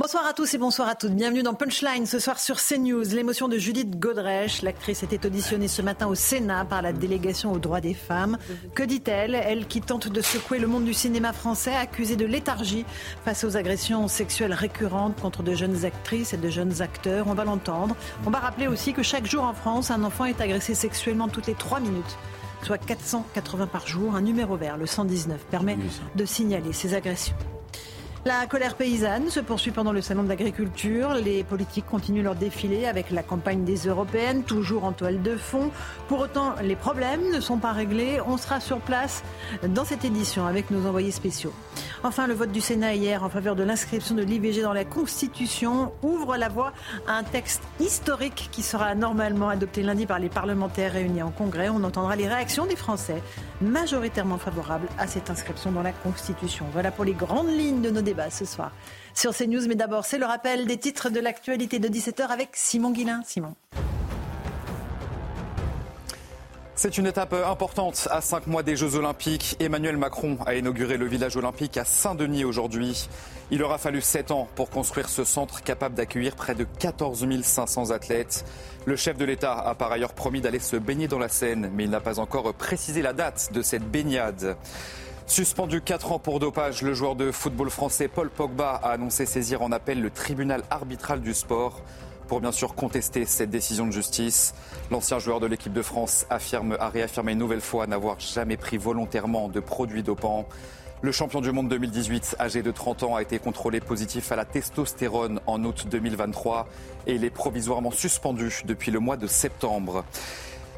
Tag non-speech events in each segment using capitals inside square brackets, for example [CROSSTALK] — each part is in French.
Bonsoir à tous et bonsoir à toutes. Bienvenue dans Punchline ce soir sur CNews. L'émotion de Judith Godrèche. L'actrice était auditionnée ce matin au Sénat par la délégation aux droits des femmes. Que dit-elle? Elle qui tente de secouer le monde du cinéma français, accusée de léthargie face aux agressions sexuelles récurrentes contre de jeunes actrices et de jeunes acteurs. On va l'entendre. On va rappeler aussi que chaque jour en France, un enfant est agressé sexuellement toutes les trois minutes soit 480 par jour. Un numéro vert, le 119, permet de signaler ces agressions. La colère paysanne se poursuit pendant le salon de l'agriculture. Les politiques continuent leur défilé avec la campagne des européennes, toujours en toile de fond. Pour autant, les problèmes ne sont pas réglés. On sera sur place dans cette édition avec nos envoyés spéciaux. Enfin, le vote du Sénat hier en faveur de l'inscription de l'IVG dans la Constitution ouvre la voie à un texte historique qui sera normalement adopté lundi par les parlementaires réunis en Congrès. On entendra les réactions des Français, majoritairement favorables à cette inscription dans la Constitution. Voilà pour les grandes lignes de nos débats ce soir sur CNews. Mais d'abord, c'est le rappel des titres de l'actualité de 17h avec Simon Guillain. Simon. C'est une étape importante à cinq mois des Jeux Olympiques. Emmanuel Macron a inauguré le village olympique à Saint-Denis aujourd'hui. Il aura fallu sept ans pour construire ce centre capable d'accueillir près de 14 500 athlètes. Le chef de l'État a par ailleurs promis d'aller se baigner dans la Seine, mais il n'a pas encore précisé la date de cette baignade. Suspendu 4 ans pour dopage, le joueur de football français Paul Pogba a annoncé saisir en appel le tribunal arbitral du sport pour bien sûr contester cette décision de justice. L'ancien joueur de l'équipe de France affirme, a réaffirmé une nouvelle fois n'avoir jamais pris volontairement de produits dopants. Le champion du monde 2018, âgé de 30 ans, a été contrôlé positif à la testostérone en août 2023 et il est provisoirement suspendu depuis le mois de septembre.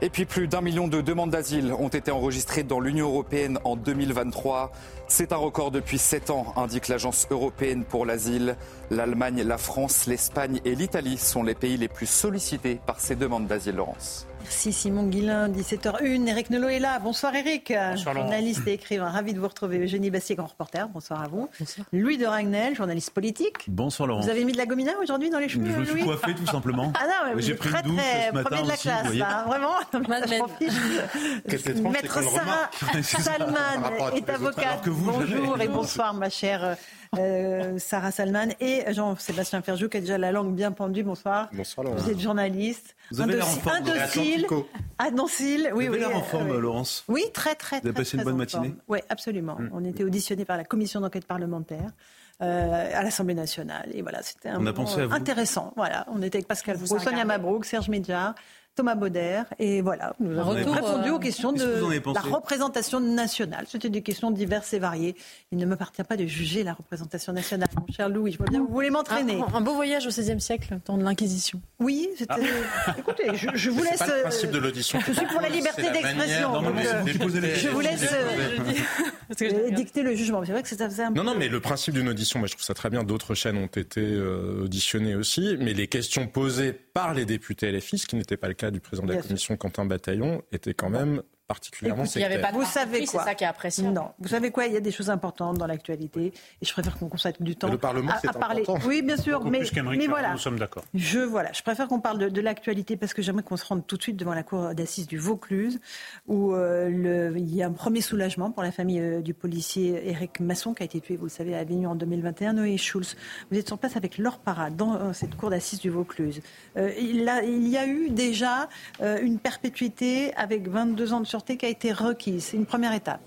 Et puis plus d'un million de demandes d'asile ont été enregistrées dans l'Union européenne en 2023. C'est un record depuis sept ans, indique l'Agence européenne pour l'asile. L'Allemagne, la France, l'Espagne et l'Italie sont les pays les plus sollicités par ces demandes d'asile, Laurence. Merci Simon Guillain, 17h01. Eric Nolot est là. Bonsoir Eric. Bonsoir, Laurent. journaliste et écrivain. Ravi de vous retrouver. Eugénie Bassier, grand reporter. Bonsoir à vous. Louis de Ragnel, journaliste politique. Bonsoir Laurent. Vous avez mis de la gomina aujourd'hui dans les cheveux, Je me suis coiffé tout simplement. Ah non, mais J'ai pris êtes une douche très, ce matin premier de la aussi, classe, là, vraiment. Étrange, Maître Sarah [LAUGHS] Salman est avocate. Alors que vous, Bonjour et bonsoir, ma chère [LAUGHS] euh, Sarah Salman. Et Jean-Sébastien Ferjou, qui a déjà la langue bien pendue. Bonsoir. Bonsoir Laurent. Vous êtes journaliste. Vous avez Indocile- forme. Indocile. Indocile. Oui, Vous avez oui. l'air en forme, euh, oui. Laurence. Oui, très, très, Vous avez passé une bonne forme. matinée Oui, absolument. Mm. On était auditionné par la commission d'enquête parlementaire euh, à l'Assemblée nationale. Et voilà, c'était un On a moment pensé à vous. intéressant. Voilà, on était avec Pascal Vous Sonia. Mabrouk, Serge Médiard, Thomas Bauder. Et voilà, nous avons retour, répondu euh, aux questions de la représentation nationale. C'était des questions diverses et variées. Il ne m'appartient pas de juger la représentation nationale. Mon cher Louis, je vois bien, vous voulez m'entraîner. Un, un beau voyage au XVIe siècle, temps de l'Inquisition. Oui, c'était. Écoutez, je, je vous C'est laisse. pas le euh, principe de l'audition. Je suis pour la liberté d'expression. euh, je vous laisse euh, [LAUGHS] Parce que je- dicter le jugement. C'est vrai que ça faisait un Non, non, mais le principe d'une audition, moi je trouve ça très bien. D'autres chaînes ont été auditionnées aussi, mais les questions posées par les députés LFI, ce qui n'était pas le cas du président de la Bien sûr. commission Quentin Bataillon, étaient quand même particulièrement Écoute, il n'y avait pas de Vous savez quoi C'est ça qui est appréciable. Non, vous savez quoi Il y a des choses importantes dans l'actualité et je préfère qu'on consacre du temps le Parlement, à, parler. important. Oui, bien sûr, mais, mais voilà. Nous sommes d'accord. Je voilà, je préfère qu'on parle de, de l'actualité parce que j'aimerais qu'on se rende tout de suite devant la cour d'assises du Vaucluse où euh, le- il y a un premier soulagement pour la famille euh, du policier Éric Masson qui a été tué, vous le savez, à Avignon en 2021. Noé Schulz, vous êtes sur place avec Laure Parra dans euh, cette cour d'assises du Vaucluse. Euh, il, a- il y a eu déjà euh, une perpétuité avec 22 ans de qui a été requise. C'est une première étape.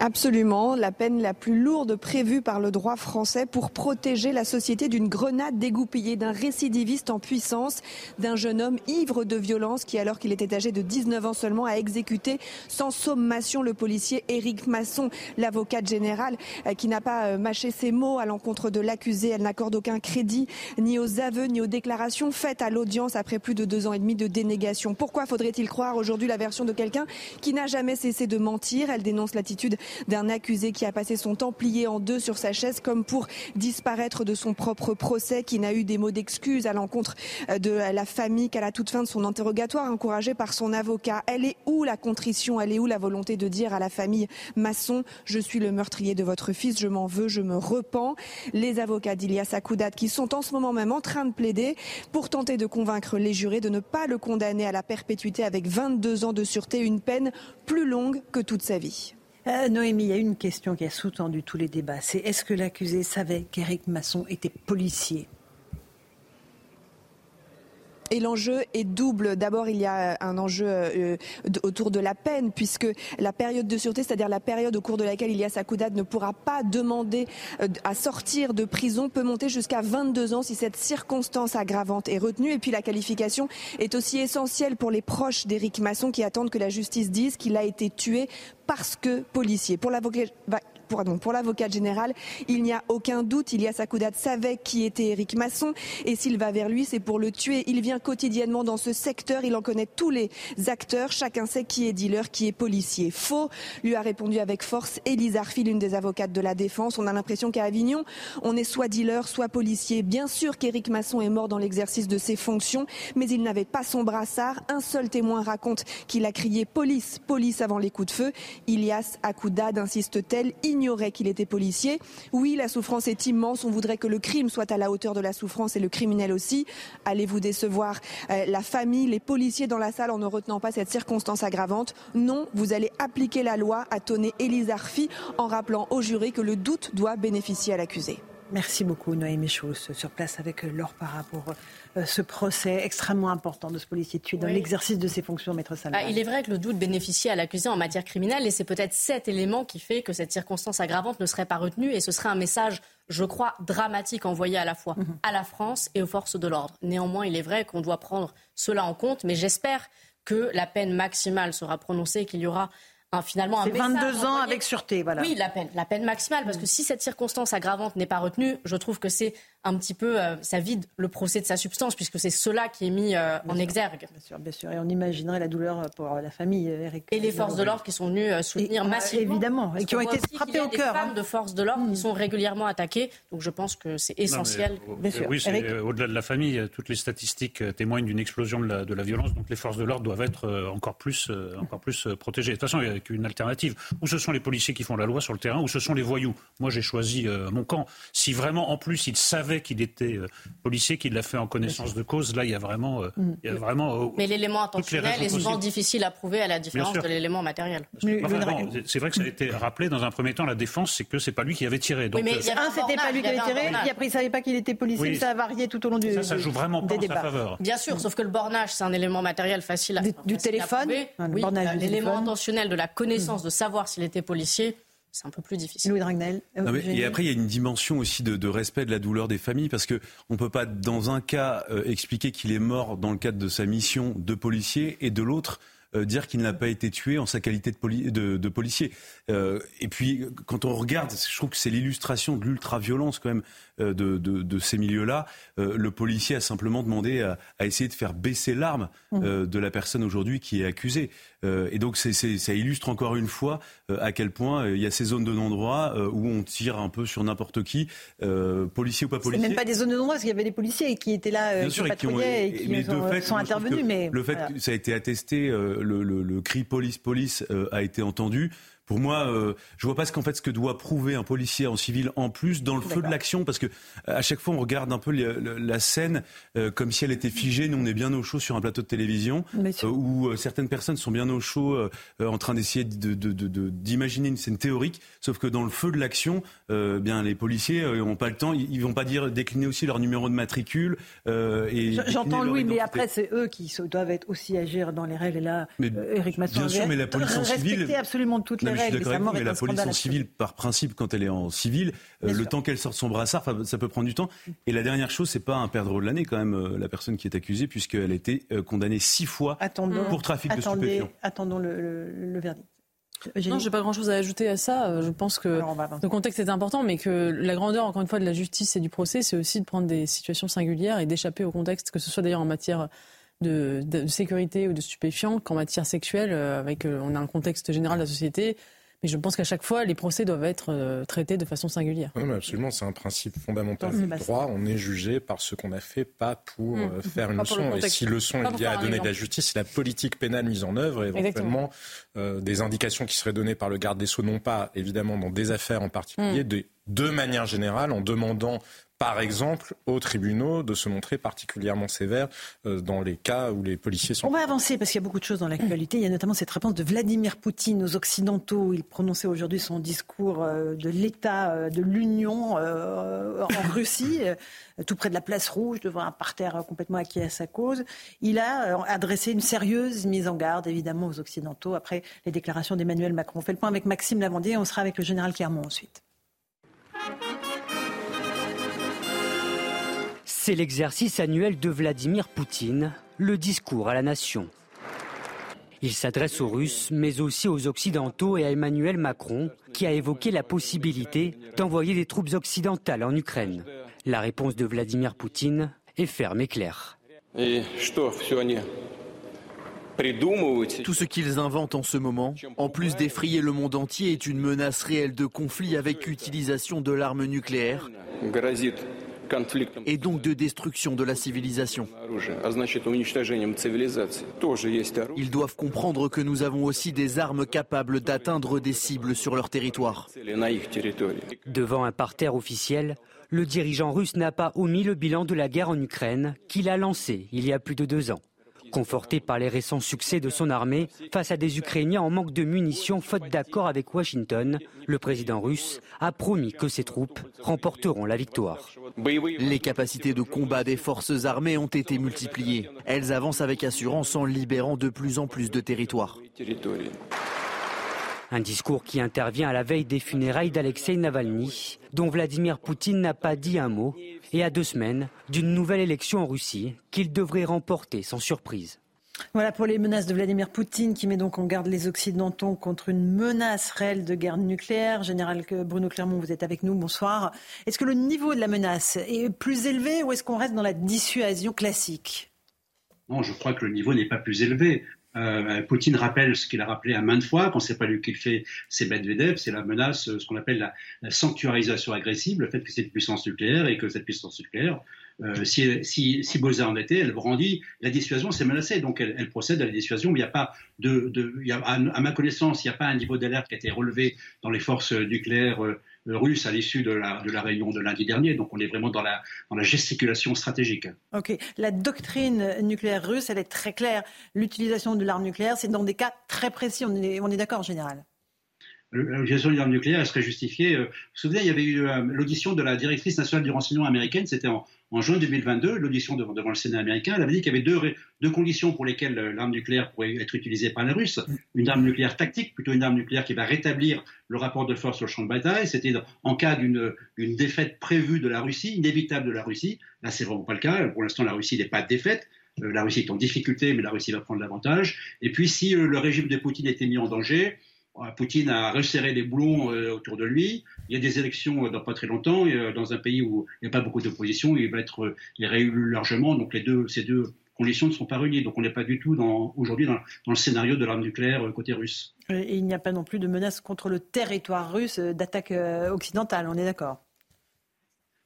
Absolument, la peine la plus lourde prévue par le droit français pour protéger la société d'une grenade dégoupillée, d'un récidiviste en puissance, d'un jeune homme ivre de violence qui, alors qu'il était âgé de 19 ans seulement, a exécuté sans sommation le policier Éric Masson, l'avocate générale, euh, qui n'a pas euh, mâché ses mots à l'encontre de l'accusé. Elle n'accorde aucun crédit ni aux aveux ni aux déclarations faites à l'audience après plus de deux ans et demi de dénégation. Pourquoi faudrait-il croire aujourd'hui la version de quelqu'un qui n'a jamais cessé de mentir? Elle dénonce l'attitude d'un accusé qui a passé son temps plié en deux sur sa chaise comme pour disparaître de son propre procès, qui n'a eu des mots d'excuse à l'encontre euh, de la famille qu'à la toute fin de son interrogatoire, encouragé par son avocat. Elle est où la contrition? Elle est où la volonté de dire à la famille Masson, je suis le meurtrier de votre fils, je m'en veux, je me repens Les avocats d'Ilias Akoudat qui sont en ce moment même en train de plaider pour tenter de convaincre les jurés de ne pas le condamner à la perpétuité avec 22 ans de sûreté, une peine plus longue que toute sa vie. Euh, Noémie, il y a une question qui a sous-tendu tous les débats. C'est est-ce que l'accusé savait qu'Éric Masson était policier? Et l'enjeu est double. D'abord, il y a un enjeu euh, autour de la peine, puisque la période de sûreté, c'est-à-dire la période au cours de laquelle Ilias Akoudad ne pourra pas demander euh, à sortir de prison, peut monter jusqu'à 22 ans si cette circonstance aggravante est retenue. Et puis la qualification est aussi essentielle pour les proches d'Éric Masson qui attendent que la justice dise qu'il a été tué parce que policier. Pour l'avocat pour, l'avocat général, il n'y a aucun doute. Ilias Akoudat savait qui était Éric Masson et s'il va vers lui, c'est pour le tuer. Il vient quotidiennement dans ce secteur, il en connaît tous les acteurs. Chacun sait qui est dealer, qui est policier. Faux, lui a répondu avec force Élise Arfi, l'une des avocates de la défense. On a l'impression qu'à Avignon, on est soit dealer, soit policier. Bien sûr qu'Éric Masson est mort dans l'exercice de ses fonctions, mais il n'avait pas son brassard. Un seul témoin raconte qu'il a crié police, police avant les coups de feu. Ilias Akoudad, insiste-t-elle, ignorait qu'il était policier. Oui, la souffrance est immense. On voudrait que le crime soit à la hauteur de la souffrance et le criminel aussi. Allez-vous décevoir euh, la famille, les policiers dans la salle en ne retenant pas cette circonstance aggravante? Non, vous allez appliquer la loi, a tonné Élise Arfi en rappelant au jury que le doute doit bénéficier à l'accusé. Merci beaucoup Noémie Chauss sur place avec Laure Parra pour euh, ce procès extrêmement important de ce policier tué dans l'exercice de ses fonctions, maître Salva. Ah, il est vrai que le doute bénéficie à l'accusé en matière criminelle et c'est peut-être cet élément qui fait que cette circonstance aggravante ne serait pas retenue et ce serait un message, je crois, dramatique envoyé à la fois mhm. à la France et aux forces de l'ordre. Néanmoins, il est vrai qu'on doit prendre cela en compte, mais j'espère que la peine maximale sera prononcée et qu'il y aura finalement un 22 ans avec sûreté, voilà. Oui, la peine, la peine maximale, parce que si cette circonstance aggravante n'est pas retenue, je trouve que c'est un petit peu, euh, ça vide le procès de sa substance, puisque c'est cela qui est mis euh, en exergue. Bien sûr, bien sûr. Et on imaginerait la douleur pour la famille, Eric. Et les forces de l'ordre qui sont venues euh, soutenir massivement. Évidemment, et qui ont été frappées au cœur. Des femmes hein. de forces de l'ordre qui mm. sont régulièrement attaquées, donc je pense que c'est essentiel. bien sûr. Oui, au-delà de la famille, toutes les statistiques témoignent d'une explosion de la, de la, violence, donc les forces de l'ordre doivent être encore plus, encore plus protégées. De toute façon, il n'y a qu'une alternative. Ou ce sont les policiers qui font la loi sur le terrain, ou ce sont les voyous. Moi, j'ai choisi mon camp. Si vraiment, en plus, ils savaient qu'il était policier qui l'a fait en connaissance de cause, là, il y a vraiment. Euh, mm. il y a vraiment euh, Mais l'élément intentionnel est souvent difficile à prouver à la différence de l'élément matériel. c'est vrai que ça a été rappelé dans un premier temps, la défense, c'est que c'est pas lui qui avait tiré. Donc, mais euh, un, c'était pas lui qui avait tiré, et après, il savait pas qu'il était policier, ça a varié tout au long du Ça, ça joue vraiment pas en sa faveur. Bien sûr, sauf que le bornage, c'est un élément matériel facile à Du, téléphone Oui, l'élément intentionnel de la connaissance, de savoir s'il était policier, c'est un peu plus difficile. Louis Dragnel. Euh, et après, il y a une dimension aussi de, respect de la douleur des familles, parce qu'on ne peut pas, dans un cas, euh, expliquer qu'il est mort dans le cadre de sa mission de policier, et de l'autre, euh, dire qu'il n'a pas été tué en sa qualité de, policier. et puis, quand on regarde, je trouve que c'est l'illustration de l'ultra-violence quand même de, ces milieux-là. le policier a simplement demandé à, à essayer de faire baisser l'arme mmh. de la personne aujourd'hui qui est accusée. Euh, et donc ça illustre encore une fois euh, à quel point euh, il y a ces zones de non-droit où on tire un peu sur n'importe qui, policier ou pas policier. C'est même pas des zones de non-droit, parce qu'il y avait des policiers qui étaient là, qui patrouillaient et qui, sont, intervenus. Mais le fait que ça a été attesté, le, le cri police-police a été entendu. Pour moi, euh, je vois pas ce qu'en fait ce que doit prouver un policier en civil en plus dans le feu de l'action, parce que à chaque fois on regarde un peu la scène euh, comme si elle était figée. Nous, on est bien au chaud sur un plateau de télévision, euh, où certaines personnes sont bien au chaud en train d'essayer d'imaginer une scène théorique, sauf que dans le feu de l'action, bien les policiers n'ont pas le temps. Ils, vont pas dire décliner aussi leur numéro de matricule. et J'entends Louis, mais après c'est eux qui doivent être aussi agir dans les règles. Et là, mais, Eric Masson, bien sûr, mais la police en civil, absolument toutes les je suis d'accord mais la police en civil, par principe, quand elle est en civil, euh, le temps qu'elle sorte son brassard, ça peut prendre du temps. Et la dernière chose, c'est pas un perdreau de l'année quand même, euh, la personne qui est accusée, puisqu'elle a été euh, condamnée six fois pour trafic de stupéfiants. Attendons le, verdict. Non, j'ai pas grand-chose à ajouter à ça. Je pense que le contexte est important, mais que la grandeur, encore une fois, de la justice et du procès, c'est aussi de prendre des situations singulières et d'échapper au contexte, que ce soit d'ailleurs en matière de, sécurité ou de stupéfiants qu'en matière sexuelle, avec on a un contexte général de la société Mais je pense qu'à chaque fois, les procès doivent être euh, traités de façon singulière. Non, absolument, c'est un principe fondamental du droit. On est jugé par ce qu'on a fait, pas pour mmh. faire une leçon. Et si leçon il y a à donner de la justice, c'est la politique pénale mise en œuvre et éventuellement des indications qui seraient données par le garde des Sceaux, non pas évidemment dans des affaires en particulier, mmh. de manière générale, en demandant par exemple, aux tribunaux de se montrer particulièrement sévères euh, dans les cas où les policiers sont. On va avancer parce qu'il y a beaucoup de choses dans l'actualité. Il y a notamment cette réponse de Vladimir Poutine aux Occidentaux. Il prononçait aujourd'hui son discours euh, de l'État euh, de l'Union en Russie, tout près de la place rouge, devant un parterre complètement acquis à sa cause. Il a adressé une sérieuse mise en garde, évidemment, aux Occidentaux après les déclarations d'Emmanuel Macron. On fait le point avec Maxime Lavandier et on sera avec le général Clermont ensuite. C'est l'exercice annuel de Vladimir Poutine, le discours à la nation. Il s'adresse aux Russes, mais aussi aux Occidentaux et à Emmanuel Macron, qui a évoqué la possibilité d'envoyer des troupes occidentales en Ukraine. La réponse de Vladimir Poutine est ferme et claire. Tout ce qu'ils inventent en ce moment, en plus d'effrayer le monde entier, est une menace réelle de conflit avec l'utilisation de l'arme nucléaire et donc de destruction de la civilisation. Ils doivent comprendre que nous avons aussi des armes capables d'atteindre des cibles sur leur territoire. Devant un parterre officiel, le dirigeant russe n'a pas omis le bilan de la guerre en Ukraine qu'il a lancé il y a plus de deux ans. Conforté par les récents succès de son armée face à des Ukrainiens en manque de munitions faute d'accord avec Washington, le président russe a promis que ses troupes remporteront la victoire. Les capacités de combat des forces armées ont été multipliées. Elles avancent avec assurance en libérant de plus en plus de territoires. Un discours qui intervient à la veille des funérailles d'Alexei Navalny, dont Vladimir Poutine n'a pas dit un mot, et à deux semaines d'une nouvelle élection en Russie qu'il devrait remporter sans surprise. Voilà pour les menaces de Vladimir Poutine qui met donc en garde les Occidentaux contre une menace réelle de guerre nucléaire. Général Bruno Clermont, vous êtes avec nous. Bonsoir. Est-ce que le niveau de la menace est plus élevé ou est-ce qu'on reste dans la dissuasion classique? Non, je crois que le niveau n'est pas plus élevé. Euh, Poutine rappelle ce qu'il a rappelé à maintes fois, quand c'est pas lui qui le fait, c'est Medvedev, c'est la menace, ce qu'on appelle la, sanctuarisation agressive, le fait que c'est une puissance nucléaire et que cette puissance nucléaire, euh, si, si, si Bozar en était, elle brandit la dissuasion, c'est menacé, donc elle, procède à la dissuasion, mais il n'y a pas de, de à, ma connaissance, il n'y a pas un niveau d'alerte qui a été relevé dans les forces nucléaires euh, russe à l'issue de la, de la réunion de lundi dernier. Donc on est vraiment dans la, gesticulation stratégique. Ok. La doctrine nucléaire russe, elle est très claire. L'utilisation de l'arme nucléaire, c'est dans des cas très précis. On est, on est d'accord général l'utilisation d'une arme nucléaire, elle serait justifiée. Euh, vous vous souvenez, il y avait eu euh, l'audition de la directrice nationale du renseignement américaine, c'était en, en juin 2022, l'audition devant, le Sénat américain, elle avait dit qu'il y avait deux, deux conditions pour lesquelles euh, l'arme nucléaire pourrait être utilisée par les Russes. Une arme nucléaire tactique, plutôt une arme nucléaire qui va rétablir le rapport de force sur le champ de bataille. C'était en cas d'une défaite prévue de la Russie, inévitable de la Russie. Là, c'est vraiment pas le cas. Pour l'instant, la Russie n'est pas défaite. La Russie est en difficulté, mais la Russie va prendre l'avantage. Et puis, si le régime de Poutine était mis en danger, Poutine a resserré les boulons autour de lui. Il y a des élections dans pas très longtemps, et dans un pays où il n'y a pas beaucoup d'opposition, il va être réélu largement. Donc les deux, ces deux conditions ne sont pas réunies. Donc on n'est pas du tout aujourd'hui dans, le scénario de l'arme nucléaire côté russe. Et il n'y a pas non plus de menace contre le territoire russe d'attaque occidentale, on est d'accord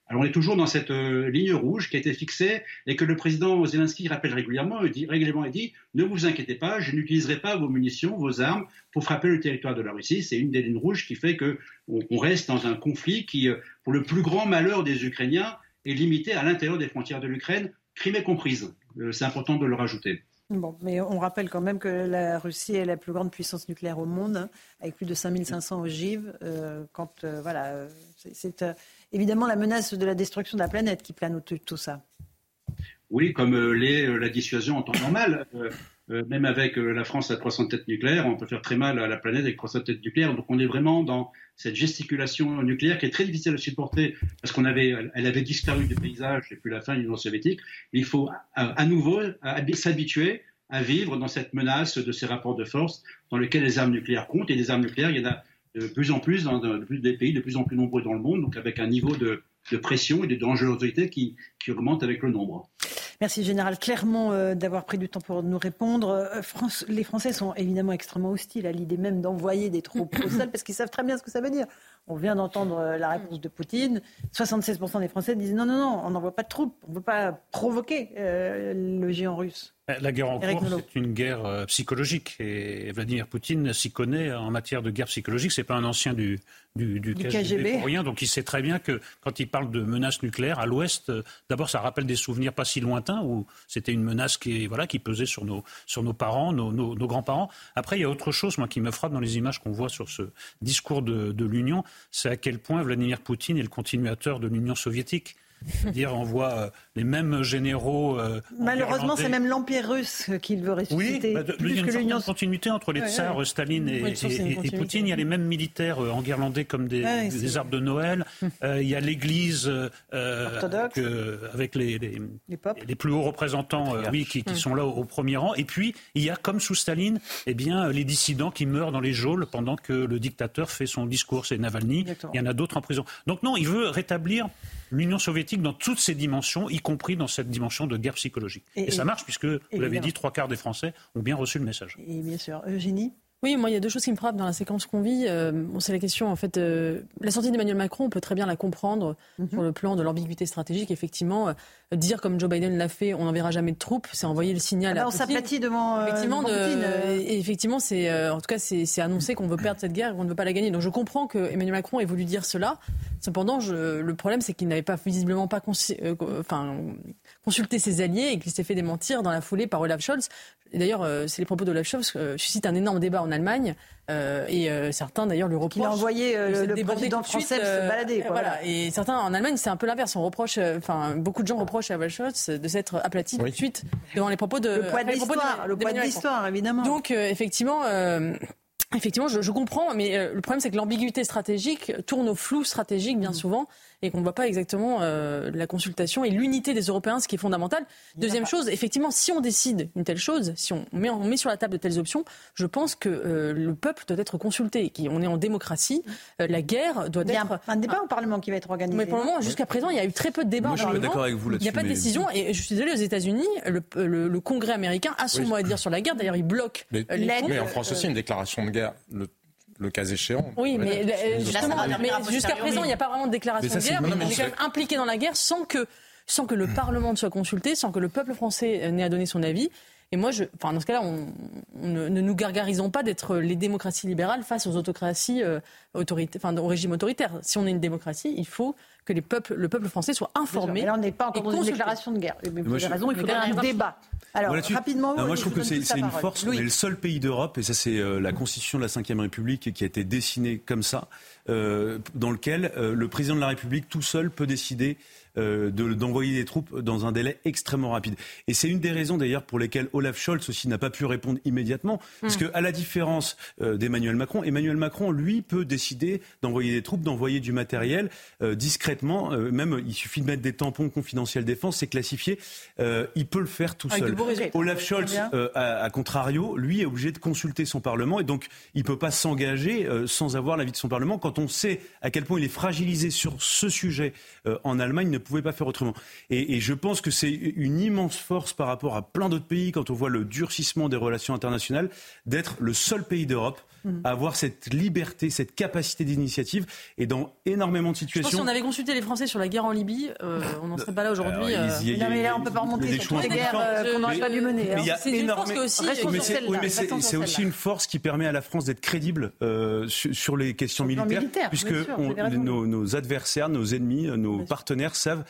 alors on est toujours dans cette euh, ligne rouge qui a été fixée et que le président Zelensky rappelle régulièrement. Il dit, régulièrement, il dit ne vous inquiétez pas, je n'utiliserai pas vos munitions, vos armes pour frapper le territoire de la Russie. C'est une des lignes rouges qui fait que on, reste dans un conflit qui, euh, pour le plus grand malheur des Ukrainiens, est limité à l'intérieur des frontières de l'Ukraine, Crimée comprise. Euh, c'est important de le rajouter. Bon, mais on rappelle quand même que la Russie est la plus grande puissance nucléaire au monde, hein, avec plus de 5500 ogives. quand, voilà, c'est évidemment la menace de la destruction de la planète qui plane au-dessus de tout ça. Oui, comme euh, l'est euh, la dissuasion en temps normal. Euh, même avec la France à 300 têtes nucléaires, on peut faire très mal à la planète avec 300 têtes nucléaires. Donc on est vraiment dans cette gesticulation nucléaire qui est très difficile à supporter parce qu'on avait, elle avait disparu du paysage depuis la fin de l'Union soviétique. il faut à, nouveau s'habituer à vivre dans cette menace de ces rapports de force dans lesquels les armes nucléaires comptent. Et des armes nucléaires, il y en a de plus en plus dans des pays de plus en plus nombreux dans le monde, donc avec un niveau de, pression et de dangerosité qui, augmente avec le nombre. Merci Général Clermont euh, d'avoir pris du temps pour nous répondre. Euh, les Français sont évidemment extrêmement hostiles à l'idée même d'envoyer des troupes au sol parce qu'ils savent très bien ce que ça veut dire. On vient d'entendre euh, la réponse de Poutine. 76% des Français disent non, non, non, on n'envoie pas de troupes, on ne veut pas provoquer le géant russe. La guerre en cours, c'est une guerre euh, psychologique. Et Vladimir Poutine s'y connaît en matière de guerre psychologique. C'est pas un ancien du, du, du, KGB, pour rien. Donc il sait très bien que quand il parle de menaces nucléaires à l'Ouest, euh, d'abord ça rappelle des souvenirs pas si lointains où c'était une menace qui, voilà, qui pesait sur nos, sur nos parents, nos, nos, grands-parents. Après, il y a autre chose, moi, qui me frappe dans les images qu'on voit sur ce discours de, de l'Union, c'est à quel point Vladimir Poutine est le continuateur de l'Union soviétique. C'est-à-dire, on voit euh, les mêmes généraux. Euh, Malheureusement, c'est même l'Empire russe qu'il veut ressusciter. Oui, bah, il y a une continuité entre les tsars, Staline et, Poutine. Il y a les mêmes militaires euh, enguirlandais comme des, des, arbres de Noël. Hum. il y a l'Église avec les, les, plus hauts représentants oui, qui, sont là au, premier rang. Et puis, il y a, comme sous Staline, eh bien, les dissidents qui meurent dans les geôles pendant que le dictateur fait son discours. C'est Navalny. Il y en a d'autres en prison. Donc non, il veut rétablir l'Union soviétique dans toutes ses dimensions, y compris dans cette dimension de guerre psychologique. Et, ça marche puisque, vous l'avez dit, trois quarts des Français ont bien reçu le message. Et bien sûr. Eugénie? Oui, moi, il y a deux choses qui me frappent dans la séquence qu'on vit. Euh, c'est la question, en fait, euh, la sortie d'Emmanuel Macron, on peut très bien la comprendre mhm. sur le plan de l'ambiguïté stratégique. Effectivement, euh, dire comme Joe Biden l'a fait, on n'enverra jamais de troupes, c'est envoyer le signal ah bah, à On s'aplatit devant, effectivement. Et effectivement, c'est, en tout cas, c'est annoncé qu'on veut perdre cette guerre et qu'on ne veut pas la gagner. Donc, je comprends que Emmanuel Macron ait voulu dire cela. Cependant, je, le problème, c'est qu'il n'avait pas visiblement pas enfin, consulté ses alliés et qu'il s'est fait démentir dans la foulée par Olaf Scholz. D'ailleurs, c'est les propos de Olaf Scholz qui suscitent un énorme débat en Allemagne. Euh, et certains, d'ailleurs, lui reprochent. Il a envoyé le président français se balader. Voilà. Et certains, en Allemagne, c'est un peu l'inverse. On reproche, enfin, beaucoup de gens reprochent à Olaf Scholz de s'être aplati tout de suite devant les propos de. Le poids de l'histoire, le poids de l'histoire, évidemment. Donc, effectivement. Effectivement, je, je, comprends, mais le problème, c'est que l'ambiguïté stratégique tourne au flou stratégique bien mmh. souvent et qu'on ne voit pas exactement euh, la consultation et l'unité des Européens, ce qui est fondamental. Deuxième chose, effectivement, si on décide une telle chose, si on met, on met sur la table de telles options, je pense que euh, le peuple doit être consulté. On est en démocratie, euh, la guerre doit être... Il y a un, débat au Parlement qui va être organisé. Mais pour le moment, jusqu'à présent, il y a eu très peu de débats Moi, au Parlement. Avec vous il n'y a pas de décision. Et je suis désolé, aux États-Unis, le, le, Congrès américain a son mot à dire sur la guerre. D'ailleurs, il bloque l'aide. Mais en France aussi, une déclaration de guerre. Le le cas échéant. Oui, mais, jusqu'à présent, il n'y a pas vraiment de déclaration de guerre, mais, on est quand même impliqué dans la guerre sans que, sans que le hmm. Parlement ne soit consulté, sans que le peuple français n'ait à donner son avis. Et moi, je, enfin, dans ce cas-là, on, ne, nous gargarisons pas d'être les démocraties libérales face aux autocraties, euh, enfin, au régime autoritaire. Si on est une démocratie, il faut que les peuples, le peuple français soit informé. Mais là, on n'est pas encore dans une déclaration de guerre. vous avez raison, il faudrait un débat. Alors, rapidement, moi, je trouve que c'est une force. On est le seul pays d'Europe, et ça, c'est euh, la constitution de la Ve République qui a été dessinée comme ça, euh, dans lequel euh, le président de la République tout seul peut décider euh, d'envoyer des troupes dans un délai extrêmement rapide. Et c'est une des raisons d'ailleurs pour lesquelles Olaf Scholz aussi n'a pas pu répondre immédiatement, parce hmm. que à la différence euh, d'Emmanuel Macron, Emmanuel Macron lui peut décider d'envoyer des troupes, d'envoyer du matériel euh, discrètement. même il suffit de mettre des tampons confidentiels défense, c'est classifié. il peut le faire tout seul. Olaf Scholz, à, à, contrario, lui est obligé de consulter son parlement et donc il peut pas s'engager sans avoir l'avis de son parlement. Quand on sait à quel point il est fragilisé sur ce sujet en Allemagne, ne pouvait pas faire autrement. Et, je pense que c'est une immense force par rapport à plein d'autres pays, quand on voit le durcissement des relations internationales, d'être le seul pays d'Europe Mm. avoir cette liberté, cette capacité d'initiative. Et dans énormément de situations. Je pense si on avait consulté les Français sur la guerre en Libye, euh, on n'en serait pas là aujourd'hui. Euh... Non, mais là, on ne peut pas remonter sur toutes les guerres euh, qu'on n'aurait pas dû mener. Hein. C'est une force aussi. c'est aussi une force qui permet à la France d'être crédible euh, sur, les questions militaires, puisque nos, adversaires, nos ennemis, nos partenaires savent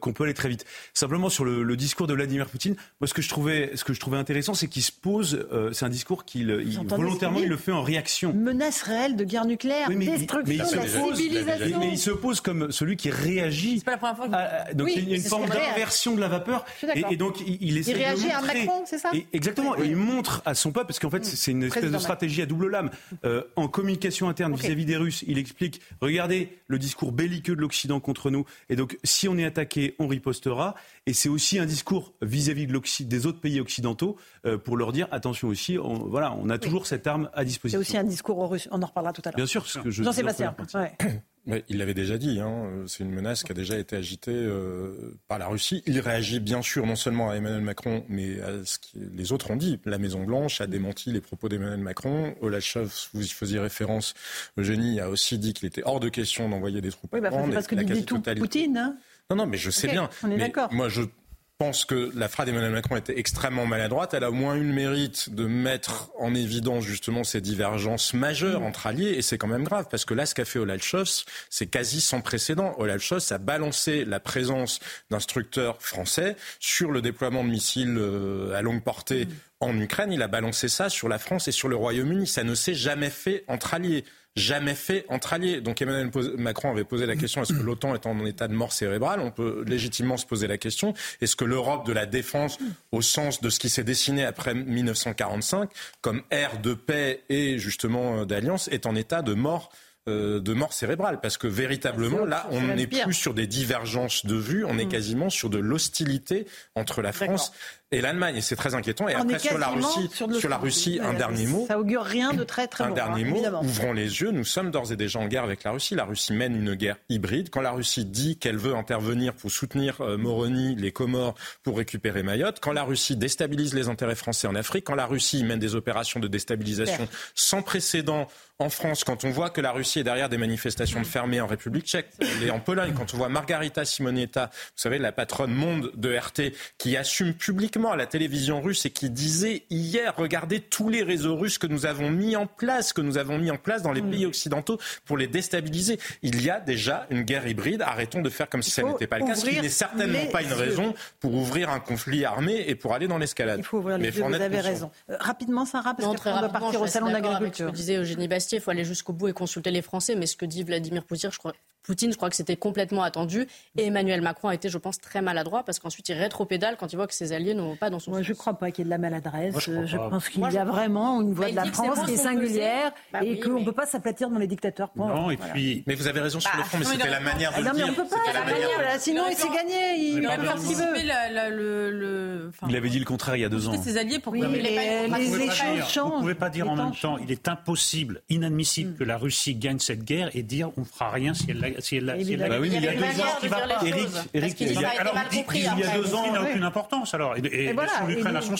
qu'on peut aller très vite. Simplement sur le, discours de Vladimir Poutine, moi ce que je trouvais, ce que je trouvais intéressant, c'est qu'il se pose, c'est un discours qu'il volontairement il le fait en réaction. Menace réelle de guerre nucléaire, destruction de la civilisation. Mais, il se pose comme celui qui réagit. C'est pas la première fois. Que... donc il y a une forme d'inversion de la vapeur. Et, donc il, essaie il réagit de montrer... à Macron, c'est ça Exactement. Et il montre à son peuple, parce qu'en fait c'est une espèce de stratégie à double lame. Euh, en communication interne vis-à-vis des Russes, il explique regardez le discours belliqueux de l'Occident contre nous. Et donc si on est attaqué, on ripostera. Et c'est aussi un discours vis-à-vis de des autres pays occidentaux euh, pour leur dire attention aussi, on, voilà, on a toujours cette arme à disposition aussi un discours russe. On en reparlera tout à l'heure. Bien sûr, ce que je. Jean-Sébastien. [COUGHS] il l'avait déjà dit, hein, c'est une menace qui a déjà été agitée euh, par la Russie. Il réagit bien sûr non seulement à Emmanuel Macron, mais à ce que les autres ont dit. La Maison-Blanche a démenti les propos d'Emmanuel Macron. Olaf Scholz, vous y faisiez référence, Eugénie a aussi dit qu'il était hors de question d'envoyer des troupes. Oui, bah, c'est parce que dit tout Poutine. Hein non, non, mais je sais bien. On est d'accord. Moi, je pense que la phrase d'Emmanuel Macron était extrêmement maladroite. Elle a au moins eu le mérite de mettre en évidence justement ces divergences majeures entre alliés. Et c'est quand même grave parce que là, ce qu'a fait Olaf Scholz, c'est quasi sans précédent. Olaf Scholz a balancé la présence d'instructeurs français sur le déploiement de missiles euh, à longue portée en Ukraine. Il a balancé ça sur la France et sur le Royaume-Uni. Ça ne s'est jamais fait entre alliés jamais fait entre alliés. Donc Emmanuel Macron avait posé la question est-ce que l'OTAN est en état de mort cérébrale? On peut légitimement se poser la question est-ce que l'Europe de la défense, au sens de ce qui s'est dessiné après 1945, comme ère de paix et justement euh, d'alliance, est en état de mort euh, de mort cérébrale? Parce que véritablement, là, on n'est plus sur des divergences de vues, on est mm. quasiment sur de l'hostilité entre la France et l'Allemagne. Et c'est très inquiétant. Et après, sur la Russie, sur, la Russie, un dernier mot. Ça augure rien de très très Un dernier hein, mot. Ouvrons les yeux. Nous sommes d'ores et déjà en guerre avec la Russie. La Russie mène une guerre hybride. Quand la Russie dit qu'elle veut intervenir pour soutenir euh, Moroni, les Comores, pour récupérer Mayotte, quand la Russie déstabilise les intérêts français en Afrique, quand la Russie mène des opérations de déstabilisation sans précédent en France, quand on voit que la Russie est derrière des manifestations de fermées en République tchèque et en Pologne, quand on voit Margarita Simonetta, vous savez, la patronne monde de RT, qui assume publiquement à la télévision russe et qui disait hier, regardez tous les réseaux russes que nous avons mis en place, que nous avons mis en place dans les pays occidentaux pour les déstabiliser. Il y a déjà une guerre hybride. Arrêtons de faire comme si ça n'était pas le cas, ce qui n'est certainement pas une raison pour ouvrir un conflit armé et pour aller dans l'escalade. Il faut ouvrir les yeux, vous avez raison. Euh, rapidement, Sarah, parce qu'on doit partir au salon. Ce que disait Eugénie Bastier, il faut aller jusqu'au bout et consulter les Français. Mais ce que dit Vladimir Poutine, je crois, Poutine, je crois que c'était complètement attendu. Et Emmanuel Macron a été, je pense, très maladroit parce qu'ensuite il rétropédale quand il voit que ses alliés n'ont pas dans son. Moi, je ne crois pas qu'il y ait de la maladresse. je, pense qu'il y a vraiment une voix de la France qui est singulière bah et qu'on ne peut pas s'aplatir dans les dictateurs. Non, et puis. Mais vous avez raison sur le bah, fond, mais c'était la manière de. Non, mais on ne peut pas. Sinon, il s'est gagné. Il peut faire ce qu'il veut. Il avait dit le contraire il y a deux ans. Ses alliés pour les échanges changent. Vous ne pouvez pas dire en même temps, il est impossible, inadmissible que la Russie gagne cette guerre et dire on ne fera rien si elle si elle, si bah oui, mais il y a deux ans, qui va pas. Eric, Eric, il y a, alors, il y a deux ans, il n'a aucune importance. Alors, et, et, voilà, l'Ukraine a son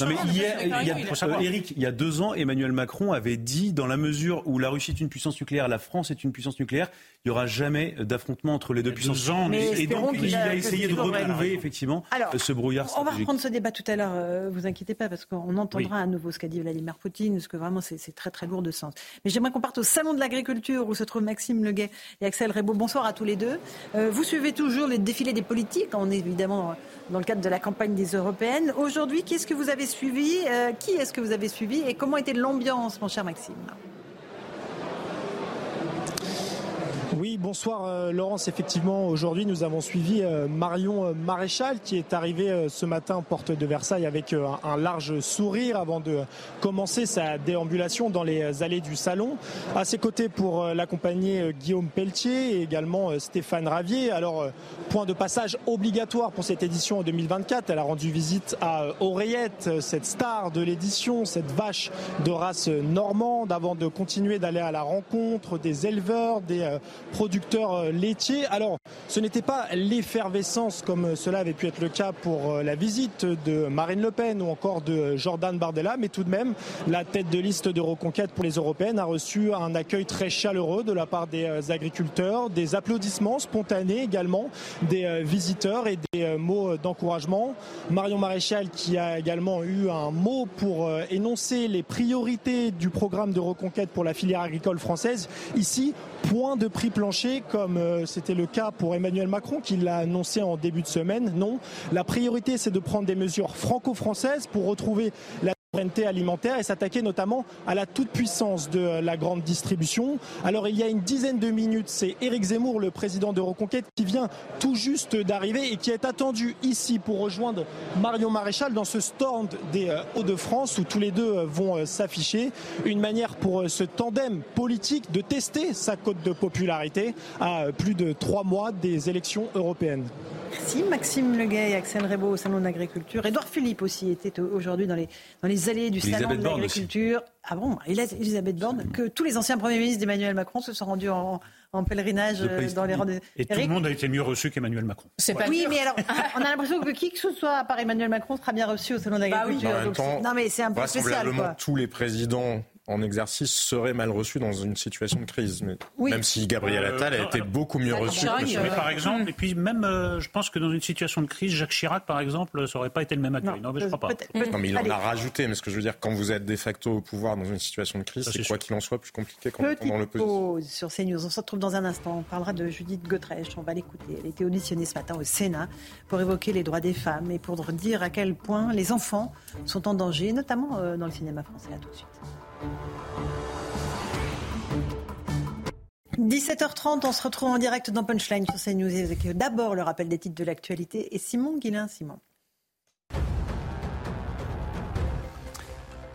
Eric, il y a deux ans, Emmanuel Macron avait dit, dans la mesure où la Russie est une puissance nucléaire, la France est une puissance nucléaire, il n'y aura jamais d'affrontement entre les deux puissances. et donc, il a essayé de retrouver effectivement ce brouillard On va reprendre ce débat tout à l'heure, euh, vous inquiétez pas, parce qu'on entendra à nouveau ce qu'a dit Vladimir Poutine, parce que vraiment c'est très très lourd de sens. Mais j'aimerais qu'on parte au salon de l'agriculture où se trouvent Maxime Leguet et Axel Rebaud. À tous les deux. Euh, vous suivez toujours les défilés des politiques, on est évidemment dans le cadre de la campagne des européennes. Aujourd'hui, qu'est-ce que vous avez suivi? Euh, Qui est-ce que vous avez suivi? Et comment était l'ambiance, mon cher Maxime? Oui, bonsoir euh, Laurence. Effectivement, aujourd'hui, nous avons suivi euh, Marion euh, Maréchal qui est arrivée ce matin porte de Versailles avec un large sourire avant de commencer sa déambulation dans les allées du salon. À ses côtés pour l'accompagner Guillaume Pelletier et également Stéphane Ravier. Alors, point de passage obligatoire pour cette édition en 2024. Elle a rendu visite à Oreillette, cette star de l'édition, cette vache de race normande avant de continuer d'aller à la rencontre des éleveurs, des producteurs euh, laitiers. Alors, ce n'était pas l'effervescence comme cela avait pu être le cas pour euh, la visite de Marine Le Pen ou encore de Jordan Bardella, mais tout de même, la tête de liste de Reconquête pour les européennes a reçu un accueil très chaleureux de la part des euh, agriculteurs, des applaudissements spontanés également, des visiteurs et des mots d'encouragement. Marion Maréchal qui a également eu un mot pour énoncer les priorités du programme de Reconquête pour la filière agricole française. Ici, point de prix plancher comme euh, c'était le cas pour Emmanuel Macron qui l'a annoncé en début de semaine. Non, la priorité c'est de prendre des mesures franco-françaises pour retrouver la souveraineté alimentaire et s'attaquer notamment à la toute-puissance de la grande distribution. Alors il y a une dizaine de minutes, c'est Éric Zemmour, le président de Reconquête, qui vient tout juste d'arriver et qui est attendu ici pour rejoindre Marion Maréchal dans ce stand des euh, Hauts-de-France où tous les deux euh, vont euh, s'afficher. Une manière pour ce tandem politique de tester sa cote de popularité à plus de trois mois des élections européennes. Merci Maxime Leguet et Axel Rebaud au Salon de l'Agriculture. Edouard Philippe aussi était aujourd'hui dans les, dans les allées du Salon de l'Agriculture. Ah bon? Elisabeth Borne, que tous les anciens premiers ministres d'Emmanuel Macron se sont rendus en, en pèlerinage dans les rangs des... Et tout le monde a été mieux reçu qu'Emmanuel Macron. C'est pas oui, mais alors, [LAUGHS] on a l'impression que qui que ce soit, à part Emmanuel Macron, sera bien reçu au Salon d'agriculture. Bah non, mais c'est un peu spécial. Quoi. tous les présidents en exercice serait mal reçu dans une situation de crise. Mais Même si Gabriel Attal a euh, été beaucoup mieux reçu. mais par exemple, et puis même, euh, je pense que dans une situation de crise, Jacques Chirac, par exemple, ça n'aurait pas été le même accueil. Non, mais je crois pas. Non, mais il en a rajouté. Mais ce que je veux dire, quand vous êtes de facto au pouvoir dans une situation de crise, c'est quoi qu'il en soit plus compliqué quand on est dans l'opposition. pause sur CNews. On se retrouve dans un instant. On parlera de Judith Godrèche. On va l'écouter. Elle a été auditionnée ce matin au Sénat pour évoquer les droits des femmes et pour dire à quel point les enfants sont en danger, notamment euh, dans le cinéma français. À tout de suite. 17h30, on se retrouve en direct dans Punchline sur CNews avec d'abord le rappel des titres de l'actualité et Simon Guillain. Simon.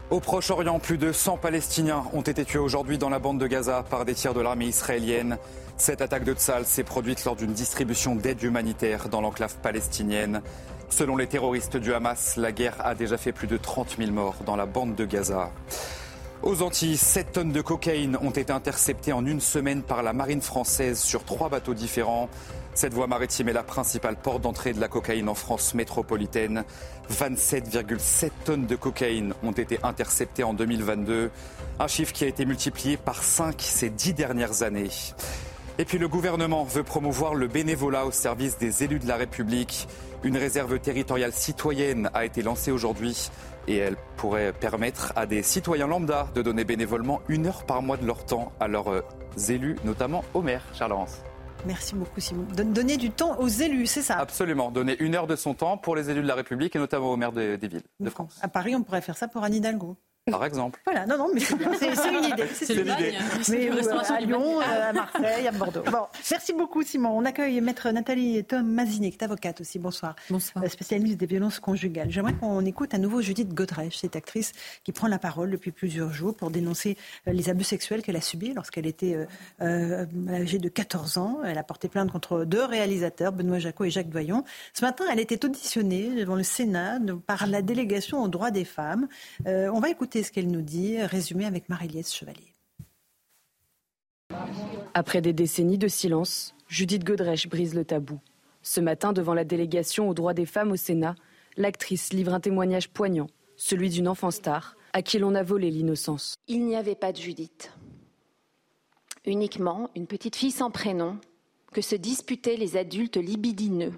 Au Proche-Orient, plus de 100 Palestiniens ont été tués aujourd'hui dans la bande de Gaza par des tirs de l'armée israélienne. Cette attaque de Tzal s'est produite lors d'une distribution d'aide humanitaire dans l'enclave palestinienne. Selon les terroristes du Hamas, la guerre a déjà fait plus de 30 000 morts dans la bande de Gaza. Aux Antilles, 7 tonnes de cocaïne ont été interceptées en une semaine par la marine française sur trois bateaux différents. Cette voie maritime est la principale porte d'entrée de la cocaïne en France métropolitaine. 27,7 tonnes de cocaïne ont été interceptées en 2022, un chiffre qui a été multiplié par 5 ces dix dernières années. Et puis le gouvernement veut promouvoir le bénévolat au service des élus de la République. Une réserve territoriale citoyenne a été lancée aujourd'hui et elle pourrait permettre à des citoyens lambda de donner bénévolement une heure par mois de leur temps à leurs euh, élus, notamment au maire, Charles Laurence. Merci beaucoup Simon. Donner du temps aux élus, c'est ça? Absolument, donner une heure de son temps pour les élus de la République et notamment aux maires des, villes de France. À Paris, on pourrait faire ça pour Anne Hidalgo. Par exemple. Voilà, non, non, mais c'est une idée. C'est une idée. Mais euh, à Lyon, euh, à Marseille, à Bordeaux. Bon, merci beaucoup, Simon. On accueille maître Nathalie Tom Mazini, qui est avocate aussi. Bonsoir. Bonsoir. Euh, spécialiste des violences conjugales. J'aimerais qu'on écoute à nouveau Judith Godrèche, cette actrice qui prend la parole depuis plusieurs jours pour dénoncer les abus sexuels qu'elle a subis lorsqu'elle était âgée de 14 ans. Elle a porté plainte contre deux réalisateurs, Benoît Jacot et Jacques Doyon. Ce matin, elle était auditionnée devant le Sénat par la délégation aux droits des femmes. on va écouter ce qu'elle nous dit, résumé avec Marie-Liesse Chevalier. Après des décennies de silence, Judith Godrèche brise le tabou. Ce matin, devant la délégation aux droits des femmes au Sénat, l'actrice livre un témoignage poignant, celui d'une enfant star à qui l'on a volé l'innocence. Il n'y avait pas de Judith. Uniquement une petite fille sans prénom que se disputaient les adultes libidineux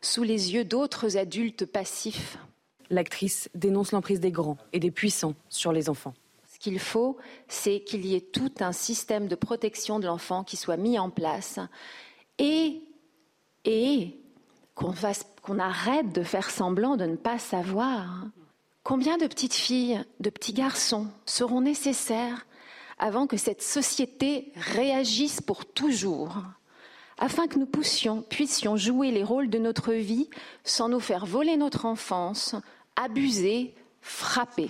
sous les yeux d'autres adultes passifs l'actrice dénonce l'emprise des grands et des puissants sur les enfants. Ce qu'il faut, c'est qu'il y ait tout un système de protection de l'enfant qui soit mis en place et, et qu'on qu'on arrête de faire semblant de ne pas savoir. Combien de petites filles, de petits garçons seront nécessaires avant que cette société réagisse pour toujours afin que nous puissions jouer les rôles de notre vie sans nous faire voler notre enfance, abusé, frappé.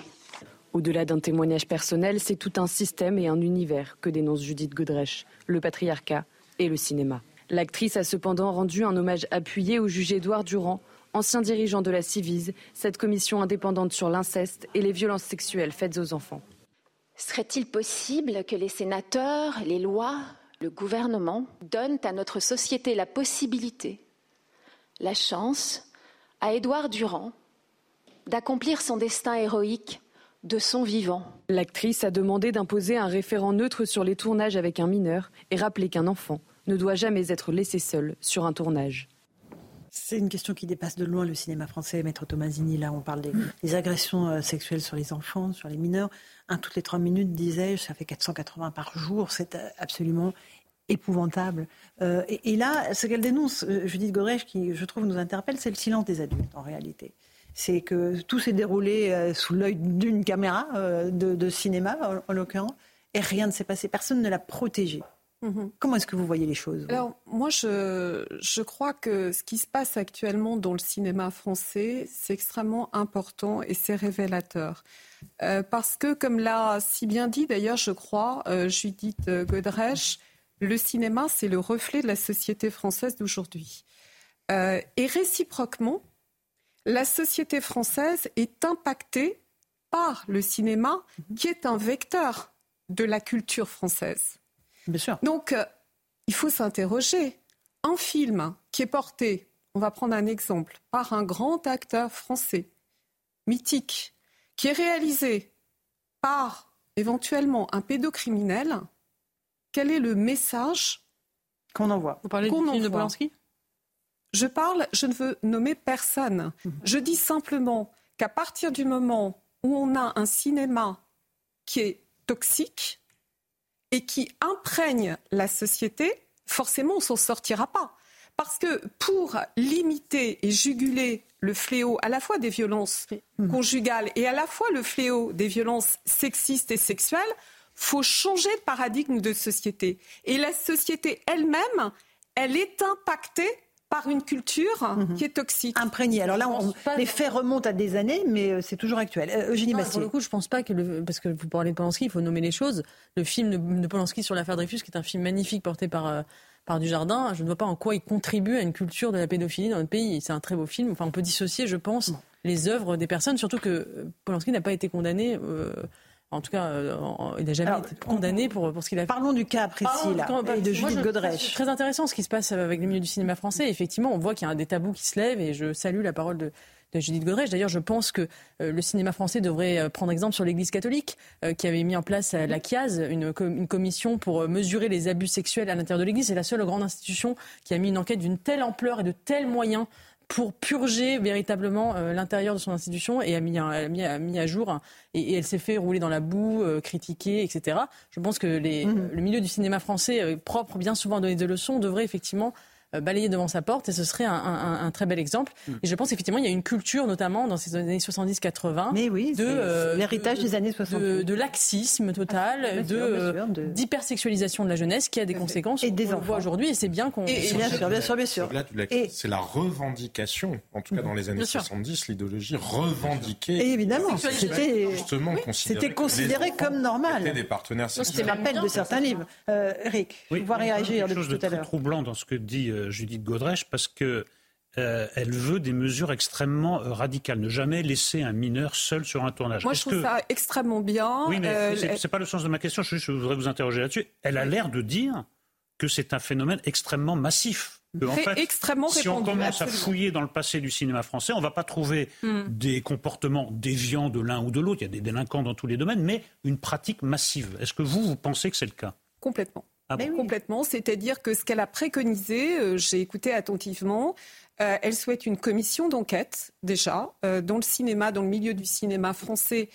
Au-delà d'un témoignage personnel, c'est tout un système et un univers que dénonce Judith Godrèche, le patriarcat et le cinéma. L'actrice a cependant rendu un hommage appuyé au juge Édouard Durand, ancien dirigeant de la Civise, cette commission indépendante sur l'inceste et les violences sexuelles faites aux enfants. Serait-il possible que les sénateurs, les lois, le gouvernement donnent à notre société la possibilité, la chance, à Édouard Durand, d'accomplir son destin héroïque de son vivant. L'actrice a demandé d'imposer un référent neutre sur les tournages avec un mineur et rappeler qu'un enfant ne doit jamais être laissé seul sur un tournage. C'est une question qui dépasse de loin le cinéma français. Maître Tomasini, là, on parle des, agressions euh, sexuelles sur les enfants, sur les mineurs. Un toutes les trois minutes, disais-je, ça fait 480 par jour. C'est euh, absolument épouvantable. Euh, et, là, ce qu'elle dénonce, Judith Goresh, qui, je trouve, nous interpelle, c'est le silence des adultes, en réalité c'est que tout s'est déroulé euh, sous l'œil d'une caméra euh, de, cinéma, en, l'occurrence, et rien ne s'est passé. Personne ne l'a protégé. Mhm. Comment est-ce que vous voyez les choses Alors, moi, je, je, crois que ce qui se passe actuellement dans le cinéma français, c'est extrêmement important et c'est révélateur. Euh, parce que, comme l'a si bien dit d'ailleurs, je crois, Judith Godrèche, le cinéma, c'est le reflet de la société française d'aujourd'hui. et réciproquement, la société française est impactée par le cinéma, qui est un vecteur de la culture française. Bien sûr. Donc, euh, il faut s'interroger. Un film qui est porté, on va prendre un exemple, par un grand acteur français, mythique, qui est réalisé par éventuellement un pédocriminel, quel est le message qu'on envoie Vous parlez de Polanski? Je parle, je ne veux nommer personne. Mhm. Je dis simplement qu'à partir du moment où on a un cinéma qui est toxique et qui imprègne la société, forcément on s'en sortira pas. Parce que pour limiter et juguler le fléau à la fois des violences conjugales et à la fois le fléau des violences sexistes et sexuelles, faut changer de paradigme de société. Et la société elle-même, elle est impactée par une culture mhm. qui est toxique. Imprégnée. Alors là, les faits remontent à des années, mais euh, c'est toujours actuel. Euh, Eugénie Bastier. Pour le coup, je ne pense pas que, le, parce que vous parlez de Polanski, il faut nommer les choses. Le film de, Polanski sur l'affaire Dreyfus, qui est un film magnifique porté par... Euh, par Dujardin, je ne vois pas en quoi il contribue à une culture de la pédophilie dans notre pays. C'est un très beau film. Enfin, on peut dissocier, je pense, les œuvres des personnes, surtout que Polanski n'a pas été condamné. En tout cas, euh, il n'a jamais été condamné pour, pour ce qu'il a fait. Parlons du cas précis là, et de Judith Godrèche. C'est très intéressant ce qui se passe avec les milieux du cinéma français. Effectivement, on voit qu'il y a des tabous qui se lèvent et je salue la parole de, Judith Godrèche. D'ailleurs, je pense que euh, le cinéma français devrait euh, prendre exemple sur l'Église catholique, qui avait mis en place la CIAZ, une, une, commission pour mesurer les abus sexuels à l'intérieur de l'Église. C'est la seule grande institution qui a mis une enquête d'une telle ampleur et de tels moyens pour purger véritablement euh, l'intérieur de son institution et a mis, a mis, a mis à jour et, elle s'est fait rouler dans la boue, euh, critiquer, etc. Je pense que les, mmh. le milieu du cinéma français, euh, propre bien souvent à donner des leçons, devrait effectivement euh, balayer devant sa porte et ce serait un, très bel exemple. Mm. Et je pense effectivement il y a une culture notamment dans ces années 70-80 Mais oui, de euh, l'héritage des années 60 de, laxisme total, ah, de d'hypersexualisation de la jeunesse qui a des conséquences. Et des on voit aujourd'hui et c'est bien qu'on. Bien sûr, bien sûr, bien sûr. C'est la revendication, en tout cas dans les années 70, l'idéologie revendiquée. Et évidemment, c'était justement C'était considéré comme normal. C'était des partenaires. C'était l'appel de certains livres. Euh, Eric, oui, je vois réagir depuis tout à l'heure. troublant dans ce que dit Judith Godrèche parce que euh, elle veut des mesures extrêmement euh, radicales, ne jamais laisser un mineur seul sur un tournage. Moi, je trouve ça extrêmement bien. Oui, mais euh, ce n'est pas le sens de ma question. Je, je voudrais vous interroger là-dessus. Elle a l'air de dire que c'est un phénomène extrêmement massif. en fait, extrêmement si on commence à fouiller dans le passé du cinéma français, on ne va pas trouver hmm. des comportements déviants de l'un ou de l'autre. Il y a des délinquants dans tous les domaines, mais une pratique massive. Est-ce que vous, vous pensez que c'est le cas? Complètement. Ah complètement. C'est-à-dire que ce qu'elle a préconisé, euh, j'ai écouté attentivement, euh, elle souhaite une commission d'enquête déjà euh, dans le cinéma, dans le milieu du cinéma français.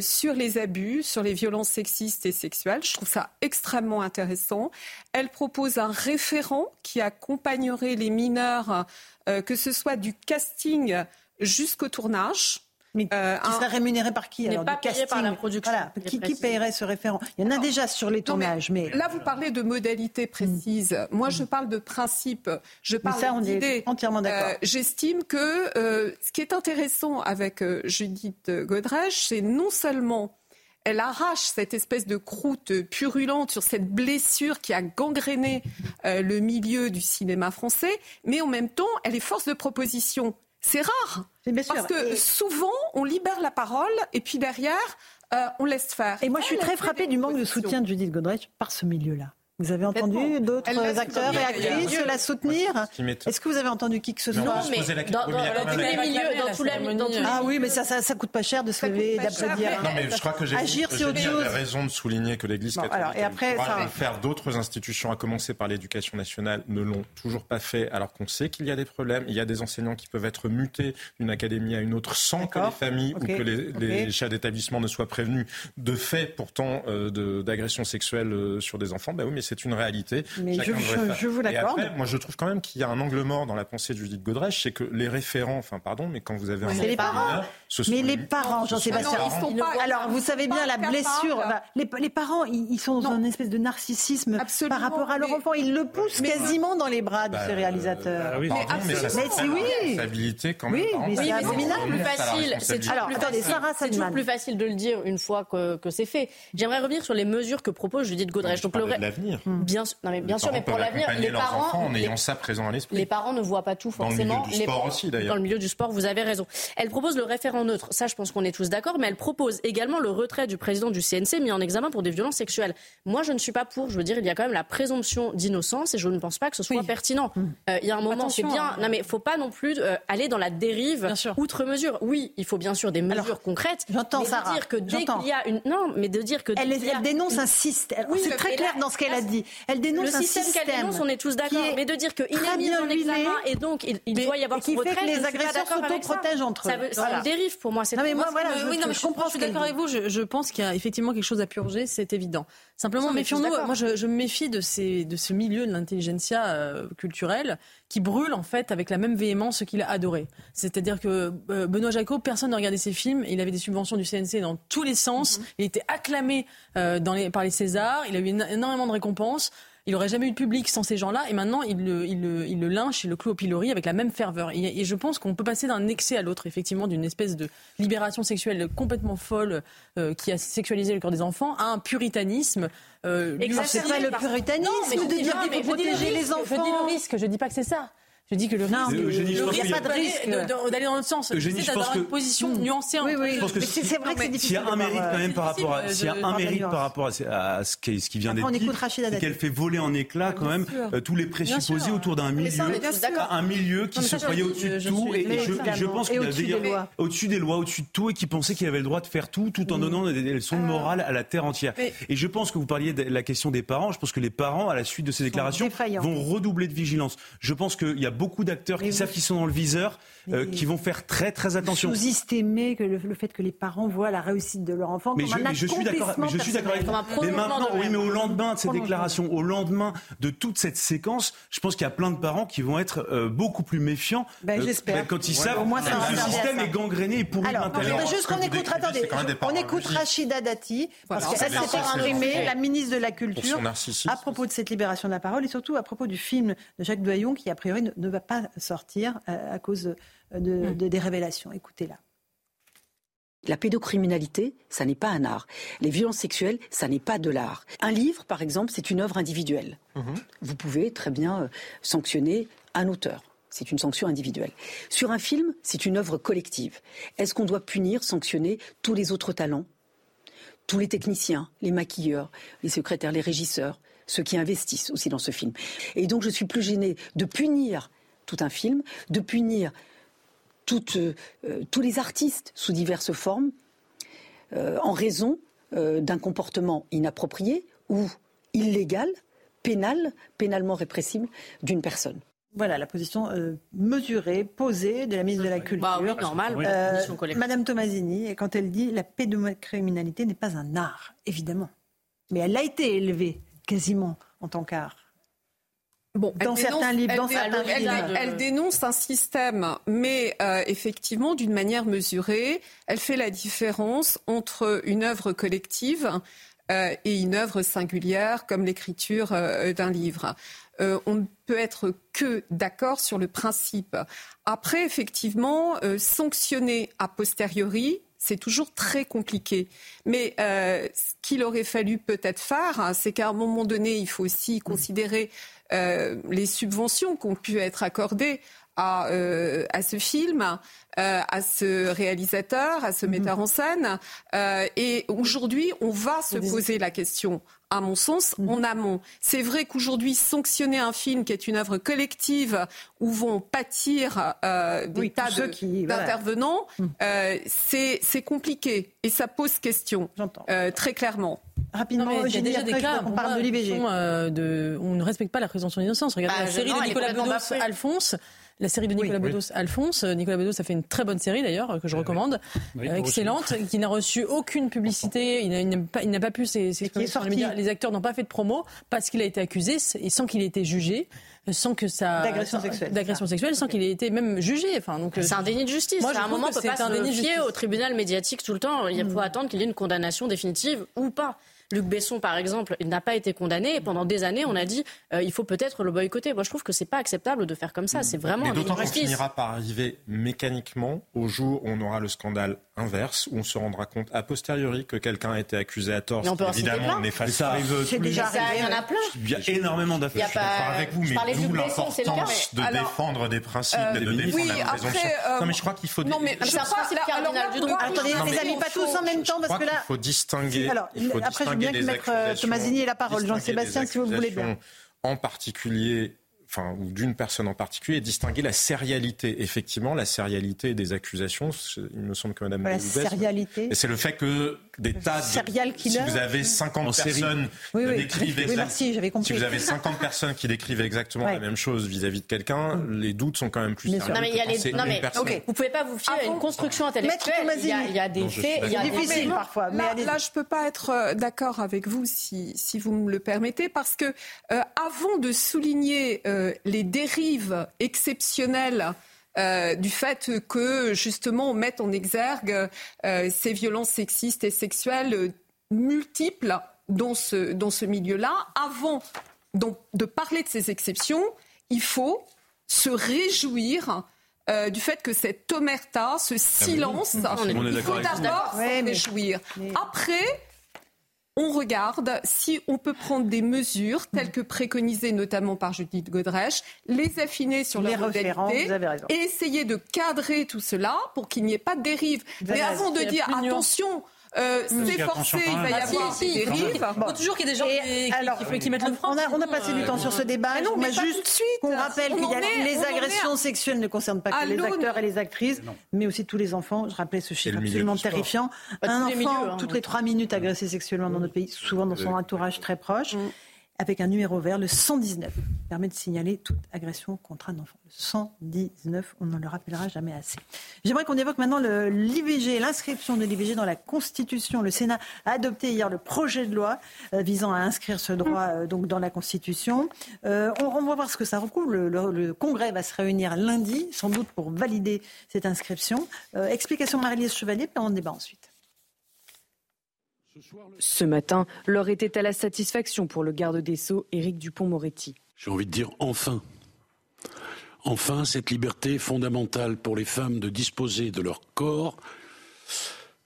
sur les abus, sur les violences sexistes et sexuelles. Je trouve ça extrêmement intéressant. Elle propose un référent qui accompagnerait les mineurs, que ce soit du casting jusqu'au tournage. Mais euh, qui serait rémunéré par qui alors, pas payé par la production. Qui, qui, paierait ce référent? Il y en a déjà sur les tournages. mais, Là, vous parlez de modalités précises. Mm. Moi, je parle de principe. Je parle d'idées. Entièrement d'accord. Euh, j'estime que euh, ce qui est intéressant avec Judith Godrèche, c'est non seulement elle arrache cette espèce de croûte purulente sur cette blessure qui a gangréné le milieu du cinéma français, mais en même temps, elle est force de proposition. C'est rare. Parce que souvent, on libère la parole et puis derrière, euh, on laisse faire. Et moi, je suis très frappée du manque de soutien de Judith Godrech par ce milieu-là. Vous avez entendu d'autres acteurs et actrices la soutenir Est-ce que vous avez entendu qui que ce soit Non, mais dans, tous les milieux, dans tous les Ah oui, mais ça, ça, ça, coûte pas cher de se lever, d'applaudir. Non, mais je crois que j'ai chose. raison de souligner que l'Église catholique alors, et après, ça... faire d'autres institutions, à commencer par l'Éducation nationale, ne l'ont toujours pas fait, alors qu'on sait qu'il y a des problèmes. Il y a des enseignants qui peuvent être mutés d'une académie à une autre sans que les familles ou que les, chefs d'établissement ne soient prévenus de faits pourtant euh, d'agressions sexuelles euh, sur des enfants. Ben oui, mais c'est une réalité. Mais je, je, vous l'accorde. Moi, je trouve quand même qu'il y a un angle mort dans la pensée de Judith Godrèche, c'est que les référents, enfin, pardon, mais quand vous avez un les parents. Mais les parents, Jean-Sébastien. Alors, vous savez bien la blessure. les, les, parents, ils, sont dans une espèce de narcissisme par rapport à leur enfant. Ils le poussent quasiment dans les bras de bah, ces réalisateurs. Bah oui, mais, c'est oui. quand même. Oui, mais c'est abominable. plus facile. C'est toujours plus facile de le dire une fois que c'est fait. J'aimerais revenir sur les mesures que propose Judith Godrèche. Donc, l'avenir. Bien, non mais bien sûr, mais pour l'avenir, les parents, en ayant ça présent à l'esprit. Les parents ne voient pas tout forcément. Dans le milieu du sport aussi, d'ailleurs. Dans le milieu du sport, vous avez raison. Elle propose le référent totalement neutre. Ça, je pense qu'on est tous d'accord. Mais elle propose également le retrait du président du CNC mis en examen pour des violences sexuelles. Moi, je ne suis pas pour. Je veux dire, il y a quand même la présomption d'innocence et je ne pense pas que ce soit pertinent. Hum. Euh, il y a un moment, c'est bien. Hein. Non, mais il faut pas non plus euh, aller dans la dérive outre mesure. Oui, il faut bien sûr des mesures concrètes. J'entends ça. dire que dès qu'il y a une non, mais de dire que elle, dénonce un système. c'est très clair dans ce qu'elle a dit. Elle dénonce un système. Le système qu'elle dénonce, on est tous d'accord. Mais de dire qu'il est mis en examen et donc il, doit y avoir fait que les agresseurs s'auto-protègent entre eux. C'est une dérive pour moi. Non mais moi voilà, je comprends. Je suis d'accord avec vous. Je pense qu'il y a effectivement quelque chose à purger, c'est évident. Simplement, méfions-nous. Moi, je me méfie de ce milieu de l'intelligentsia euh, culturelle qui brûle en fait avec la même véhémence ce qu'il a adoré. C'est-à-dire que euh, Benoît Jacot, personne ne regardait ses films. Il avait des subventions du CNC dans tous les sens. Mhm. Il était acclamé euh, dans les, par les Césars. Il a eu énormément de récompenses. Il n'aurait jamais eu de public sans ces gens-là. Et maintenant, il le, il, le, il le lynche, il le cloue au pilori avec la même ferveur. Et, et je pense qu'on peut passer d'un excès à l'autre, effectivement, d'une espèce de libération sexuelle complètement folle euh, qui a sexualisé le corps des enfants à un puritanisme. Euh, c'est pas le puritanisme non, de dire qu'il faut protéger les enfants. Je dis le risque, je dis pas que c'est ça. Je dis que le risque, il n'y a pas de risque d'aller dans l'autre sens. Eugénie, je pense que une position nuancée. Oui, oui. C'est vrai que c'est difficile. S'il y a un mérite quand même par rapport à, s'il y a un mérite par rapport à ce qui vient d'être dit, c'est qu'elle fait voler en éclats quand même euh, tous les présupposés autour d'un milieu, un milieu qui se croyait au-dessus de tout et je pense qu'il y avait au-dessus des lois, au-dessus de tout et qui pensait qu'il avait le droit de faire tout tout en donnant des leçons de morale à la terre entière. Et je pense que vous parliez de la question des parents. Je pense que les parents, à la suite de ces déclarations, vont redoubler de vigilance. Je pense qu'il y a beaucoup d'acteurs qui savent qu'ils sont dans le viseur, euh, qui vont faire très très attention. Vous estimez que le, fait que les parents voient la réussite de leur enfant mais comme je, suis d'accord. Mais je suis d'accord avec vous. Mais maintenant, oui, mais au lendemain de ces déclarations, au lendemain de toute cette séquence, je pense qu'il y a plein de parents qui vont être euh, beaucoup plus méfiants. Ben, euh, J'espère. Quand ils savent que ce système est gangréné et pourri Alors, juste qu'on écoute, attendez, on écoute Rachida Dati, parce qu'elle s'est exprimée, la ministre de la Culture, à propos de cette libération de la parole et surtout à propos du film de Jacques Doyon qui, a priori, ne va pas sortir à cause hmm. de, des révélations. Écoutez-la. La pédocriminalité, ça n'est pas un art. Les violences sexuelles, ça n'est pas de l'art. Un livre, par exemple, c'est une œuvre individuelle. Mhm. Vous pouvez très bien euh, sanctionner un auteur. C'est une sanction individuelle. Sur un film, c'est une œuvre collective. Est-ce qu'on doit punir, sanctionner tous les autres talents? Tous les techniciens, les maquilleurs, les secrétaires, les régisseurs, ceux qui investissent aussi dans ce film. Et donc je suis plus gênée de punir tout un film, de punir euh, tous les artistes sous diverses formes euh, en raison euh, d'un comportement inapproprié ou illégal, pénal, pénalement répressible d'une personne. Voilà la position mesurée, posée de la ministre de la Culture. Bah oui, normal. Madame Tomasini, quand elle dit la pédocriminalité n'est pas un art, évidemment, mais elle a été élevée quasiment en tant qu'art. Bon, dans certains livres, dans certains elle, elle, dénonce un système, mais euh, effectivement d'une manière mesurée. Elle fait la différence entre une œuvre collective euh, et une œuvre singulière, comme l'écriture euh, d'un livre. on ne peut être que d'accord sur le principe. Après, effectivement, sanctionner a posteriori, c'est toujours très compliqué. Mais euh, ce qu'il aurait fallu peut-être faire, hein, c'est qu'à un moment donné, il faut aussi considérer euh, les subventions qui ont pu être accordées à, euh, à ce film, euh, à ce réalisateur, à ce mhm. metteur en scène. Euh, et aujourd'hui, on va se poser la question, à mon sens, mhm. en amont. C'est vrai qu'aujourd'hui, sanctionner un film qui est une œuvre collective où vont pâtir euh, des tas d'intervenants, mhm. euh, c'est compliqué et ça pose question, euh, très clairement. Rapidement, il y a déjà des cas, on parle de l'IVG. on ne respecte pas la présomption d'innocence. Regardez bah, la série de Nicolas Bedos, Alphonse la série de Nicolas Bedos, Alphonse. Nicolas Bedos a fait une très bonne série d'ailleurs, que je recommande, euh, excellente, qui n'a reçu aucune publicité. Il n'a pas, pas, pu s'exprimer sur les médias. Les acteurs n'ont pas fait de promo parce qu'il a été accusé et sans qu'il ait été jugé sans que ça d'agression sexuelle, d'agression sexuelle, sans qu'il ait été même jugé. Enfin, donc c'est un déni de justice. Moi, à un moment, on peut pas se fier au tribunal médiatique tout le temps. Il faut mmh. attendre qu'il y ait une condamnation définitive ou pas. Luc Besson, par exemple, il n'a pas été condamné. Et pendant des années, on a dit euh, il faut peut-être le boycotter. Moi, je trouve que c'est pas acceptable de faire comme ça. C'est vraiment. Mais d'autant qu'on finira par arriver mécaniquement au jour où on aura le scandale inverse, où on se rendra compte a posteriori que quelqu'un a été accusé à tort. on peut évidemment, on est Ça arrive tous déjà Il y en a plein. Il y a énormément d'affaires. Je suis d'accord avec vous, mais d'où l'importance de défendre des principes et de défendre la présomption. Non, mais je crois qu'il faut. Non, mais c'est un principe cardinal du droit. Attendez, les amis, pas tous en même temps, parce que là. Il faut distinguer. Alors, après, je bien que Maître Tomazini ait la parole. Jean-Sébastien, si vous le voulez bien. En particulier enfin, ou d'une personne en particulier, et distinguer la sérialité. Effectivement, la sérialité des accusations, il me semble que Mme La sérialité. C'est le fait que des tas de... Serial killer. Si vous avez 50 personnes qui décrivent exactement... Si vous avez 50 personnes qui décrivent exactement la même chose vis-à-vis de quelqu'un, mm. les doutes sont quand même plus sérieux. Non, mais il y a les... non, mais, Vous pouvez pas vous fier à une construction intellectuelle. Il y, a, il y a des faits... Il y a difficile parfois. Mais là, je ne peux pas être euh, d'accord avec vous, si, si vous me le permettez, parce que euh, avant de souligner... Euh, les dérives exceptionnelles euh, du fait que justement on mette en exergue euh, ces violences sexistes et sexuelles multiples dans ce, dans ce milieu-là. Avant donc, de parler de ces exceptions, il faut se réjouir euh, du fait que cette omerta, ce silence, il faut d'abord se réjouir. Après, on regarde si on peut prendre des mesures telles que préconisées notamment par Judith Godrèche, les affiner sur les modalités et essayer de cadrer tout cela pour qu'il n'y ait pas de dérive. Mais avant de dire attention, euh, c'est forcé, il va y avoir des dérives. Il faut toujours qu'il y ait des gens qui, qui, mettent le frein. On a, passé du temps sur ce débat. non, mais juste qu'on rappelle que les agressions sexuelles ne concernent pas que les acteurs et les actrices, mais aussi tous les enfants. Je rappelais ce chiffre absolument terrifiant. Un enfant, hein, toutes les trois minutes agressé sexuellement dans notre pays, souvent dans son entourage très proche. Avec un numéro vert, le 119, qui permet de signaler toute agression contre un enfant. Le 119, on ne le rappellera jamais assez. J'aimerais qu'on évoque maintenant l'IVG, l'inscription de l'IVG dans la Constitution. Le Sénat a adopté hier le projet de loi euh, visant à inscrire ce droit euh, donc dans la Constitution. Euh, on, va voir ce que ça recouvre. Le, Congrès va se réunir lundi, sans doute pour valider cette inscription. explication Marie-Lise Chevalier, puis on débat ensuite. Ce matin, l'heure était à la satisfaction pour le garde des Sceaux, Éric Dupont-Moretti. J'ai envie de dire enfin. Enfin, cette liberté fondamentale pour les femmes de disposer de leur corps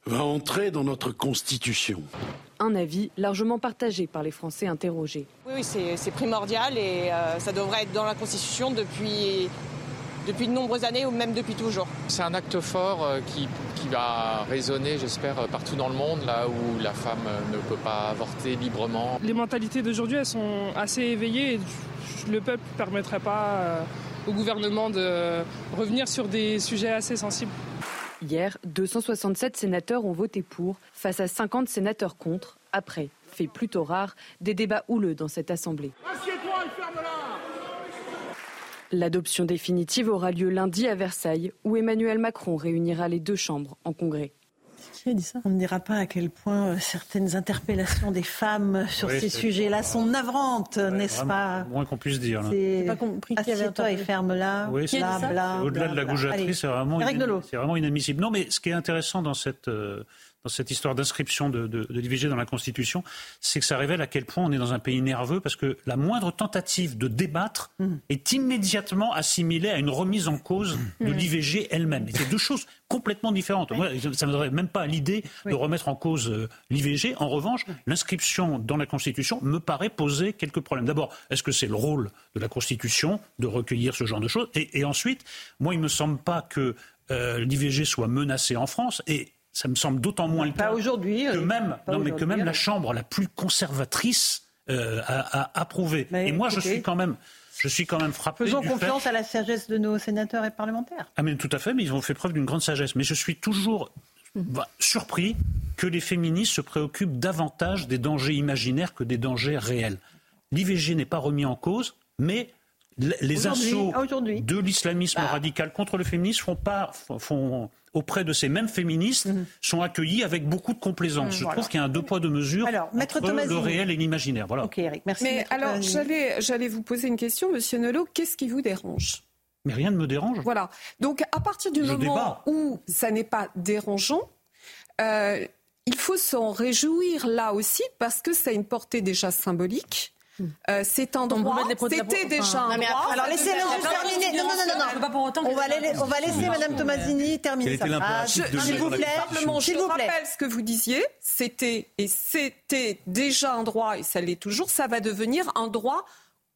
va entrer dans notre Constitution. Un avis largement partagé par les Français interrogés. Oui, oui c'est primordial et euh, ça devrait être dans la Constitution depuis depuis de nombreuses années ou même depuis toujours. C'est un acte fort euh, qui, qui va résonner, j'espère, partout dans le monde, là où la femme ne peut pas avorter librement. Les mentalités d'aujourd'hui, elles sont assez éveillées et le peuple ne permettrait pas euh, au gouvernement de revenir sur des sujets assez sensibles. Hier, 267 sénateurs ont voté pour, face à 50 sénateurs contre. Après, fait plutôt rare, des débats houleux dans cette Assemblée. Assieds-toi et ferme-la L'adoption définitive aura lieu lundi à Versailles, où Emmanuel Macron réunira les deux chambres en congrès. Qui a dit ça? On ne dira pas à quel point euh, certaines interpellations des femmes sur ces sujets-là sont navrantes, n'est-ce pas Moins qu'on puisse dire. C'est pas compris toi et ferme-la. Oui, Au-delà de la goujaterie, c'est vraiment, vraiment, inadmissible. Non, mais ce qui est intéressant dans cette, euh, dans cette histoire d'inscription de, de, de l'IVG dans la Constitution, c'est que ça révèle à quel point on est dans un pays nerveux parce que la moindre tentative de débattre mmh. est immédiatement assimilée à une remise en cause de mmh. l'IVG elle-même. c'est deux choses complètement différentes. Moi, ça ne me donnerait même pas l'idée de remettre en cause euh, l'IVG. En revanche, l'inscription dans la Constitution me paraît poser quelques problèmes. D'abord, est-ce que c'est le rôle de la Constitution de recueillir ce genre de choses? Et, et, ensuite, moi, il ne me semble pas que euh, l'IVG soit menacé en France. Et ça me semble d'autant moins le cas aujourd'hui, que même, non, mais que même la Chambre la plus conservatrice euh, a, approuvé. Et moi, je suis quand même. Je suis quand même frappé. Faisons confiance à la sagesse de nos sénateurs et parlementaires. Ah mais tout à fait, mais ils ont fait preuve d'une grande sagesse. Mais je suis toujours bah, surpris que les féministes se préoccupent davantage des dangers imaginaires que des dangers réels. L'IVG n'est pas remis en cause, mais les assauts de l'islamisme bah. radical contre le féminisme font, pas, font, auprès de ces mêmes féministes mhm. sont accueillis avec beaucoup de complaisance. Mhm, Je trouve qu'il y a un deux poids deux mesures entre le réel et l'imaginaire. Voilà. Ok, Eric, merci. Mais alors, j'allais vous poser une question, Monsieur Nolot. Qu'est-ce qui vous dérange? Mais rien ne me dérange. Voilà. Donc, à partir du moment où ça n'est pas dérangeant, euh, il faut s'en réjouir là aussi parce que ça a une portée déjà symbolique. Euh, c'est un droit. C'était déjà un droit. Alors laissez-le juste terminer. Non, non, non, non. On va, on va laisser Madame Tomasini terminer sa phrase. S'il vous plaît. Simplement, je rappelle ce que vous disiez. C'était et c'était déjà un droit et ça l'est toujours. Ça va devenir un droit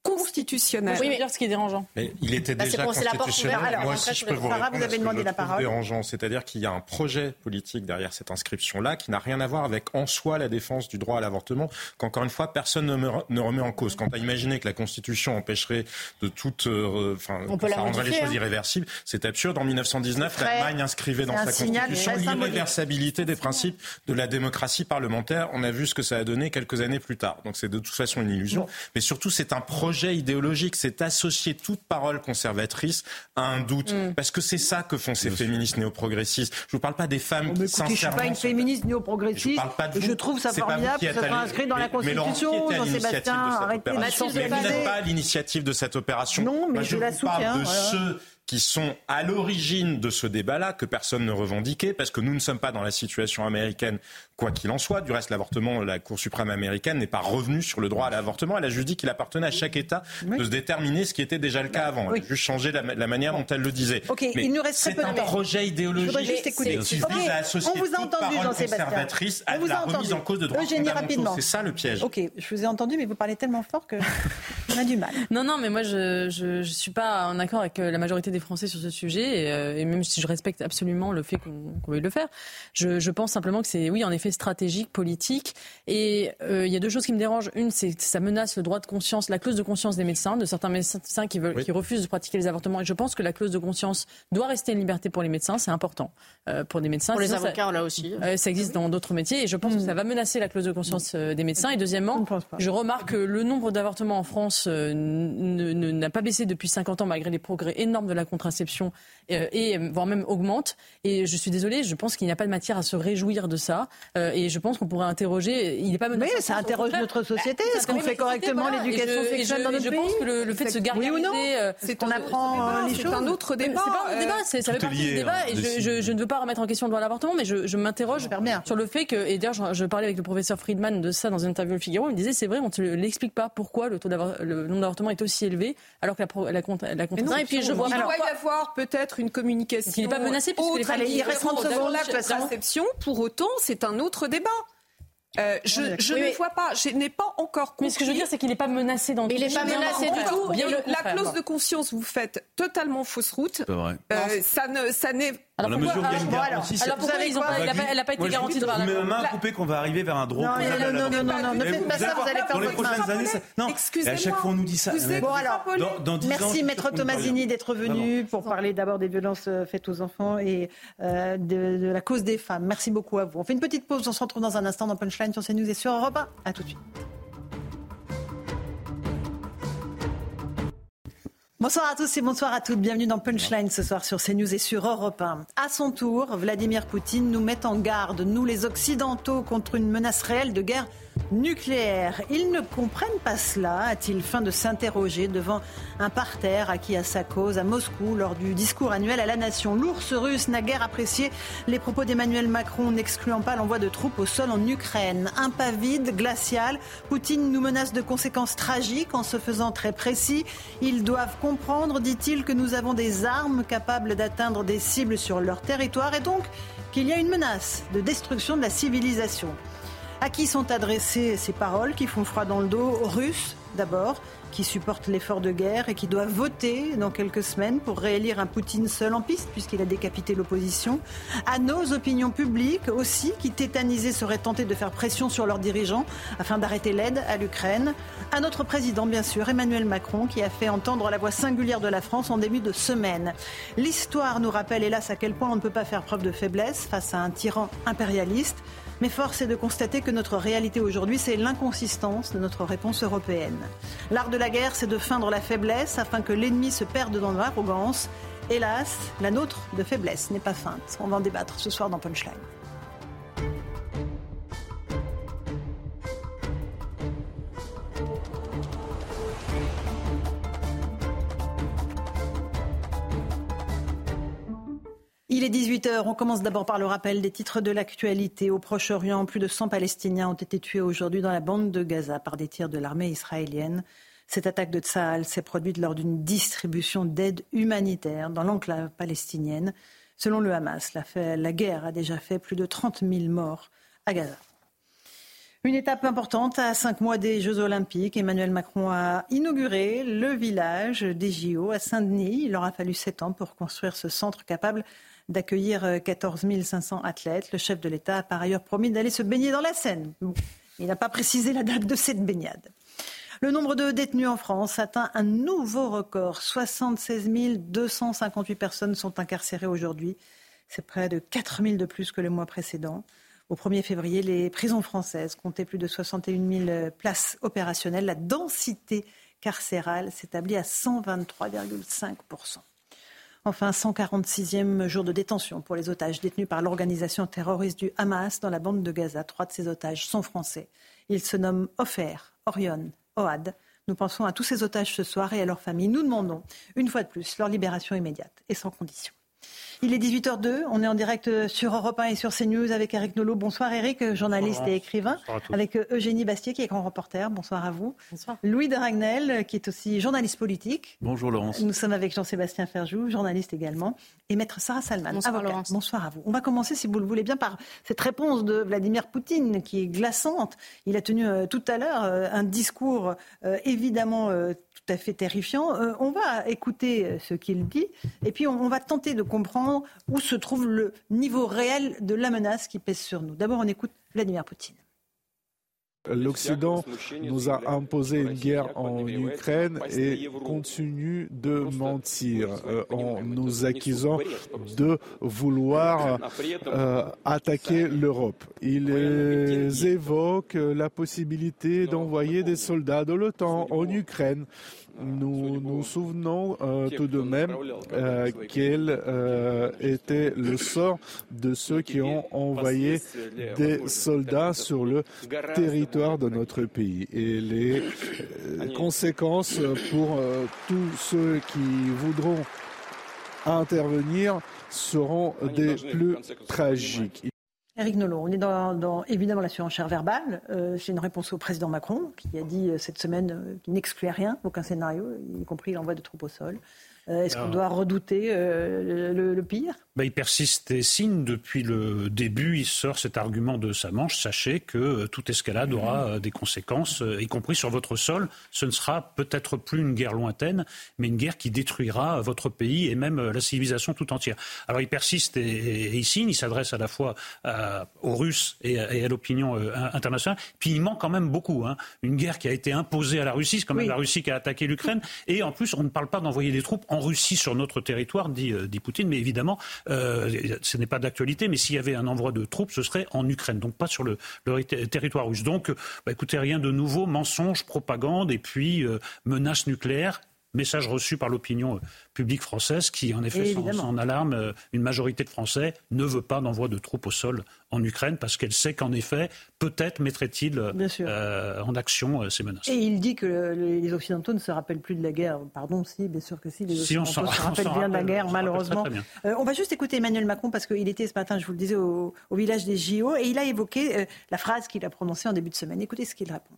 constitutionnel. Oui, mais dire ce qui est dérangeant. Mais il était bah, déjà constitutionnel. Alors, Moi aussi, je peux vous avez demandé la parole. dérangeant, c'est-à-dire qu'il y a un projet politique derrière cette inscription-là qui n'a rien à voir avec en soi la défense du droit à l'avortement, qu'encore une fois, personne ne, remet en cause. Quant à imaginer que la Constitution empêcherait de toute... Euh, enfin, ça rendrait les choses hein. irréversibles, c'est absurde. En 1919, l'Allemagne inscrivait dans sa Constitution l'irréversibilité des principes de la démocratie parlementaire. On a vu ce que ça a donné quelques années plus tard. Donc c'est de toute façon une illusion. Mais surtout, c'est un projet projet idéologique, c'est associer toute parole conservatrice à un doute. Mm. Parce que c'est ça que font ces féministes néo-progressistes. Je ne vous parle pas des femmes qui, sincèrement... Je ne suis pas une féministe néo-progressiste. Je, je trouve ça formidable que ça soit inscrit dans la Constitution. Jean-Sébastien, arrêtez. Vous n'êtes pas l'initiative de cette opération. Non, mais je, la soutiens. de ceux qui sont à l'origine de ce débat-là, que personne ne revendiquait, parce que nous ne sommes pas dans la situation américaine, quoi qu'il en soit. Du reste, l'avortement, la Cour suprême américaine n'est pas revenue sur le droit à l'avortement. Elle a juste dit qu'il appartenait à chaque État de se déterminer ce qui était déjà le cas avant. Elle a juste changé la, manière dont elle le disait. Mais il nous reste C'est un projet idéologique juste écouter. qui vise à associer On vous a entendu, conservatrice à la remise en cause de droits fondamentaux. C'est ça le piège. Ok, je vous ai entendu, mais vous parlez tellement fort que [LAUGHS] on a du mal. Non, non, mais moi, je ne suis pas en accord avec euh, la majorité des Français sur ce sujet, et, euh, même si je respecte absolument le fait qu'on veuille le faire, je, pense simplement que c'est, oui, en effet, stratégique, politique. Et euh, il y a deux choses qui me dérangent. Une, c'est que ça menace le droit de conscience, la clause de conscience des médecins, de certains médecins qui, veulent, qui refusent de pratiquer les avortements. Et je pense que la clause de conscience doit rester une liberté pour les médecins, c'est important euh, pour des médecins. Pour les avocats, là aussi. ça existe dans d'autres métiers, et je pense que ça va menacer la clause de conscience des médecins. Et deuxièmement, je remarque que le nombre d'avortements en France n'a pas baissé depuis 50 ans malgré les progrès énormes de la contraception euh, et voire même augmente. Et je suis désolée, je pense qu'il n'y a pas de matière à se réjouir de ça. Euh, et je pense qu'on pourrait interroger. Il n'est pas menacé. Oui, ça interroge notre société. Est-ce qu'on fait correctement l'éducation sexuelle dans notre pays Je pense que le, fait de se gargariser, oui euh, c'est qu'on apprend les choses. C'est un autre débat. C'est pas un débat. Ça fait partie du débat. Et je, ne veux pas remettre en question le droit à l'avortement, mais je, m'interroge sur le fait que. Et d'ailleurs, je, parlais avec le professeur Friedman de ça dans une interview au Figaro. Il me disait, c'est vrai, on ne l'explique pas pourquoi le taux le nombre d'avortements est aussi élevé, alors que la, la, la, et puis je vois. Doit y avoir peut-être une communication. Il n'est pas menacé puisque les femmes il reste 30 secondes la contraception. Pour autant, c'est un autre débat. Euh, je, je ne vois pas, je n'ai pas encore compris. Mais ce que je veux dire, c'est qu'il n'est pas menacé dans Mais il n'est pas menacé du tout. Bien la clause de conscience, vous faites totalement fausse route. Vrai. Euh, ça ne, ça n'est alors, alors, alors, alors pourquoi ils ont pas, elle n'a pas été garantie de voir la Vous main coupée qu'on va arriver vers un droit. Non, non, non, non, non, ne faites pas ça, vous allez faire Dans les prochaines années, non. À chaque fois, on nous dit ça. Bon, alors, merci, Maître Tomasini, d'être venu pour parler d'abord des violences euh, faites aux enfants et euh, de la cause des femmes. Merci beaucoup à vous. On fait une petite pause, on se retrouve dans un instant dans Punchline sur CNews et sur Europe 1. À tout de suite. Bonsoir à tous et bonsoir à toutes. Bienvenue dans Punchline ce soir sur CNews et sur Europe 1. À son tour, Vladimir Poutine nous met en garde, nous les Occidentaux, contre une menace réelle de guerre nucléaire. Ils ne comprennent pas cela, a-t-il fin de s'interroger devant un parterre acquis à sa cause à Moscou lors du discours annuel à la nation. L'ours russe n'a guère apprécié les propos d'Emmanuel Macron n'excluant pas l'envoi de troupes au sol en Ukraine. Un pas vide, glacial, Poutine nous menace de conséquences tragiques en se faisant très précis. Ils doivent comprendre, dit-il, que nous avons des armes capables d'atteindre des cibles sur leur territoire et donc qu'il y a une menace de destruction de la civilisation. À qui sont adressées ces paroles qui font froid dans le dos Aux Russes, d'abord, qui supportent l'effort de guerre et qui doivent voter dans quelques semaines pour réélire un Poutine seul en piste, puisqu'il a décapité l'opposition. À nos opinions publiques aussi, qui tétanisées seraient tentées de faire pression sur leurs dirigeants afin d'arrêter l'aide à l'Ukraine. À notre président, bien sûr, Emmanuel Macron, qui a fait entendre la voix singulière de la France en début de semaine. L'histoire nous rappelle, hélas, à quel point on ne peut pas faire preuve de faiblesse face à un tyran impérialiste. Mais force est de constater que notre réalité aujourd'hui, c'est l'inconsistance de notre réponse européenne. L'art de la guerre, c'est de feindre la faiblesse afin que l'ennemi se perde dans l'arrogance. Hélas, la nôtre de faiblesse n'est pas feinte. On va en débattre ce soir dans Punchline. Il est 18h. On commence d'abord par le rappel des titres de l'actualité. Au Proche-Orient, plus de 100 Palestiniens ont été tués aujourd'hui dans la bande de Gaza par des tirs de l'armée israélienne. Cette attaque de Tsahal s'est produite lors d'une distribution d'aide humanitaire dans l'enclave palestinienne. Selon le Hamas, la, la guerre a déjà fait plus de 30 000 morts à Gaza. Une étape importante à cinq mois des Jeux Olympiques. Emmanuel Macron a inauguré le village des JO à Saint-Denis. Il aura fallu sept ans pour construire ce centre capable d'accueillir 14 euh, 500 athlètes. Le chef de l'État a par ailleurs promis d'aller se baigner dans la Seine. Il n'a pas précisé la date de cette baignade. Le nombre de détenus en France atteint un nouveau record. 76 258 personnes sont incarcérées aujourd'hui. C'est près de 4 000 de plus que le mois précédent. Au 1er février, les prisons françaises comptaient plus de 61 000 places opérationnelles. La densité carcérale s'établit à 123,5 Enfin, 146e jour de détention pour les otages détenus par l'organisation terroriste du Hamas dans la bande de Gaza. Trois de ces otages sont français. Ils se nomment Ofer, Orion, Oad. Nous pensons à tous ces otages ce soir et à leurs familles. Nous demandons, une fois de plus, leur libération immédiate et sans condition. Il est 18h02, on est en direct sur Europe 1 et sur CNews avec Eric Nolot. Bonsoir Eric, journaliste et écrivain. Avec Eugénie Bastier qui est grand reporter. Bonsoir à vous. Bonsoir. Louis de Ragnel qui est aussi journaliste politique. Bonjour Laurence. Nous sommes avec Jean-Sébastien Ferjou, journaliste également. Et maître Sarah Salman, Bonsoir Laurence. Bonsoir à vous. On va commencer, si vous le voulez bien, par cette réponse de Vladimir Poutine qui est glaçante. Il a tenu euh, tout à l'heure euh, un discours euh, évidemment tout à fait terrifiant. on va écouter ce qu'il dit et puis on va tenter de comprendre où se trouve le niveau réel de la menace qui pèse sur nous. D'abord, on écoute Vladimir Poutine. L'Occident nous a imposé une guerre en Ukraine et continue de mentir euh, en nous accusant de vouloir euh, attaquer l'Europe. Ils évoquent la possibilité d'envoyer des soldats de l'OTAN en Ukraine nous nous souvenons euh, tout de même euh, quel euh, était le sort de ceux qui ont envoyé des soldats sur le territoire de notre pays et les conséquences pour tous ceux qui voudront intervenir seront des plus tragiques. Eric Nolot, on est dans, évidemment la surenchère verbale. Euh, c'est une réponse au président Macron qui a dit euh, cette semaine euh, qu'il n'excluait rien, aucun scénario, y compris l'envoi de troupes au sol. Euh, est-ce qu'on doit redouter euh, le, pire? Bah, Il persiste et signe depuis le début. Il sort cet argument de sa manche. Sachez que euh, toute escalade aura des conséquences, y compris sur votre sol. Ce ne sera peut-être plus une guerre lointaine, mais une guerre qui détruira votre pays et même la civilisation tout entière. Alors il persiste et, il signe. Il s'adresse à la fois aux Russes et, à l'opinion internationale. Puis il manque quand même beaucoup. Hein. Une guerre qui a été imposée à la Russie, c'est quand même la Russie qui a attaqué l'Ukraine. Et en plus, on ne parle pas d'envoyer des troupes en Russie sur notre territoire, dit, euh, Poutine. Mais évidemment, euh, ce n'est pas d'actualité. Mais s'il y avait un envoi de troupes, ce serait en Ukraine, donc pas sur le, territoire russe. Donc, bah, écoutez, rien de nouveau, mensonge, propagande et puis euh, menace nucléaire message reçu par l'opinion euh, publique française qui, en effet, en alarme. Euh, une majorité de Français ne veut pas d'envoi de troupes au sol en Ukraine parce qu'elle sait qu'en effet, peut-être mettrait-il euh, en action ces menaces. Et il dit que les Occidentaux ne se rappellent plus de la guerre. Pardon, si, bien sûr que si. Les Occidentaux se rappellent [LAUGHS] bien de la guerre, malheureusement. on va juste écouter Emmanuel Macron parce qu'il était ce matin, je vous le disais, au, au village des JO et il a évoqué la phrase qu'il a prononcée en début de semaine. Écoutez ce qu'il répond.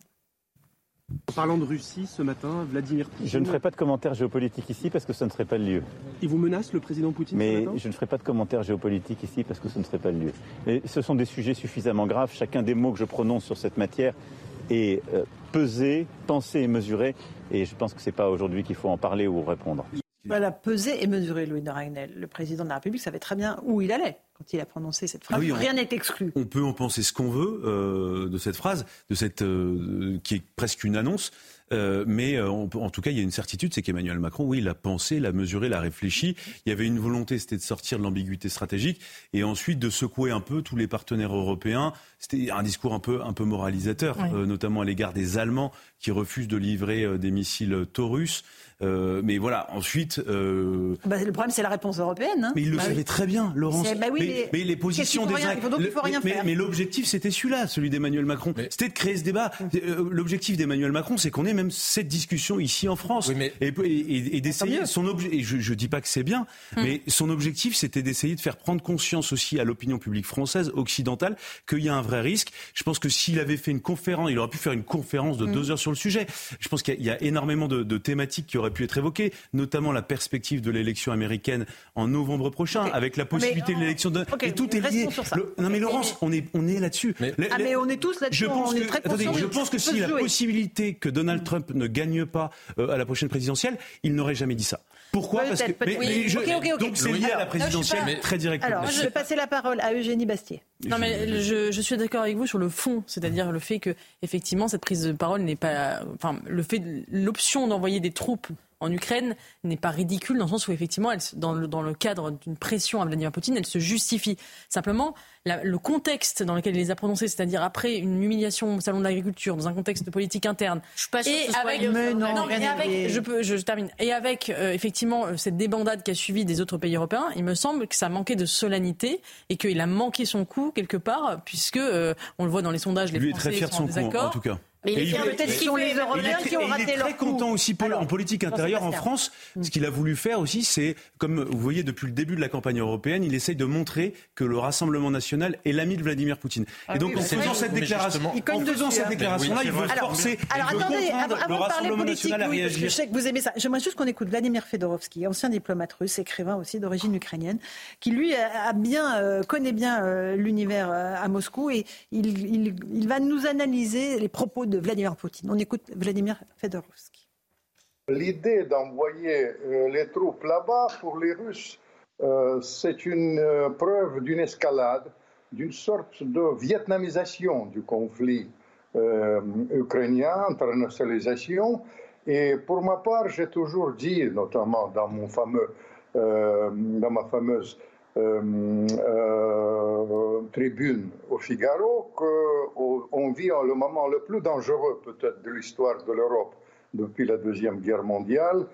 En parlant de Russie ce matin, Vladimir Poutine. Je ne ferai pas de commentaires géopolitiques ici parce que ce ne serait pas le lieu. Il vous menace, le président Poutine Mais je ne ferai pas de commentaires géopolitiques ici parce que ce ne serait pas le lieu. Et ce sont des sujets suffisamment graves. Chacun des mots que je prononce sur cette matière est euh, pesé, pensé et mesuré. Et je pense que ce n'est pas aujourd'hui qu'il faut en parler ou répondre. Voilà, peser et mesurer Louis de Ragnel. Le président de la République savait très bien où il allait quand il a prononcé cette phrase. Ah Rien n'est exclu. On peut en penser ce qu'on veut euh, de cette phrase, de cette euh, qui est presque une annonce. Euh, mais en tout cas, il y a une certitude, c'est qu'Emmanuel Macron, oui, il a pensé, l'a mesuré, l'a réfléchi. Il y avait une volonté, c'était de sortir de l'ambiguïté stratégique et ensuite de secouer un peu tous les partenaires européens. C'était un discours un peu, un peu moralisateur, notamment à l'égard des Allemands qui refusent de livrer des missiles Taurus. Mais voilà, ensuite. Bah, le problème, c'est la réponse européenne. Hein. mais il le bah savait très bien, Laurence. Bah mais, mais, les positions des uns. Mais, l'objectif, c'était celui-là, celui d'Emmanuel Macron. C'était de créer ce débat. Hum. L'objectif d'Emmanuel Macron, c'est qu'on ait même cette discussion ici en France. et, et, d'essayer. Son objet. Et je, je dis pas que c'est bien, hum. mais son objectif, c'était d'essayer de faire prendre conscience aussi à l'opinion publique française, occidentale, qu'il y a un vrai risque. Je pense que s'il avait fait une conférence, il aurait pu faire une conférence de mm. deux heures sur le sujet. Je pense qu'il y, a énormément de, thématiques qui auraient pu être évoquées, notamment la perspective de l'élection américaine en novembre prochain, avec la possibilité de l'élection de... et tout est lié. Non mais Laurence, on est, on est là-dessus. Mais... Ah mais on est tous là-dessus. Je pense que, attendez, je pense que si la possibilité que Donald. Trump ne gagne pas euh, à la prochaine présidentielle, il n'aurait jamais dit ça. Pourquoi Parce que je, donc c'est lié à la présidentielle très directement. Alors, je vais passer la parole à Eugénie Bastier. Non, mais je, je suis d'accord avec vous sur le fond, c'est-à-dire le fait que effectivement cette prise de parole n'est pas, enfin, le fait, l'option d'envoyer des troupes en Ukraine n'est pas ridicule dans le sens où effectivement, elle, dans, le, dans le cadre d'une pression à Vladimir Poutine, elle se justifie. Simplement, le contexte dans lequel il les a prononcés, c'est-à-dire après une humiliation au salon de l'agriculture, dans un contexte de politique interne, je suis pas et avec, non, et avec je, peux, je, termine, et avec euh, effectivement euh, cette débandade qui a suivi des autres pays européens, il me semble que ça manquait de solennité et qu'il a manqué son coup quelque part, puisque euh, on le voit dans les sondages, les Lui Français est très fier de son coup, en tout cas. Mais il, peut-être qu'ils les Européens qui ont raté leur Il est très content aussi en politique intérieure en France. Ce qu'il a voulu faire aussi, c'est, comme vous voyez depuis le début de la campagne européenne, il essaye de montrer que le Rassemblement national est l'ami de Vladimir Poutine. Ah et donc en faisant cette déclaration, en faisant cette déclaration-là, il veut forcer, alors, il veut attendez, Rassemblement national à réagir. Je sais que vous aimez ça. J'aimerais juste qu'on écoute Vladimir Fedorovski, ancien diplomate russe, écrivain aussi d'origine ukrainienne, qui lui a bien, euh, connaît bien euh, l'univers euh, à Moscou et il, il va nous analyser les propos de Vladimir Poutine. On écoute Vladimir Fedorovski. L'idée d'envoyer euh, les troupes là-bas pour les Russes, euh, c'est une euh, preuve d'une escalade, d'une sorte de vietnamisation du conflit ukrainien, internationalisation. Et pour ma part, j'ai toujours dit, notamment dans, mon fameux, dans ma fameuse euh, euh, tribune au Figaro qu'on vit le moment le plus dangereux peut-être de l'histoire de l'Europe depuis la Deuxième Guerre mondiale.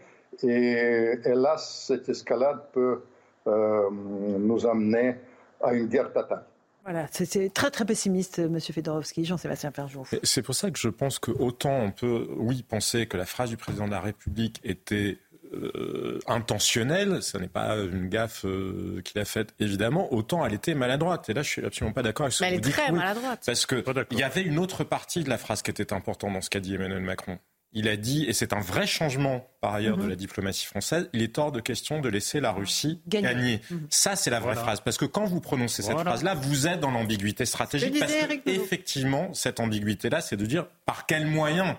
Et hélas, cette escalade peut euh, nous amener à une guerre totale. Voilà, c'est très très pessimiste, M. Fedorovski, Jean-Sébastien Ferjou. C'est pour ça que je pense que autant on peut, oui, penser que la phrase du président de la République était euh, intentionnelle, ce n'est pas une gaffe euh, qu'il a faite évidemment, autant elle était maladroite. Et là, je suis absolument pas d'accord avec ce que vous dites. Elle est très maladroite. Parce que il y avait une autre partie de la phrase qui était importante dans ce qu'a dit Emmanuel Macron. Il a dit, et c'est un vrai changement par ailleurs de mhm. la diplomatie française, il est hors de question de laisser la Russie gagner. Mhm. Ça, c'est la vraie phrase. Parce que quand vous prononcez cette phrase-là, vous êtes dans l'ambiguïté stratégique. Parce que, effectivement, cette ambiguïté-là, c'est de dire par quels moyens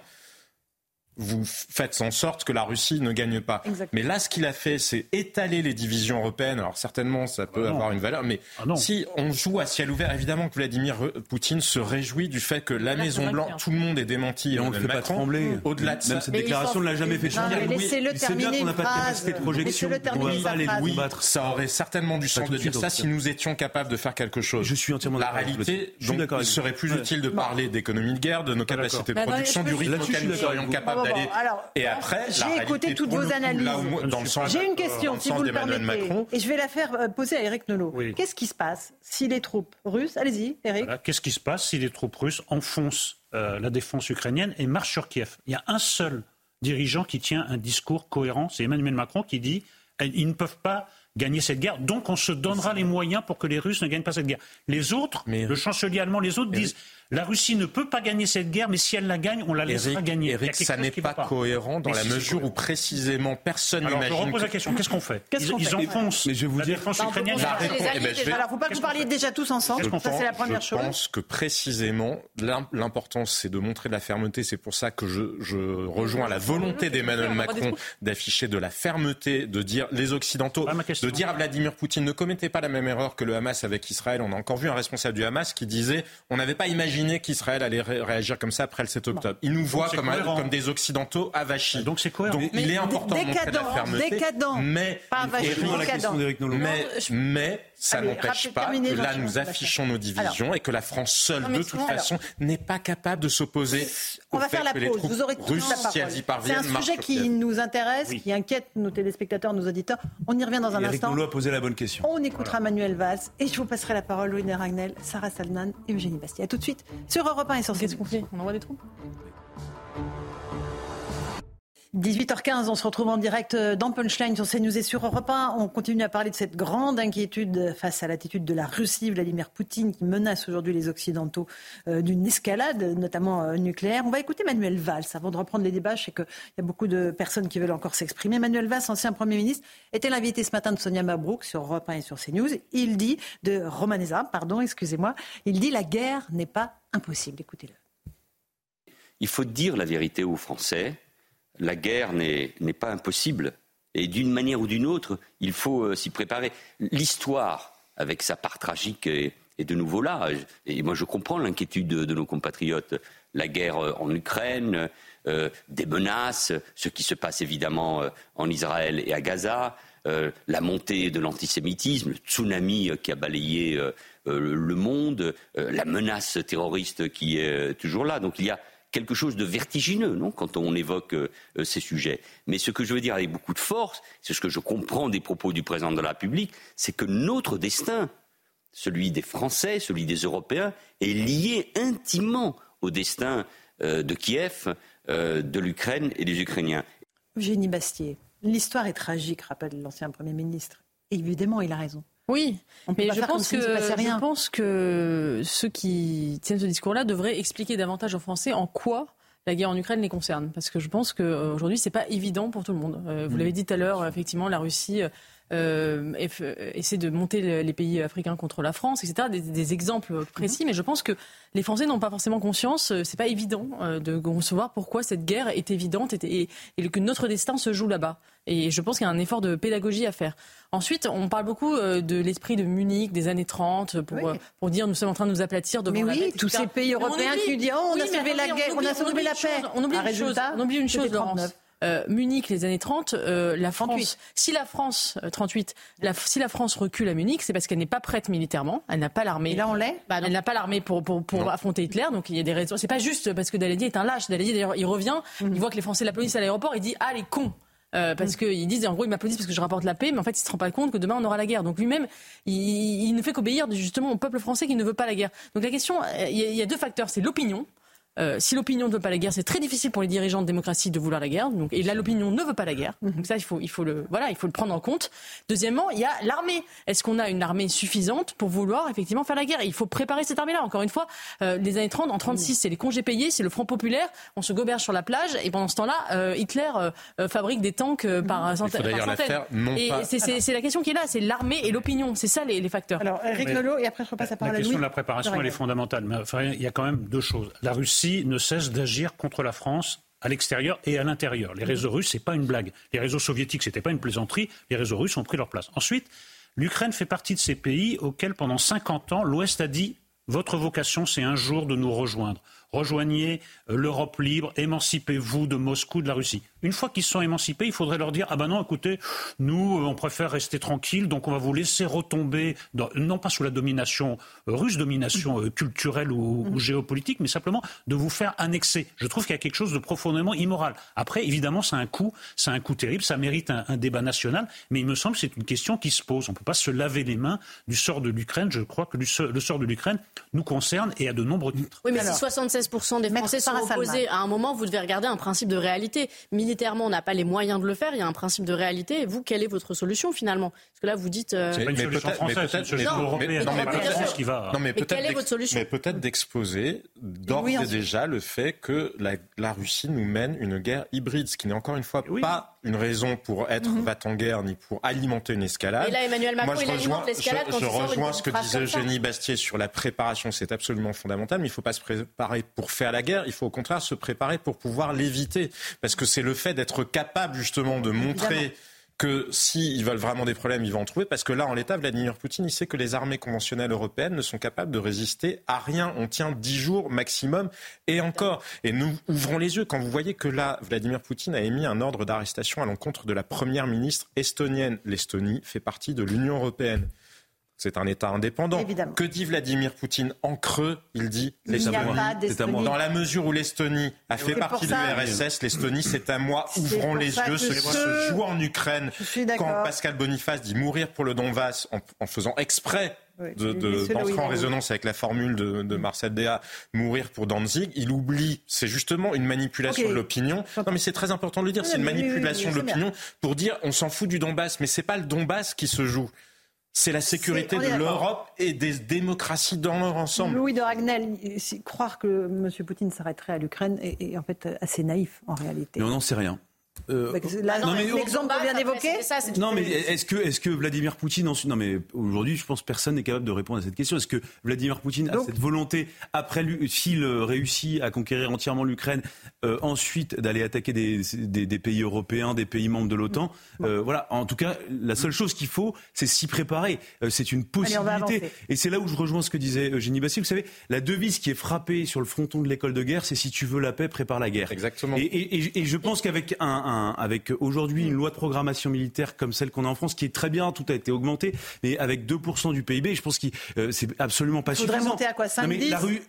vous faites en sorte que la Russie ne gagne pas. Mais là, ce qu'il a fait, c'est étaler les divisions européennes. Alors certainement, ça peut ah avoir une valeur, mais ah si on joue à ciel ouvert, évidemment que Vladimir Poutine se réjouit du fait que la Maison Blanche, tout le monde est démenti. Et on ne fait pas trembler. Au-delà de ça, même cette déclaration ne l'a jamais fait changer. Laissez-le terminer qu'on n'a pas de capacité de projection. On va pas les combattre. Ça aurait certainement du sens de dire ça si nous étions capables de faire quelque chose. Je suis entièrement d'accord. La réalité, il serait plus utile de parler d'économie de guerre, de nos capacités de production, du rythme auquel nous serions capables et après, j'ai écouté toutes vos analyses. J'ai une question, si vous le permettez, et je vais la faire euh, poser à Eric Nolot. Qu'est-ce qui se passe si les troupes russes, allez-y, Eric. Qu'est-ce qui se passe si les troupes russes enfoncent euh, la défense ukrainienne et marchent sur Kiev? Il y a un seul dirigeant qui tient un discours cohérent, c'est Emmanuel Macron qui dit eh, ils ne peuvent pas gagner cette guerre. Donc on se donnera les moyens pour que les Russes ne gagnent pas cette guerre. Les autres, le chancelier allemand, les autres disent la Russie ne peut pas gagner cette guerre, mais si elle la gagne, on la laissera gagner. Eric, ça n'est pas, cohérent dans la mesure où précisément personne n'imagine. Alors je repose la question qu'est-ce qu'on fait Ils, ils enfoncent mais je vais vous la dire... défense ukrainienne. Eh ben, vais... Alors, faut pas que vous parliez déjà tous ensemble. Ça, c'est la première chose. Je pense que précisément, l'important, c'est de montrer de la fermeté. C'est pour ça que je, je rejoins la volonté d'Emmanuel Macron d'afficher de la fermeté, de dire les Occidentaux, de dire à Vladimir Poutine ne commettez pas la même erreur que le Hamas avec Israël. On a encore vu un responsable du Hamas qui disait on n'avait pas imaginé imaginer qu'Israël allait réagir comme ça après le 7 octobre. Il nous voit comme, comme, des Occidentaux avachis. Donc c'est cohérent. Donc il est important de montrer de la fermeté. Décadent. Mais, pas décadent. Mais, mais ça n'empêche pas que là, nous affichons nos divisions et que la France seule, de toute façon, n'est pas capable de s'opposer on va faire la pause. Vous aurez russes, la parole. C'est un sujet qui nous intéresse, qui inquiète nos téléspectateurs, nos auditeurs. On y revient dans un instant. Eric a posé la bonne question. On écoutera Manuel Valls et je vous passerai la parole, Louis Ragnel, Sarah Salman et Eugénie Bastier. A tout de suite sur Europe 1 et sur Qu'est-ce qu'on fait? On envoie des troupes? 18h15, on se retrouve en direct dans Punchline sur CNews et sur Europe 1. On continue à parler de cette grande inquiétude face à l'attitude de la Russie, Vladimir Poutine, qui menace aujourd'hui les Occidentaux euh, d'une escalade, notamment euh, nucléaire. On va écouter Manuel Valls avant de reprendre les débats. Je sais qu'il y a beaucoup de personnes qui veulent encore s'exprimer. Manuel Valls, ancien Premier ministre, était l'invité ce matin de Sonia Mabrouk sur Europe 1 et sur CNews. Il dit, de Romanesa, pardon, excusez-moi, il dit la guerre n'est pas impossible. Écoutez-le. Il faut dire la vérité aux Français la guerre n'est pas impossible. Et d'une manière ou d'une autre, il faut euh, s'y préparer. L'histoire, avec sa part tragique, est, de nouveau là. Et moi, je comprends l'inquiétude de, nos compatriotes. La guerre euh, en Ukraine, euh, des menaces, ce qui se passe évidemment en Israël et à Gaza, la montée de l'antisémitisme, le tsunami qui a balayé le monde, la menace terroriste qui est toujours là. Donc il y a quelque chose de vertigineux, non, quand on évoque euh, ces sujets. Mais ce que je veux dire avec beaucoup de force, c'est ce que je comprends des propos du président de la République, c'est que notre destin, celui des Français, celui des Européens, est lié intimement au destin euh, de Kiev, euh, de l'Ukraine et des Ukrainiens. Eugénie Bastier, l'histoire est tragique, rappelle l'ancien Premier ministre. évidemment, il a raison. Oui, mais je pense, que, je pense que ceux qui tiennent ce discours-là devraient expliquer davantage aux Français en quoi la guerre en Ukraine les concerne. Parce que je pense qu'aujourd'hui, ce n'est pas évident pour tout le monde. Euh, vous mm. l'avez dit tout à l'heure, effectivement, la Russie euh, essaie de monter les pays africains contre la France, etc. Des, exemples précis, mm. mais je pense que les Français n'ont pas forcément conscience, euh, c'est pas évident de concevoir pourquoi cette guerre est évidente et, et que notre destin se joue là-bas. Et je pense qu'il y a un effort de pédagogie à faire. Ensuite, on parle beaucoup euh, de l'esprit de Munich des années 30 pour, euh, pour dire nous sommes en train de nous aplatir devant Mais oui, tous ces pays européens qui disent oh, on a sauvé la guerre, on, a sauvé la paix. On oublie une chose, on oublie une chose, Laurence. Euh, Munich, les années 30, euh, la France, si la France, 38, la, si la France recule à Munich, c'est parce qu'elle n'est pas prête militairement, elle n'a pas l'armée. Là, on l'est bah, Elle n'a pas l'armée pour, pour, pour affronter Hitler, donc il y a des raisons. C'est pas juste parce que Daladier est un lâche. Daladier, d'ailleurs, il revient, mhm. il voit que les Français l'applaudissent à l'aéroport, il dit Ah, les cons euh, parce mm. qu'ils disent en gros ils m'applaudissent parce que je rapporte la paix, mais en fait ils se rendent pas compte que demain on aura la guerre. Donc lui-même, il, ne fait qu'obéir justement au peuple français qui ne veut pas la guerre. Donc la question, euh, il y a deux facteurs, c'est l'opinion. Euh, si l'opinion ne veut pas la guerre, c'est très difficile pour les dirigeants de démocratie de vouloir la guerre. Donc, et là, l'opinion ne veut pas la guerre. Mhm. Donc ça, il faut, il faut le, voilà, il faut le prendre en compte. Deuxièmement, il y a l'armée. Est-ce qu'on a une armée suffisante pour vouloir effectivement faire la guerre? Il faut préparer cette armée-là. Encore une fois, euh, les années 30, en 36, c'est les congés payés, c'est le Front populaire. On se goberge sur la plage et pendant ce temps-là, euh, Hitler fabrique des tanks par, centaines. Et c'est la question qui est là, c'est l'armée et l'opinion. C'est ça les, facteurs. Alors, Eric Nolot, et après je repasse la parole à La question de la préparation, elle est fondamentale. Mais enfin, il y a quand même deux choses. La Russie ne cesse d'agir contre la France à l'extérieur et à l'intérieur. Les réseaux russes, c'est pas une blague. Les réseaux soviétiques, c'était pas une plaisanterie. Les réseaux russes ont pris leur place. Ensuite, l'Ukraine fait partie de ces pays auxquels, pendant 50 ans, l'Ouest a dit votre vocation, c'est un jour de nous rejoindre. Rejoignez euh, l'Europe libre, émancipez-vous de Moscou, de la Russie. Une fois qu'ils sont émancipés, il faudrait leur dire ah ben non, écoutez, nous euh, on préfère rester tranquille, donc on va vous laisser retomber non pas sous la domination euh, russe, domination euh, culturelle ou, ou, géopolitique, mais simplement de vous faire annexer. Je trouve qu'il y a quelque chose de profondément immoral. Après, évidemment, c'est un coup, c'est un coup terrible, ça mérite un, un, débat national, mais il me semble que c'est une question qui se pose. On ne peut pas se laver les mains du sort de l'Ukraine. Je crois que le sort de l'Ukraine nous concerne et à de nombreux titres. Oui, mais si 76% des Français sont opposés, à un moment, vous devez regarder un principe de réalité militairement, on n'a pas les moyens de le faire. Il y a un principe de réalité. Et vous, quelle est votre solution finalement? Parce que là, vous dites. Euh... C'est pas une solution française, c'est une solution européenne. Non, mais peut-être qui va. Non, mais, mais quelle est votre solution? Mais peut-être d'exposer d'ores et déjà le fait que la, la, Russie nous mène une guerre hybride, ce qui n'est encore une fois pas une raison pour être mm -hmm. en guerre ni pour alimenter une escalade. Et là, Emmanuel Macron, Moi, je il rejoins, l'escalade je, je rejoins ce que disait Eugénie Bastier sur la préparation, c'est absolument fondamental, mais il ne faut pas se préparer pour faire la guerre, il faut au contraire se préparer pour pouvoir l'éviter, parce que c'est le fait d'être capable justement de montrer que s'ils veulent vraiment des problèmes, ils vont en trouver, parce que là, en l'état, Vladimir Poutine, il sait que les armées conventionnelles européennes ne sont capables de résister à rien. On tient dix jours maximum, et encore. Et nous ouvrons les yeux quand vous voyez que là, Vladimir Poutine a émis un ordre d'arrestation à l'encontre de la première ministre estonienne. L'Estonie fait partie de l'Union européenne. C'est un État indépendant. Que dit Vladimir Poutine En creux, il dit l'Estonie. C'est à moi. Dans la mesure où l'Estonie a fait partie de l'URSS, l'Estonie, c'est à moi. Ouvrons les yeux. Ce qui se joue en Ukraine, quand Pascal Boniface dit mourir pour le Donbass en, faisant exprès d'entrer en résonance avec la formule de, Marcel Déa, mourir pour Danzig, il oublie, c'est justement une manipulation de l'opinion. Non mais c'est très important de le dire, c'est une manipulation de l'opinion pour dire on s'en fout du Donbass, mais c'est pas le Donbass qui se joue. C'est la sécurité de l'Europe et des démocraties dans leur ensemble. Louis de Ragnel, croire que M. Poutine s'arrêterait à l'Ukraine est, en fait assez naïf en réalité. Mais on n'en sait rien. Euh, l'exemple qu'on vient d'évoquer Non, mais est-ce que, est que Vladimir Poutine, ensuite, non, mais aujourd'hui, je pense que personne n'est capable de répondre à cette question. Est-ce que Vladimir Poutine a cette volonté, après, s'il réussit à conquérir entièrement l'Ukraine, euh, ensuite d'aller attaquer des, des, pays européens, des pays membres de l'OTAN euh, Voilà, en tout cas, la seule chose qu'il faut, c'est s'y préparer. c'est une possibilité. Et c'est là où je rejoins ce que disait Eugénie Bassi. Vous savez, la devise qui est frappée sur le fronton de l'école de guerre, c'est si tu veux la paix, prépare la guerre. Exactement. Et, et je pense qu'avec un avec aujourd'hui une loi de programmation militaire comme celle qu'on a en France, qui est très bien, tout a été augmenté, mais avec 2% du PIB, je pense que euh, c'est absolument pas suffisant. Faudrait monter à quoi 5 la rue,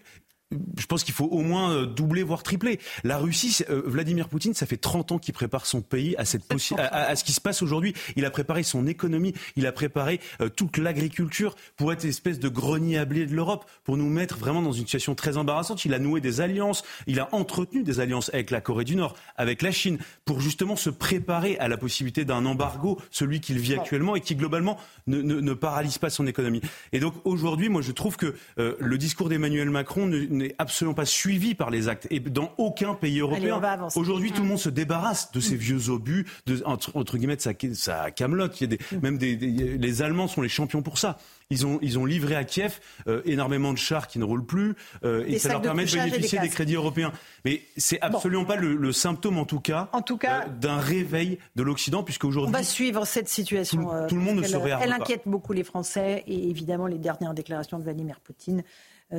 je pense qu'il faut au moins euh, doubler, voire tripler. La Russie, euh, Vladimir Poutine, ça fait 30 ans qu'il prépare son pays à, cette à, ce qui se passe aujourd'hui. Il a préparé son économie, il a préparé euh, toute l'agriculture pour être espèce de grenier à blé de l'Europe, pour nous mettre vraiment dans une situation très embarrassante. Il a noué des alliances, il a entretenu des alliances avec la Corée du Nord, avec la Chine, pour justement se préparer à la possibilité d'un embargo, celui qu'il vit actuellement et qui globalement ne, paralyse pas son économie. Et donc aujourd'hui, moi je trouve que le discours d'Emmanuel Macron n'est absolument pas suivi par les actes. Et dans aucun pays européen. Aujourd'hui, tout le monde se débarrasse de ces vieux obus, de, entre, guillemets, de sa, sa camelote. Il y a des, mm. Même des, les Allemands sont les champions pour ça. Ils ont, ils ont livré à Kiev euh, énormément de chars qui ne roulent plus euh, et ça leur permet de bénéficier des, crédits européens. Mais c'est absolument pas le, symptôme, en tout cas, en tout cas euh, d'un réveil de l'Occident, puisque aujourd'hui. On va suivre cette situation. Tout, le monde ne se réarme Elle inquiète beaucoup les Français et évidemment les dernières déclarations de Vladimir Poutine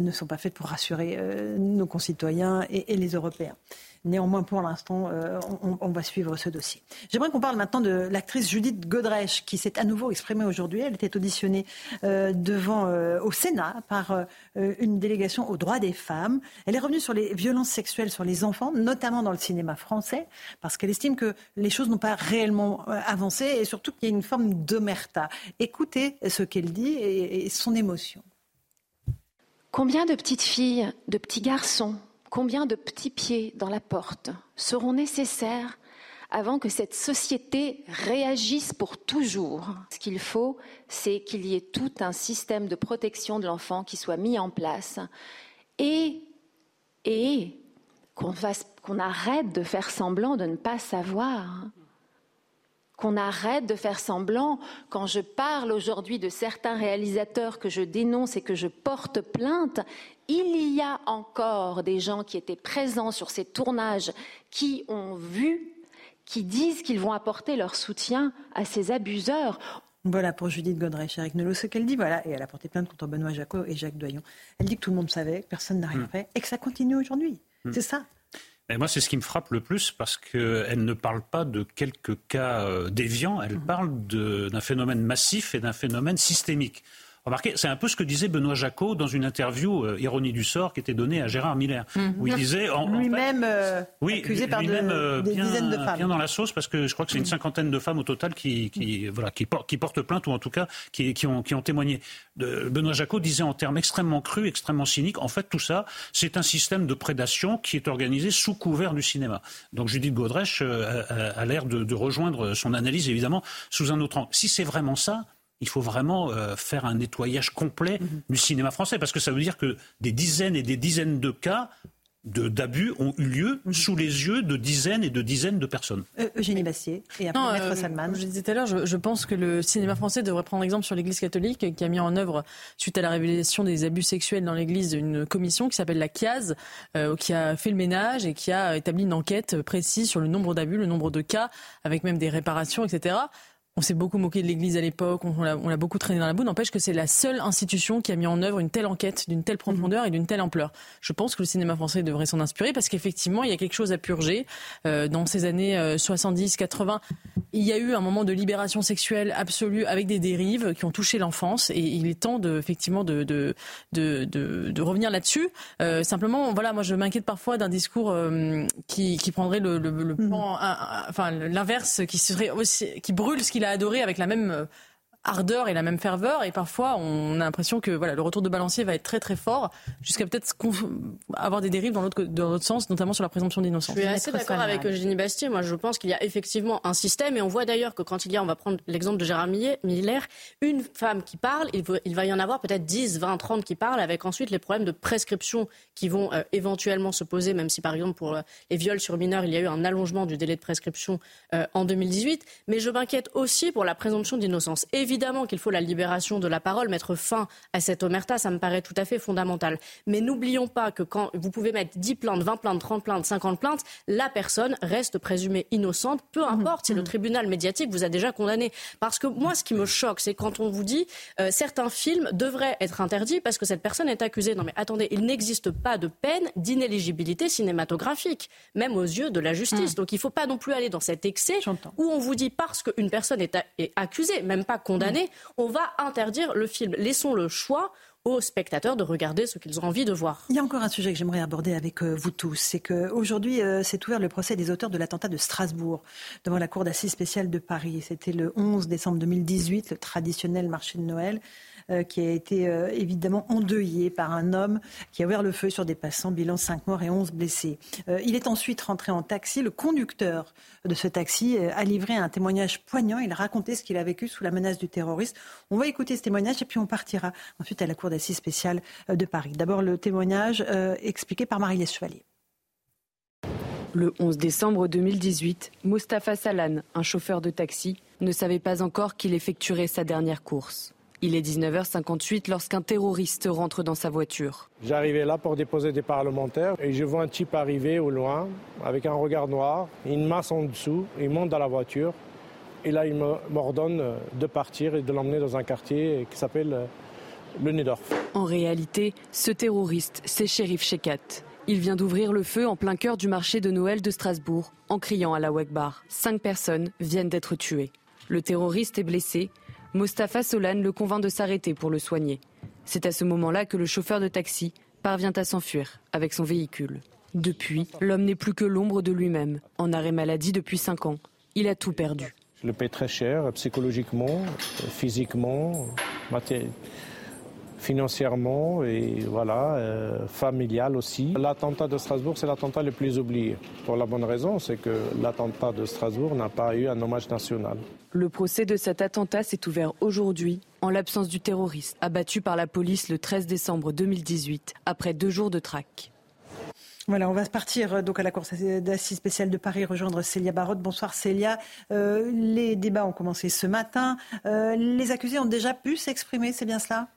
ne sont pas faites pour rassurer euh, nos concitoyens et, les Européens. Néanmoins, pour l'instant, euh, on, va suivre ce dossier. J'aimerais qu'on parle maintenant de l'actrice Judith Godrèche, qui s'est à nouveau exprimée aujourd'hui. Elle était auditionnée devant, au Sénat par une délégation aux droits des femmes. Elle est revenue sur les violences sexuelles sur les enfants, notamment dans le cinéma français, parce qu'elle estime que les choses n'ont pas réellement avancé et surtout qu'il y a une forme d'omerta. Écoutez ce qu'elle dit et son émotion. Combien de petites filles, de petits garçons, combien de petits pieds dans la porte seront nécessaires avant que cette société réagisse pour toujours? Ce qu'il faut, c'est qu'il y ait tout un système de protection de l'enfant qui soit mis en place et, et qu'on qu'on arrête de faire semblant de ne pas savoir qu'on arrête de faire semblant. Quand je parle aujourd'hui de certains réalisateurs que je dénonce et que je porte plainte, il y a encore des gens qui étaient présents sur ces tournages, qui ont vu, qui disent qu'ils vont apporter leur soutien à ces abuseurs. Voilà pour Judith Godrèche, Eric Nelot, ce qu'elle dit, voilà, et elle a porté plainte contre Benoît Jacot et Jacques Doyon. Elle dit que tout le monde savait, que personne n'a rien hmm. fait, et que ça continue aujourd'hui. Hmm. C'est ça. Et moi, c'est ce qui me frappe le plus parce qu'elle ne parle pas de quelques cas euh, déviants, elle mmh. parle d'un phénomène massif et d'un phénomène systémique. Remarquez, c'est un peu ce que disait Benoît Jacot dans une interview, euh, ironie du sort, qui était donnée à Gérard Miller, mhm. où il disait... Lui-même euh, accusé par euh, des dizaines de femmes. bien dans la sauce, parce que je crois que c'est une cinquantaine de femmes au total qui, qui, voilà, qui, qui portent plainte, ou en tout cas qui, qui, ont, qui ont témoigné. De, Benoît Jacot disait en termes extrêmement crus, extrêmement cyniques, en fait tout ça, c'est un système de prédation qui est organisé sous couvert du cinéma. Donc Judith Godrèche a, l'air de, de rejoindre son analyse, évidemment, sous un autre angle. Si c'est vraiment ça, il faut vraiment euh, faire un nettoyage complet mhm. du cinéma français, parce que ça veut dire que des dizaines et des dizaines de cas d'abus ont eu lieu mhm. sous les yeux de dizaines et de dizaines de personnes. Euh, Eugénie Bassier et après non, Maître euh, Salman. Je disais tout à l'heure, je, pense que le cinéma français devrait prendre exemple sur l'Église catholique qui a mis en œuvre, suite à la révélation des abus sexuels dans l'Église, une commission qui s'appelle la CIAZ, qui a fait le ménage et qui a établi une enquête précise sur le nombre d'abus, le nombre de cas, avec même des réparations, etc on s'est beaucoup moqué de l'Église à l'époque, on, l'a beaucoup traîné dans la boue. N'empêche que c'est la seule institution qui a mis en œuvre une telle enquête, d'une telle profondeur et d'une telle ampleur. Je pense que le cinéma français devrait s'en inspirer parce qu'effectivement, il y a quelque chose à purger. Euh, dans ces années 70, euh, 80, il y a eu un moment de libération sexuelle absolue avec des dérives qui ont touché l'enfance et il est temps de, effectivement de, de, de, de, revenir là-dessus. Euh, simplement, voilà, moi je m'inquiète parfois d'un discours qui, qui prendrait le, le, le mhm. enfin l'inverse, qui serait aussi, qui brûle ce qu'il a adoré avec la même euh, ardeur et la même ferveur. Et parfois, on a l'impression que voilà, le retour de balancier va être très très fort, jusqu'à peut-être avoir des dérives dans l'autre, dans l'autre sens, notamment sur la présomption d'innocence. Je suis assez d'accord avec Eugénie Bastier. Moi, je pense qu'il y a effectivement un système, et on voit d'ailleurs que quand il y a, on va prendre l'exemple de Gérard Miller, une femme qui parle, il, va y en avoir peut-être 10, 20, 30 qui parlent, avec ensuite les problèmes de prescription qui vont euh, éventuellement se poser, même si par exemple pour euh, les viols sur mineurs, il y a eu un allongement du délai de prescription euh, en 2018. Mais je m'inquiète aussi pour la présomption d'innocence évidemment qu'il faut la libération de la parole, mettre fin à cette omerta, ça me paraît tout à fait fondamental. Mais n'oublions pas que quand vous pouvez mettre 10 plaintes, 20 plaintes, 30 plaintes, 50 plaintes, la personne reste présumée innocente, peu importe si le mhm. tribunal médiatique vous a déjà condamné. Parce que moi, ce qui me choque, c'est quand on vous dit euh, certains films devraient être interdits parce que cette personne est accusée. Non mais attendez, il n'existe pas de peine d'inéligibilité cinématographique, même aux yeux de la justice. Mhm. Donc il ne faut pas non plus aller dans cet excès où on vous dit parce qu'une personne est, est accusée, même pas condamnée, on va interdire le film. Laissons le choix aux spectateurs de regarder ce qu'ils ont envie de voir. Il y a encore un sujet que j'aimerais aborder avec euh, vous tous, c'est qu'aujourd'hui euh, s'est ouvert le procès des auteurs de l'attentat de Strasbourg devant la Cour d'assises spéciale de Paris. C'était le 11 décembre 2018, le traditionnel marché de Noël. Euh, qui a été euh, évidemment endeuillé par un homme qui a ouvert le feu sur des passants, bilan 5 morts et 11 blessés. Euh, il est ensuite rentré en taxi. Le conducteur de ce taxi a livré un témoignage poignant. Il a raconté ce qu'il a vécu sous la menace du terroriste. On va écouter ce témoignage et puis on partira ensuite à la Cour d'assises spéciale de Paris. D'abord le témoignage expliqué par Marie-Lès Chevalier. Le 11 décembre 2018, Mustapha Salan, un chauffeur de taxi, ne savait pas encore qu'il effectuerait sa dernière course. Il est 19h58 lorsqu'un terroriste rentre dans sa voiture. J'arrivais là pour déposer des parlementaires et je vois un type arriver au loin avec un regard noir, une masse en dessous, il monte dans la voiture et là il m'ordonne de partir et de l'emmener dans un quartier qui s'appelle euh, le Nedorf. En réalité, ce terroriste, c'est Shérif Shekat. Il vient d'ouvrir le feu en plein cœur du marché de Noël de Strasbourg en criant à la Wegbar. Cinq personnes viennent d'être tuées. Le terroriste est blessé Mostafa Solan le convainc de s'arrêter pour le soigner. C'est à ce moment-là que le chauffeur de taxi parvient à s'enfuir avec son véhicule. Depuis, l'homme n'est plus que l'ombre de lui-même, en arrêt maladie depuis 5 ans. Il a tout perdu. Je le paie très cher, psychologiquement, physiquement, financièrement et voilà, euh, familial aussi. L'attentat de Strasbourg, c'est l'attentat le plus oublié. Pour la bonne raison, c'est que l'attentat de Strasbourg n'a pas eu un hommage national. Le procès de cet attentat s'est ouvert aujourd'hui, en l'absence du terroriste, abattu par la police le 13 décembre 2018, après deux jours de traque. Voilà, on va partir euh, donc à la Cour d'assises spéciale de Paris rejoindre Célia Barotte. Bonsoir Célia. Euh, les débats ont commencé ce matin. les accusés ont déjà pu s'exprimer, c'est bien cela?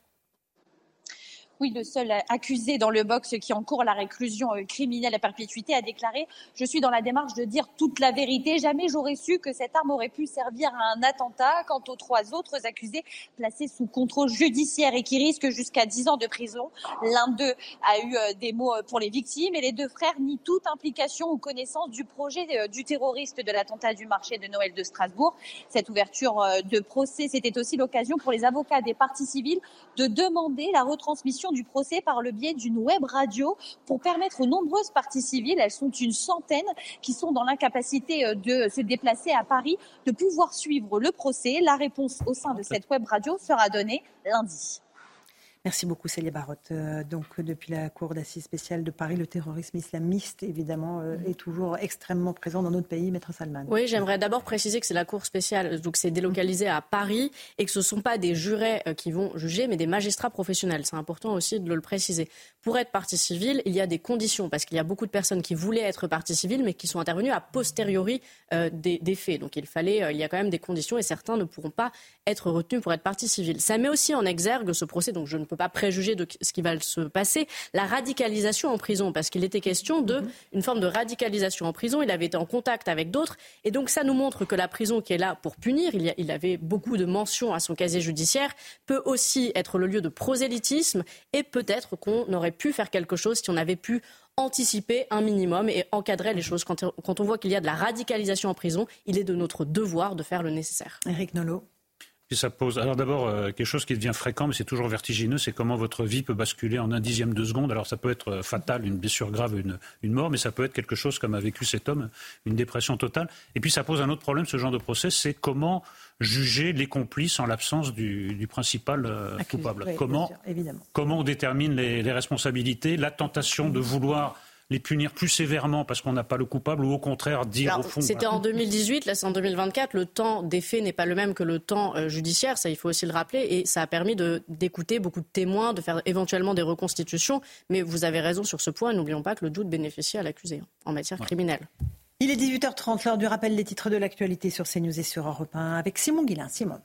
Oui, le seul accusé dans le box qui encourt la réclusion euh, criminelle à perpétuité a déclaré Je suis dans la démarche de dire toute la vérité. Jamais j'aurais su que cette arme aurait pu servir à un attentat. Quant aux trois autres accusés placés sous contrôle judiciaire et qui risquent jusqu'à 10 ans de prison, l'un d'eux a eu euh, des mots euh, pour les victimes et les deux frères nient toute implication ou connaissance du projet du terroriste de l'attentat du marché de Noël de Strasbourg. Cette ouverture de procès, c'était aussi l'occasion pour les avocats des parties civiles de demander la retransmission du procès par le biais d'une web radio pour permettre aux nombreuses parties civiles, elles sont une centaine, qui sont dans l'incapacité euh, de se déplacer à Paris, de pouvoir suivre le procès. La réponse au sein de cette web radio sera donnée lundi. Merci beaucoup Célia Barotte. Euh, donc depuis la Cour d'assises spéciale de Paris, le terrorisme islamiste, évidemment, euh, est toujours extrêmement présent dans notre pays, Maître Salman. Oui, j'aimerais d'abord préciser que c'est la Cour spéciale, donc c'est délocalisé à Paris et que ce ne sont pas des jurés euh, qui vont juger, mais des magistrats professionnels. C'est important aussi de le préciser. Pour être partie civile, il y a des conditions, parce qu'il y a beaucoup de personnes qui voulaient être partie civile, mais qui sont intervenues a posteriori des, des, faits. Donc il fallait, il y a quand même des conditions et certains ne pourront pas être retenus pour être partie civile. Ça met aussi en exergue ce procès, donc je ne peux peut pas préjuger de ce qui va se passer. La radicalisation en prison, parce qu'il était question d'une mhm. forme de radicalisation en prison. Il avait été en contact avec d'autres. Et donc, ça nous montre que la prison qui est là pour punir, il, y il avait beaucoup de mentions à son casier judiciaire, peut aussi être le lieu de prosélytisme. Et peut-être qu'on aurait pu faire quelque chose si on avait pu anticiper un minimum et encadrer les choses. Quand, on voit qu'il y a de la radicalisation en prison, il est de notre devoir de faire le nécessaire. Eric Nolot. Et ça pose. Alors d'abord, euh, quelque chose qui devient fréquent, mais c'est toujours vertigineux, c'est comment votre vie peut basculer en un dixième de seconde. Alors ça peut être euh, fatal, une blessure grave, une, une, mort, mais ça peut être quelque chose comme a vécu cet homme, une dépression totale. Et puis ça pose un autre problème, ce genre de procès, c'est comment juger les complices en l'absence du, du, principal euh, coupable. comment, comment on détermine les, les responsabilités, la tentation de vouloir les punir plus sévèrement parce qu'on n'a pas le coupable ou au contraire dire au fond. C'était en 2018, là c'est en 2024. Le temps des faits n'est pas le même que le temps euh, judiciaire, ça il faut aussi le rappeler, et ça a permis d'écouter beaucoup de témoins, de faire éventuellement des reconstitutions. Mais vous avez raison sur ce point, n'oublions pas que le doute bénéficie à l'accusé hein, en matière criminelle. Il est 18h30, l'heure du rappel des titres de l'actualité sur CNews et sur Europe 1 avec Simon Guillain. Simon.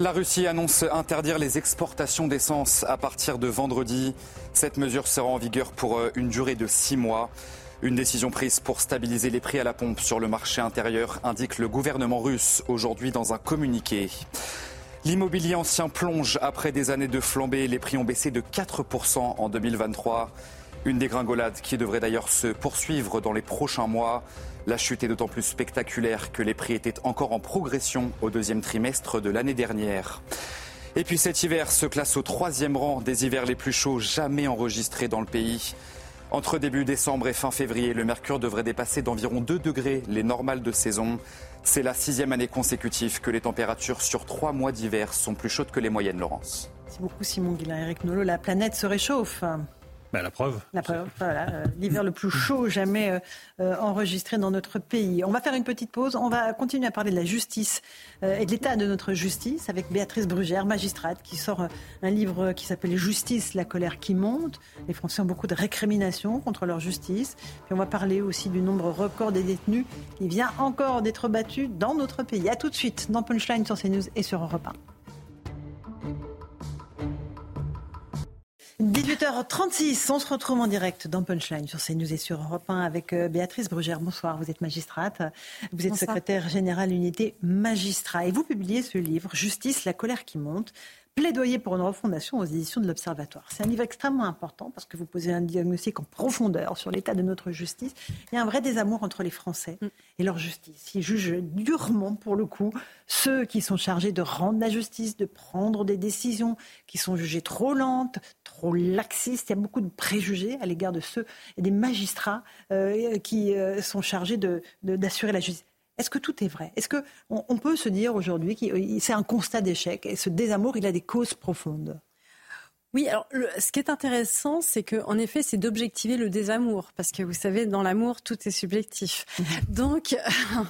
La Russie annonce interdire les exportations d'essence à partir de vendredi. Cette mesure sera en vigueur pour euh, une durée de six mois. Une décision prise pour stabiliser les prix à la pompe sur le marché intérieur, indique le gouvernement russe aujourd'hui dans un communiqué. L'immobilier ancien plonge après des années de flambée. Les prix ont baissé de 4% en 2023. Une dégringolade qui devrait d'ailleurs se poursuivre dans les prochains mois. La chute est d'autant plus spectaculaire que les prix étaient encore en progression au deuxième trimestre de l'année dernière. Et puis cet hiver se classe au troisième rang des hivers les plus chauds jamais enregistrés dans le pays. Entre début décembre et fin février, le mercure devrait dépasser d'environ 2 degrés les normales de saison. C'est la sixième année consécutive que les températures sur trois mois d'hiver sont plus chaudes que les moyennes, Laurence. Merci beaucoup Simon Guillain. Eric Nolot, la planète se réchauffe. Ben, la preuve. La preuve, voilà. Euh, l'hiver le plus chaud jamais euh, euh, enregistré dans notre pays. On va faire une petite pause. On va continuer à parler de la justice et de l'état de notre justice avec Béatrice Brugère, magistrate, qui sort un livre qui s'appelle Justice, la colère qui monte. Les Français ont beaucoup de récriminations contre leur justice. Puis on va parler aussi du nombre record des détenus qui vient encore d'être battu dans notre pays. A tout de suite dans Punchline sur CNews et sur Europe 1. 18h36, on se retrouve en direct dans Punchline sur CNews et sur Europe 1 avec euh, Béatrice Brugère. Bonsoir, vous êtes magistrate, vous êtes secrétaire générale unité magistrat. Et vous publiez ce livre Justice, la colère qui monte, Plaidoyer pour une refondation aux éditions de l'Observatoire. C'est un livre extrêmement important parce que vous posez un diagnostic en profondeur sur l'état de notre justice. Il y a un vrai désamour entre les Français et leur justice. Ils jugent durement, pour le coup, ceux qui sont chargés de rendre la justice, de prendre des décisions qui sont jugées trop lentes, trop laxistes. Il y a beaucoup de préjugés à l'égard de ceux et des magistrats euh, qui euh, sont chargés d'assurer la justice. Est-ce que tout est vrai? Est-ce qu'on on peut se dire aujourd'hui que c'est un constat d'échec et ce désamour, il a des causes profondes? Oui, alors ce qui est intéressant, c'est que en effet, c'est d'objectiver le désamour, parce que vous savez, dans l'amour, tout est subjectif. Mhm. Donc,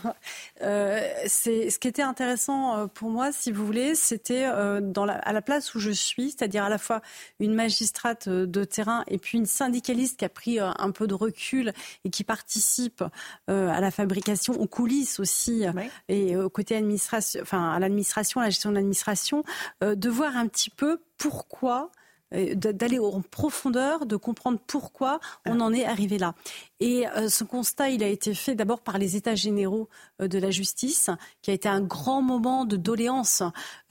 [LAUGHS] euh, c'est ce qui était intéressant euh, pour moi, si vous voulez, c'était euh, dans la, à la place où je suis, c'est-à-dire à la fois une magistrate euh, de terrain et puis une syndicaliste qui a pris euh, un peu de recul et qui participe à la fabrication, aux coulisses aussi, et au côté administration, enfin à l'administration, à la gestion de l'administration, de voir un petit peu pourquoi d'aller en profondeur, de comprendre pourquoi on en est arrivé là. Et euh, ce constat, il a été fait d'abord par les États généraux euh, de la justice, qui a été un grand moment de doléances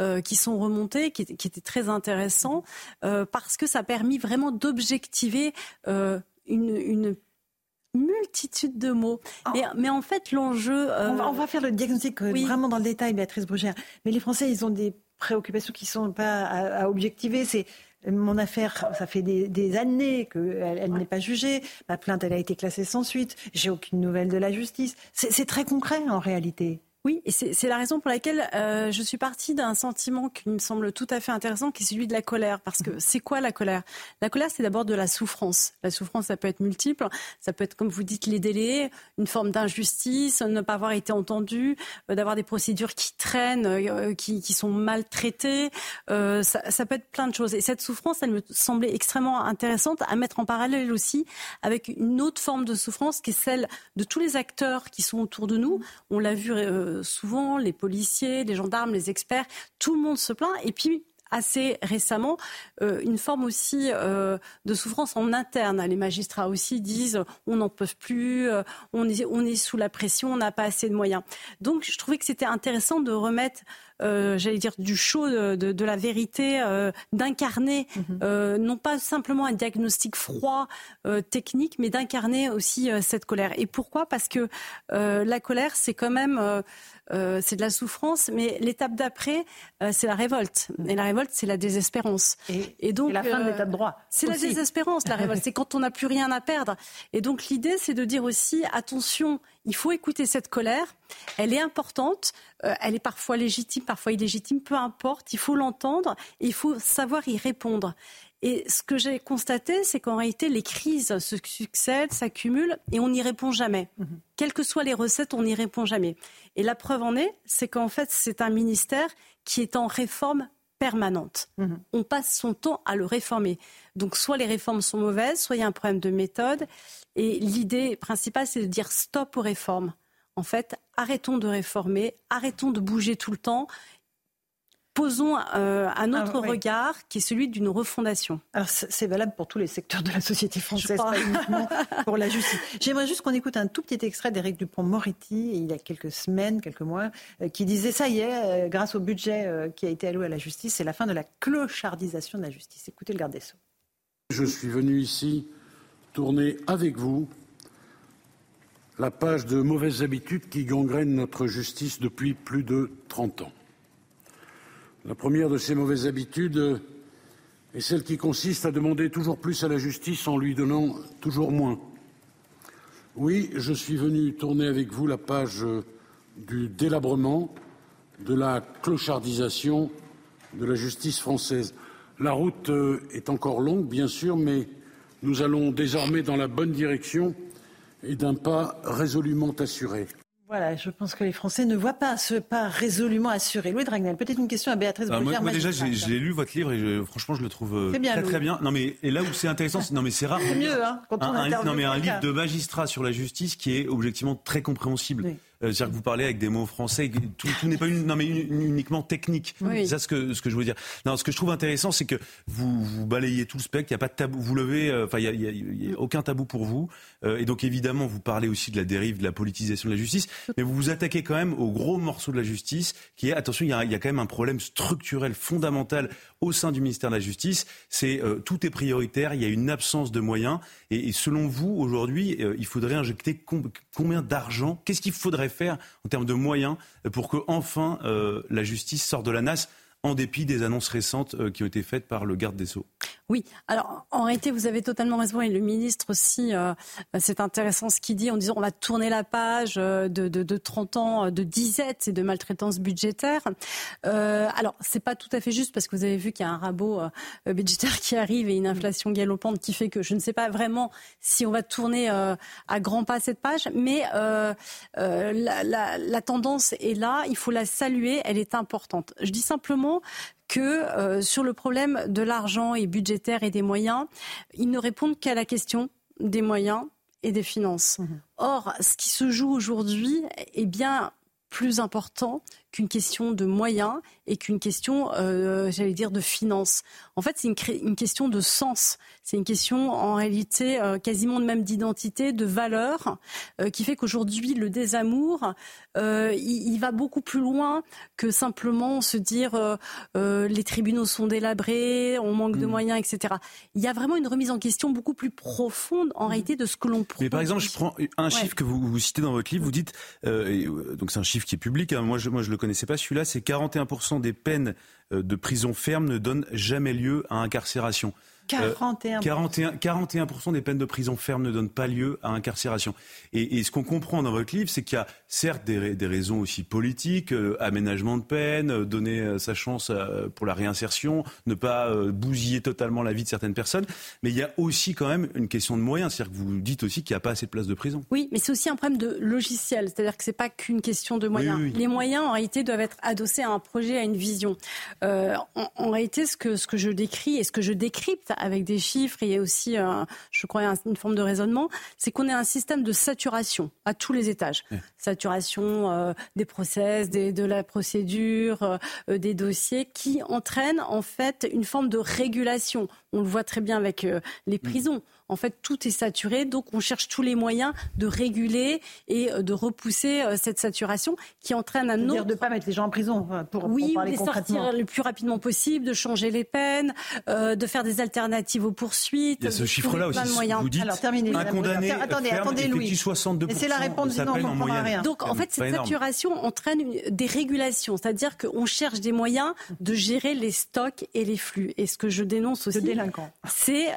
euh, qui sont remontées, qui, était très intéressant, parce que ça a permis vraiment d'objectiver une, une multitude de mots. Oh. Mais, mais, en fait, l'enjeu... On, on, va faire le diagnostic vraiment dans le détail, Béatrice Brugère. Mais les Français, ils ont des préoccupations qui ne sont pas à, à objectiver. C'est mon affaire, ça fait des, années qu'elle elle, n'est pas jugée. Ma plainte, elle a été classée sans suite. J'ai aucune nouvelle de la justice. C'est très concret en réalité. Oui, et c'est la raison pour laquelle euh, je suis partie d'un sentiment qui me semble tout à fait intéressant, qui est celui de la colère. Parce que c'est quoi la colère? La colère, c'est d'abord de la souffrance. La souffrance, ça peut être multiple. Ça peut être, comme vous dites, les délais, une forme d'injustice, ne pas avoir été entendu, euh, d'avoir des procédures qui traînent, euh, qui, sont maltraitées. Ça, ça, peut être plein de choses. Et cette souffrance, elle me semblait extrêmement intéressante à mettre en parallèle aussi avec une autre forme de souffrance qui est celle de tous les acteurs qui sont autour de nous. On l'a vu souvent, les policiers, les gendarmes, les experts, tout le monde se plaint. Et puis, assez récemment euh, une forme aussi euh, de souffrance en interne. Les magistrats aussi disent on n'en peut plus, euh, on, est, on est sous la pression, on n'a pas assez de moyens. Donc je trouvais que c'était intéressant de remettre j'allais dire, du chaud de, la vérité, d'incarner mhm. non pas simplement un diagnostic froid, technique, mais d'incarner aussi cette colère. Et pourquoi? Parce que la colère, c'est quand même euh, c'est de la souffrance, mais l'étape d'après, euh, c'est la révolte. Et la révolte, c'est la désespérance. Et, donc la fin de l'état de droit. C'est la désespérance, la [LAUGHS] révolte. c'est quand on n'a plus rien à perdre. Et donc l'idée, c'est de dire aussi attention, il faut écouter cette colère. Elle est importante. Euh, elle est parfois légitime, parfois illégitime. Peu importe. Il faut l'entendre. Il faut savoir y répondre. Et ce que j'ai constaté, c'est qu'en réalité, les crises se succèdent, s'accumulent et on n'y répond jamais. Mhm. Quelles que soient les recettes, on n'y répond jamais. Et la preuve en est, c'est qu'en fait, c'est un ministère qui est en réforme permanente. Mhm. On passe son temps à le réformer. Donc soit les réformes sont mauvaises, soit il y a un problème de méthode. Et l'idée principale, c'est de dire stop aux réformes. En fait, arrêtons de réformer, arrêtons de bouger tout le temps posons euh, un autre ah, regard qui est celui d'une refondation. Alors c'est valable pour tous les secteurs de la société française, pas uniquement [LAUGHS] pour la justice. J'aimerais juste qu'on écoute un tout petit extrait d'Éric Dupont-Moretti, il y a quelques semaines, quelques mois, euh, qui disait ça y est, euh, grâce au budget qui a été alloué à la justice, c'est la fin de la clochardisation de la justice. Écoutez le garde des Sceaux. Je suis venu ici tourner avec vous la page de mauvaises habitudes qui gangrènent notre justice depuis plus de 30 ans. La première de ces mauvaises habitudes est celle qui consiste à demander toujours plus à la justice en lui donnant toujours moins. Oui, je suis venu tourner avec vous la page du délabrement, de la clochardisation de la justice française. La route est encore longue, bien sûr, mais nous allons désormais dans la bonne direction et d'un pas résolument assuré. Voilà, je pense que les Français ne voient pas ce pas résolument assuré. Louis Dragnel, peut-être une question à Béatrice bah, Moi, déjà, j'ai lu votre livre et franchement, je le trouve euh, très très bien. Non, mais et là où c'est intéressant, non mais c'est rare. C'est mieux, hein, quand on un, Non, mais un livre de magistrat sur la justice qui est objectivement très compréhensible. Euh, c'est-à-dire que vous parlez avec des mots français, tout, n'est pas une, non, mais uniquement technique. C'est ça ce que, ce que je veux dire. Non, ce que je trouve intéressant, c'est que vous, vous balayez tout le spectre, il n'y a pas de tabou, vous levez, euh, enfin, il n'y a, aucun tabou pour vous. Euh, et donc, évidemment, vous parlez aussi de la dérive, de la politisation de la justice, mais vous vous attaquez quand même au gros morceau de la justice, qui est, attention, il y a, quand même un problème structurel fondamental au sein du ministère de la Justice. C'est tout est prioritaire, il y a une absence de moyens. Et, selon vous, aujourd'hui, il faudrait injecter combien d'argent Qu'est-ce qu'il faudrait faire en termes de moyens pour que enfin euh, la justice sorte de la nasse? En dépit des annonces récentes euh, qui ont été faites par le garde des Sceaux oui, alors en réalité, vous avez totalement raison et le ministre aussi, euh, c'est intéressant ce qu'il dit en disant on va tourner la page euh, de, de, de 30 ans de disette et de maltraitance budgétaire. Euh, alors, c'est pas tout à fait juste parce que vous avez vu qu'il y a un rabot budgétaire qui arrive et une inflation galopante qui fait que je ne sais pas vraiment si on va tourner à grands pas cette page, mais la tendance est là, il faut la saluer, elle est importante. Je dis simplement que euh, sur le problème de l'argent et budgétaire et des moyens, ils ne répondent qu'à la question des moyens et des finances. Mmh. Or, ce qui se joue aujourd'hui est bien plus important qu'une question de moyens et qu'une question, euh, j'allais dire, de finances. En fait, c'est une, question de sens. C'est une question, en réalité, euh, quasiment de même d'identité, de valeur, euh, qui fait qu'aujourd'hui, le désamour, il, va beaucoup plus loin que simplement se dire les tribunaux sont délabrés, on manque de mm. moyens, etc. Il y a vraiment une remise en question beaucoup plus profonde, en mm. réalité, de ce que l'on propose. Mais par exemple, je prends un chiffre que vous, vous, citez dans votre livre. Vous dites, donc c'est un chiffre qui est public. Hein, moi, je, moi, je le connaissais pas celui-là, c'est 41% des peines euh, de prison ferme ne donnent jamais lieu à incarcération. 41%. 41, 41 des peines de prison ferme ne donnent pas lieu à incarcération. Et, ce qu'on comprend dans votre livre, c'est qu'il y a certes des, raisons aussi politiques, euh, aménagement de peine, euh, donner euh, sa chance pour la réinsertion, ne pas bousiller totalement la vie de certaines personnes, mais il y a aussi quand même une question de moyens. C'est-à-dire que vous dites aussi qu'il n'y a pas assez de places de prison. Oui, mais c'est aussi un problème de logiciel, c'est-à-dire que ce n'est pas qu'une question de moyens. Les moyens, en réalité, doivent être adossés à un projet, à une vision. en, réalité, ce que, ce que je décris et ce que je décrypte avec des chiffres et aussi, je crois, une forme de raisonnement, c'est qu'on est un système de saturation à tous les étages. Saturation des process, de la procédure, des dossiers, qui entraîne en fait une forme de régulation. On le voit très bien avec les prisons en fait, tout est saturé. Donc, on cherche tous les moyens de réguler et euh, de repousser euh, cette saturation qui entraîne un autre. de ne pas mettre les gens en prison pour, oui, pour parler de sortir le plus rapidement possible, de changer les peines, euh, de faire des alternatives aux poursuites. Il y a ce chiffre-là aussi. Vous dites Alors, terminez, un condamné attendez, ferme attendez, Louis. 62 c'est la réponse du non, en moyenne. Rien. Donc, en fait, cette saturation entraîne des régulations, c'est-à-dire qu'on cherche des moyens de gérer les stocks et les flux. Et ce que je dénonce aussi, c'est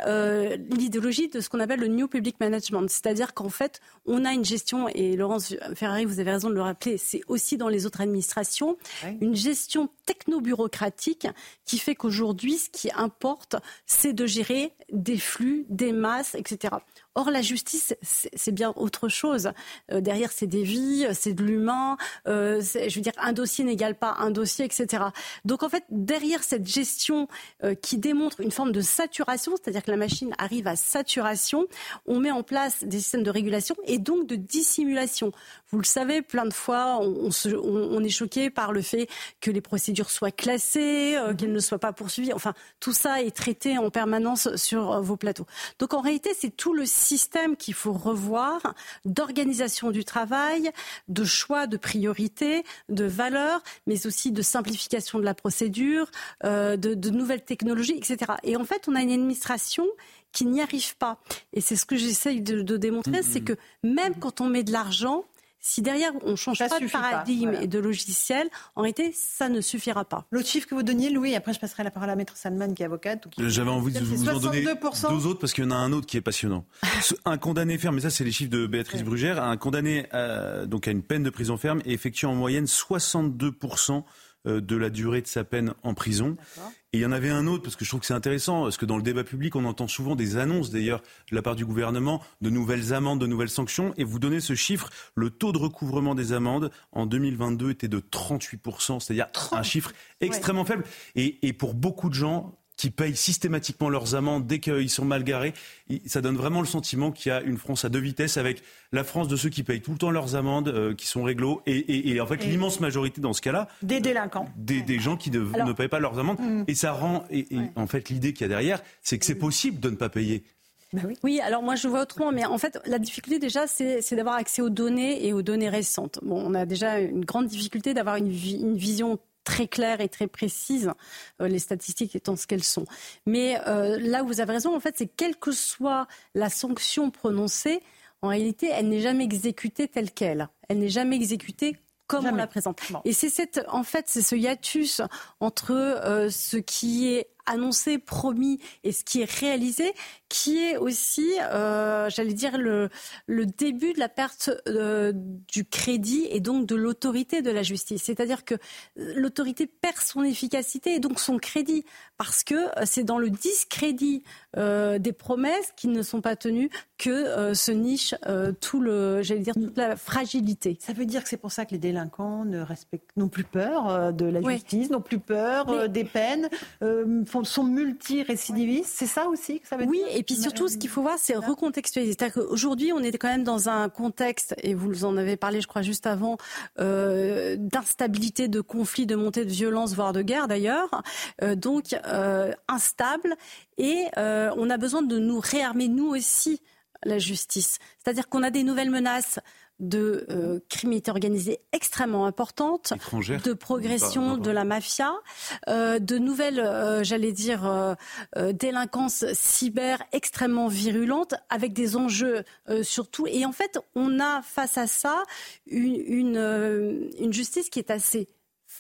l'idéologie de ce qu'on appelle le New Public Management. C'est-à-dire qu'en fait, on a une gestion, et Laurence Ferrari, vous avez raison de le rappeler, c'est aussi dans les autres administrations, une gestion techno-bureaucratique qui fait qu'aujourd'hui, ce qui importe, c'est de gérer des flux, des masses, etc. Or, la justice, c'est bien autre chose. Euh, derrière, c'est des vies, c'est de l'humain. Euh, je veux dire, un dossier n'égale pas un dossier, etc. Donc, en fait, derrière cette gestion euh, qui démontre une forme de saturation, c'est-à-dire que la machine arrive à saturation, on met en place des systèmes de régulation et donc de dissimulation. Vous le savez, plein de fois, on, on, est choqué par le fait que les procédures soient classées, qu'elles ne soient pas poursuivies. Enfin, tout ça est traité en permanence sur euh, vos plateaux. Donc, en réalité, c'est tout le système qu'il faut revoir d'organisation du travail, de choix de priorité, de valeurs, mais aussi de simplification de la procédure, euh, de, de nouvelles technologies, etc. Et en fait, on a une administration qui n'y arrive pas. Et c'est ce que j'essaye de, de démontrer, c'est que même quand on met de l'argent, si derrière on ne change pas de paradigme et de logiciel, en réalité, ça ne suffira pas. L'autre chiffre que vous donniez, Louis, après je passerai la parole à Maître Salman qui est avocate. J'avais envie de vous en donner deux autres parce qu'il y en a un autre qui est passionnant. [LAUGHS] un condamné ferme, mais ça c'est les chiffres de Béatrice Brugère, un condamné euh, donc à une peine de prison ferme effectue en moyenne 62% euh, de la durée de sa peine en prison. Et il y en avait un autre, parce que je trouve que c'est intéressant, parce que dans le débat public, on entend souvent des annonces, d'ailleurs, de la part du gouvernement, de nouvelles amendes, de nouvelles sanctions. Et vous donnez ce chiffre, le taux de recouvrement des amendes en 2022 était de 38%, c'est-à-dire un chiffre extrêmement faible. Et, et pour beaucoup de gens, qui payent systématiquement leurs amendes dès qu'ils sont mal garés. Ça donne vraiment le sentiment qu'il y a une France à deux vitesses avec la France de ceux qui payent tout le temps leurs amendes, euh, qui sont réglo, et, en fait l'immense majorité dans ce cas-là. Des délinquants. Des, gens qui ne, ne, payent pas leurs amendes. Mm. Et ça rend. Et, en fait, l'idée qu'il y a derrière, c'est que c'est possible de ne pas payer. Ben oui. oui. alors moi je vois autrement, mais en fait la difficulté déjà c'est d'avoir accès aux données et aux données récentes. Bon, on a déjà une grande difficulté d'avoir une, une, vision très claire et très précise, euh, les statistiques étant ce qu'elles sont. Mais euh, là où vous avez raison, en fait, c'est quelle que soit la sanction prononcée, en réalité, elle n'est jamais exécutée telle qu'elle. Elle n'est jamais exécutée comme on la présente. Et c'est cette, en fait, c'est ce hiatus entre euh, ce qui est annoncé, promis et ce qui est réalisé, qui est aussi, euh, j'allais dire, le, le, début de la perte euh, du crédit et donc de l'autorité de la justice. C'est-à-dire que l'autorité perd son efficacité et donc son crédit, parce que c'est dans le discrédit euh, des promesses qui ne sont pas tenues que se niche tout le, j'allais dire, toute la fragilité. Ça veut dire que c'est pour ça que les délinquants ne respectent, n'ont plus peur de la justice, n'ont plus peur des peines, sont multi-récidivistes, c'est ça aussi que ça veut oui, dire Oui, et puis surtout, ce qu'il faut voir, c'est recontextualiser. C'est-à-dire qu'aujourd'hui, on est quand même dans un contexte, et vous en avez parlé, je crois, juste avant, euh, d'instabilité, de conflit, de montée de violence, voire de guerre d'ailleurs, euh, donc euh, instable, et on a besoin de nous réarmer, nous aussi, la justice. C'est-à-dire qu'on a des nouvelles menaces de euh, criminalité organisée extrêmement importante, de progression de la mafia, euh, de nouvelles, euh, j'allais dire, euh, délinquances cyber extrêmement virulentes, avec des enjeux surtout. Et en fait, on a face à ça une, une, une justice qui est assez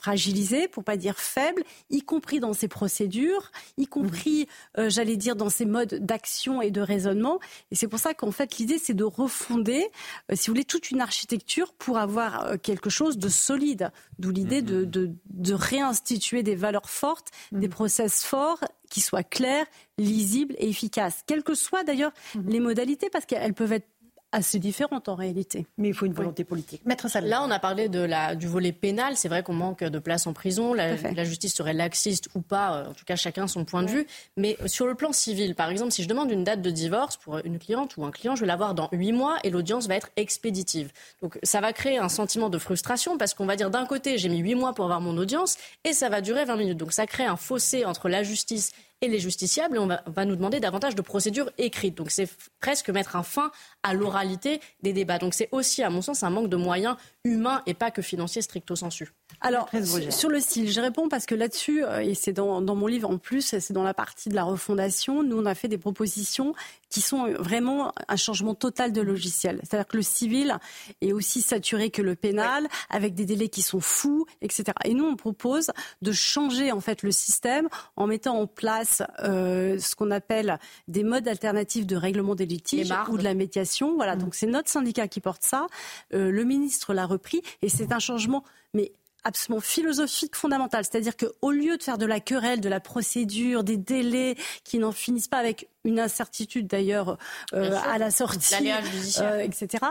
fragilisé, pour pas dire faible, y compris dans ses procédures, y compris, euh, j'allais dire, dans ses modes d'action et de raisonnement. Et c'est pour ça qu'en fait, l'idée, c'est de refonder, euh, si vous voulez, toute une architecture pour avoir euh, quelque chose de solide. D'où l'idée de, de, de, réinstituer des valeurs fortes, des process forts qui soient clairs, lisibles et efficaces. Quelles que soient d'ailleurs les modalités, parce qu'elles peuvent être assez différentes en réalité. Mais il faut une volonté politique. Maître Là, on a parlé de la, du volet pénal. C'est vrai qu'on manque de place en prison. La, la, justice serait laxiste ou pas. Euh, en tout cas, chacun son point de vue. Mais sur le plan civil, par exemple, si je demande une date de divorce pour une cliente ou un client, je vais l'avoir dans huit mois et l'audience va être expéditive. Donc ça va créer un sentiment de frustration parce qu'on va dire d'un côté, j'ai mis huit mois pour avoir mon audience et ça va durer 20 minutes. Donc ça crée un fossé entre la justice et les justiciables. Et on va, nous demander davantage de procédures écrites. Donc c'est presque mettre un fin à l'oralité des débats. Donc c'est aussi, à mon sens, un manque de moyens humains et pas que financiers stricto sensu. Alors, sur le style, je réponds parce que là-dessus, euh, et c'est dans, mon livre en plus, c'est dans la partie de la refondation, nous, on a fait des propositions qui sont vraiment un changement total de logiciel. C'est-à-dire que le civil est aussi saturé que le pénal, avec des délais qui sont fous, etc. Et nous, on propose de changer en fait le système en mettant en place euh, ce qu'on appelle des modes alternatifs de règlement des litiges ou de la médiation. Voilà, mmh. donc c'est notre syndicat qui porte ça. Euh, le ministre l'a repris et c'est un changement mais absolument philosophique fondamentale. C'est-à-dire qu'au lieu de faire de la querelle, de la procédure, des délais qui n'en finissent pas avec une incertitude d'ailleurs euh, à la sortie, euh, etc.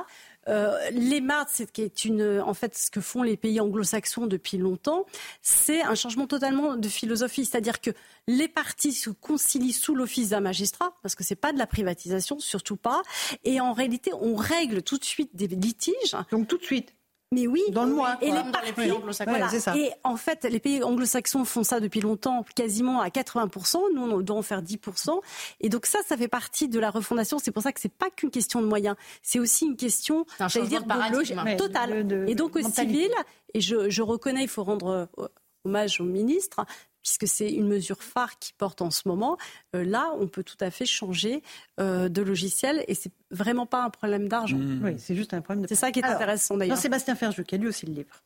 Euh, les mardes, c'est qui est une, en fait, ce que font les pays anglo-saxons depuis longtemps, c'est un changement totalement de philosophie. C'est-à-dire que les partis se concilient sous l'office d'un magistrat, parce que c'est pas de la privatisation, surtout pas. Et en réalité, on règle tout de suite des litiges. Donc tout de suite. Mais oui, dans le mois. Et les, pays anglo-saxons. Et en fait, les pays anglo-saxons font ça depuis longtemps, quasiment à 80%. Nous, on doit en faire 10%. Et donc ça, ça fait partie de la refondation. C'est pour ça que c'est pas qu'une question de moyens. C'est aussi une question, j'allais dire, de, totale. et donc au civil, et je, je reconnais, il faut rendre euh, hommage au ministre, puisque c'est une mesure phare qui porte en ce moment. Euh, là, on peut tout à fait changer euh, de logiciel et c'est vraiment pas un problème d'argent. Mmh. Oui, c'est juste un problème de. C'est ça qui est intéressant d'ailleurs. Sébastien Ferjou, qui a lu aussi le livre.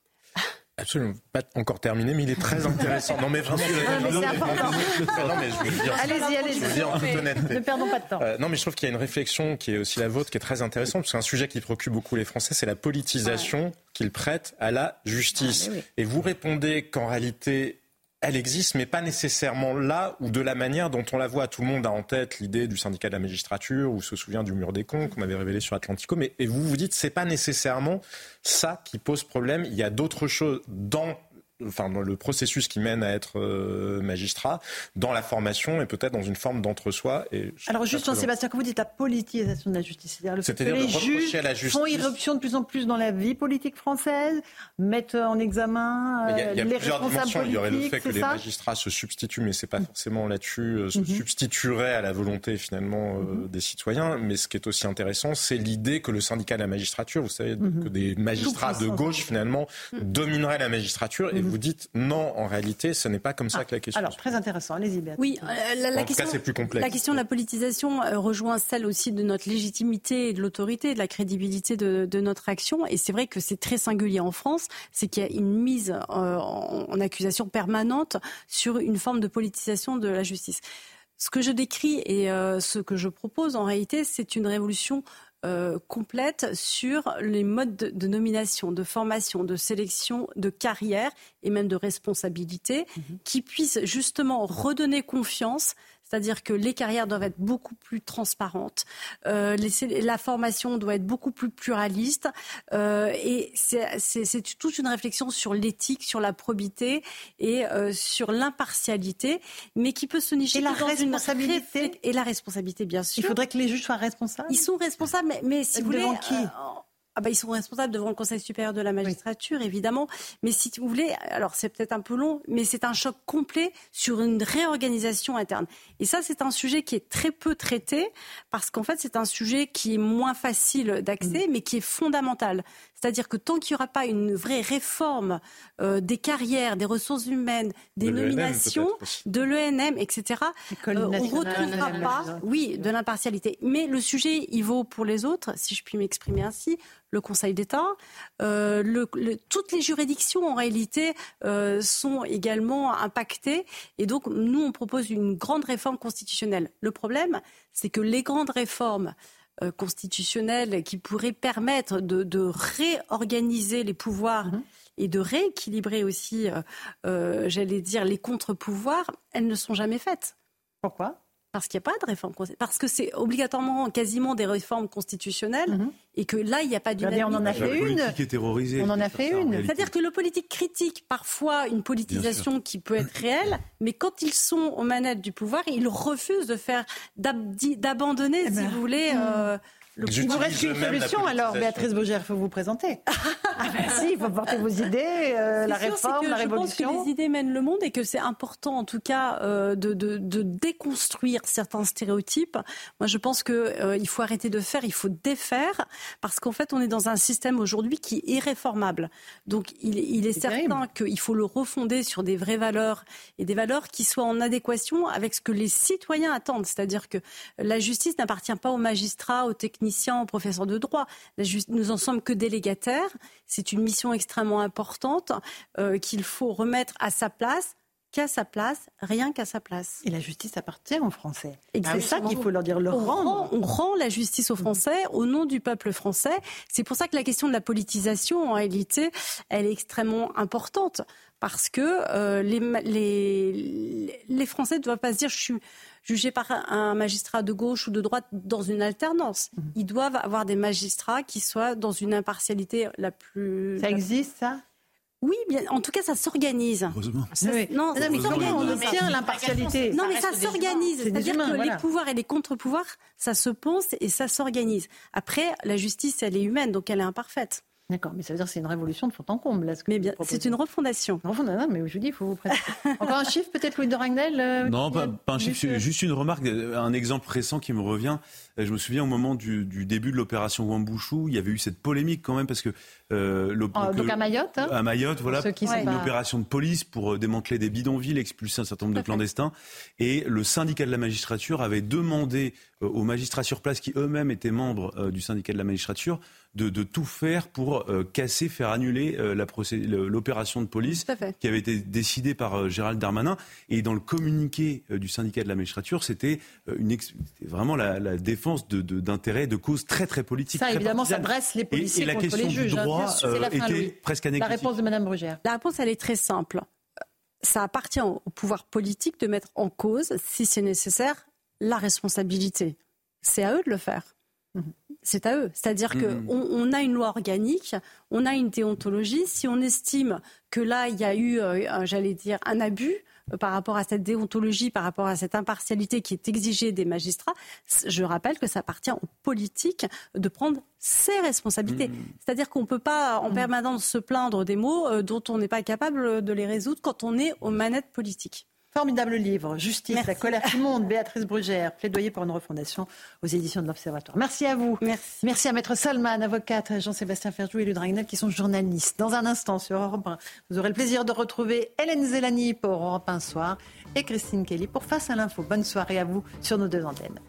Absolument pas encore terminé, mais il est très intéressant. Non, mais vraiment. Non, c'est non. Allez-y, allez-y. Ne perdons pas de temps. Euh, non, mais je trouve qu'il y a une réflexion qui est aussi la vôtre, qui est très intéressante, parce qu'un sujet qui préoccupe beaucoup les Français, c'est la politisation qu'ils prêtent à la justice. Ah, Et vous répondez qu'en réalité, elle existe, mais pas nécessairement là ou de la manière dont on la voit. Tout le monde a en tête l'idée du syndicat de la magistrature ou se souvient du mur des cons qu'on avait révélé sur Atlantico. Mais et vous vous dites, c'est pas nécessairement ça qui pose problème. Il y a d'autres choses dans enfin, dans le processus qui mène à être euh, magistrat, dans la formation et peut-être dans une forme d'entre-soi. Alors juste, Jean-Sébastien, quand vous dites la politisation de la justice, c'est-à-dire les juges font irruption de plus en plus dans la vie politique française, mettent en examen a, il y a euh, les plusieurs dimensions. Il y aurait le fait que les magistrats se substituent, mais c'est pas forcément là-dessus, euh, se mm substitueraient à la volonté finalement mm-hmm. des citoyens. Mais ce qui est aussi intéressant, c'est l'idée que le syndicat de la magistrature, vous savez, mm-hmm. que des magistrats de gauche finalement mm. domineraient la magistrature et vous dites non, en réalité, ce n'est pas comme ça ah, que la question. Alors, très intéressant. Allez-y, Oui, euh, la, question, c'est plus complexe. La question de la politisation euh, rejoint celle aussi de notre légitimité et de l'autorité, de la crédibilité de, notre action. Et c'est vrai que c'est très singulier en France, c'est qu'il y a une mise euh, en, accusation permanente sur une forme de politisation de la justice. Ce que je décris et ce que je propose, en réalité, c'est une révolution euh, complète sur les modes de, nomination, de formation, de sélection, de carrière et même de responsabilité, mhm. qui puissent justement redonner confiance c'est-à-dire que les carrières doivent être beaucoup plus transparentes, euh, la formation doit être beaucoup plus pluraliste, euh, et c'est toute une réflexion sur l'éthique, sur la probité et euh, sur l'impartialité, mais qui peut se nicher et la responsabilité et la responsabilité bien sûr. Il faudrait que les juges soient responsables? Ils sont responsables, mais, mais si vous voulez, qui? Ah bah, ils sont responsables devant le Conseil supérieur de la magistrature, évidemment. Mais si vous voulez, alors c'est peut-être un peu long, mais c'est un choc complet sur une réorganisation interne. Et ça, c'est un sujet qui est très peu traité, parce qu'en fait, c'est un sujet qui est moins facile d'accès, mm. mais qui est fondamental. C'est-à-dire que tant qu'il n'y aura pas une vraie réforme euh, des carrières, des ressources humaines, des nominations, de l'ENM, etc., euh, on ne retrouvera pas, oui, de l'impartialité. Mais le sujet, il vaut pour les autres, si je puis m'exprimer ainsi, le Conseil d'État. Euh, toutes les juridictions, en réalité, sont également impactées. Et donc, nous, on propose une grande réforme constitutionnelle. Le problème, c'est que les grandes réformes euh, constitutionnelle qui pourrait permettre de, réorganiser les pouvoirs mhm. et de rééquilibrer aussi, euh, euh, j'allais dire, les contre-pouvoirs, elles ne sont jamais faites. Pourquoi? Parce qu'il n'y a pas de réforme Parce que c'est obligatoirement quasiment des réformes constitutionnelles mhm. et que là, il n'y a pas d'unanimité. On en a fait une. Est terrorisée, on en a fait une. C'est-à-dire que le politique critique parfois une politisation qui peut être réelle, mais quand ils sont aux manettes du pouvoir, ils refusent de faire, d'abandonner, eh si ben, vous voulez. Hmm. Euh, il vous reste une solution alors, Béatrice Bogère, il faut vous présenter. [LAUGHS] ah ben si, il faut porter vos idées, euh, la réforme, la révolution. Je pense que les idées mènent le monde et que c'est important en tout cas euh, de, de, de, déconstruire certains stéréotypes. Moi je pense qu'il euh, il faut arrêter de faire, il faut défaire, parce qu'en fait on est dans un système aujourd'hui qui est irréformable. Donc il, il est, certain qu'il faut le refonder sur des vraies valeurs et des valeurs qui soient en adéquation avec ce que les citoyens attendent. C'est-à-dire que la justice n'appartient pas aux magistrats, aux techniciens, techniciens, professeurs de droit. Nous en sommes que délégataires. C'est une mission extrêmement importante euh, qu'il faut remettre à sa place qu'à sa place, rien qu'à sa place. Et la justice appartient aux Français. Et c'est ça qu'il faut leur dire, leur on rendre. on rend la justice aux Français au nom du peuple français. C'est pour ça que la question de la politisation, en réalité, elle est extrêmement importante. Parce que euh, les, les, les Français ne doivent pas se dire je suis jugés par un magistrat de gauche ou de droite dans une alternance. Mhm. Ils doivent avoir des magistrats qui soient dans une impartialité la plus. Ça existe, ça? Oui, bien, en tout cas, ça s'organise. Heureusement. Non, mais on obtient l'impartialité. Non, mais ça s'organise. C'est-à-dire que les pouvoirs et les contre-pouvoirs, ça se pense et ça s'organise. Après, la justice, elle est humaine, donc elle est imparfaite. D'accord, mais ça veut dire que c'est une révolution de fond en comble. Là, mais bien, c'est une refondation. Non, mais je vous dis, il faut vous présenter. [LAUGHS] Encore un chiffre, peut-être, Louis de Ragnel euh, Non, pas, un chiffre, juste une remarque, un exemple récent qui me revient. Je me souviens au moment du, début de l'opération Wambouchou, il y avait eu cette polémique quand même parce que euh, ah, donc à Mayotte, hein à Mayotte, voilà, une opération de police pour euh, démanteler des bidonvilles, expulser un certain nombre de clandestins, et le syndicat de la magistrature avait demandé aux magistrats sur place, qui eux-mêmes étaient membres du syndicat de la magistrature, de, tout faire pour euh, casser, faire annuler euh, l'opération de police qui avait été décidée par euh, Gérald Darmanin. Et dans le communiqué du syndicat de la magistrature, c'était vraiment la, défense d'intérêts, de, causes très très politiques. Ça, évidemment, ça dresse les policiers et, la contre les juges. Du hein, droit, était presque La réponse de Mme Brugère. La réponse, elle est très simple. Ça appartient au pouvoir politique de mettre en cause, si c'est nécessaire, la responsabilité. C'est à eux de le faire. C'est à eux. C'est-à-dire qu'on on a une loi organique, on a une déontologie. Si on estime que là, il y a eu, euh, j'allais dire, un abus euh, par rapport à cette déontologie, par rapport à cette impartialité qui est exigée des magistrats, je rappelle que ça appartient aux politiques de prendre ses responsabilités. Mmh. C'est-à-dire qu'on ne peut pas en permanence se plaindre des mots euh, dont on n'est pas capable de les résoudre quand on est aux manettes politiques. Formidable livre, Justice, la colère du monde, [LAUGHS] Béatrice Brugère, plaidoyer pour une refondation aux éditions de l'Observatoire. Merci à vous. Merci. Merci à Maître Salman, avocate, Jean-Sébastien Ferjou et Ludragnel qui sont journalistes. Dans un instant sur Europe 1, vous aurez le plaisir de retrouver Hélène Zelani pour Europe 1 Soir et Christine Kelly pour Face à l'info. Bonne soirée à vous sur nos deux antennes.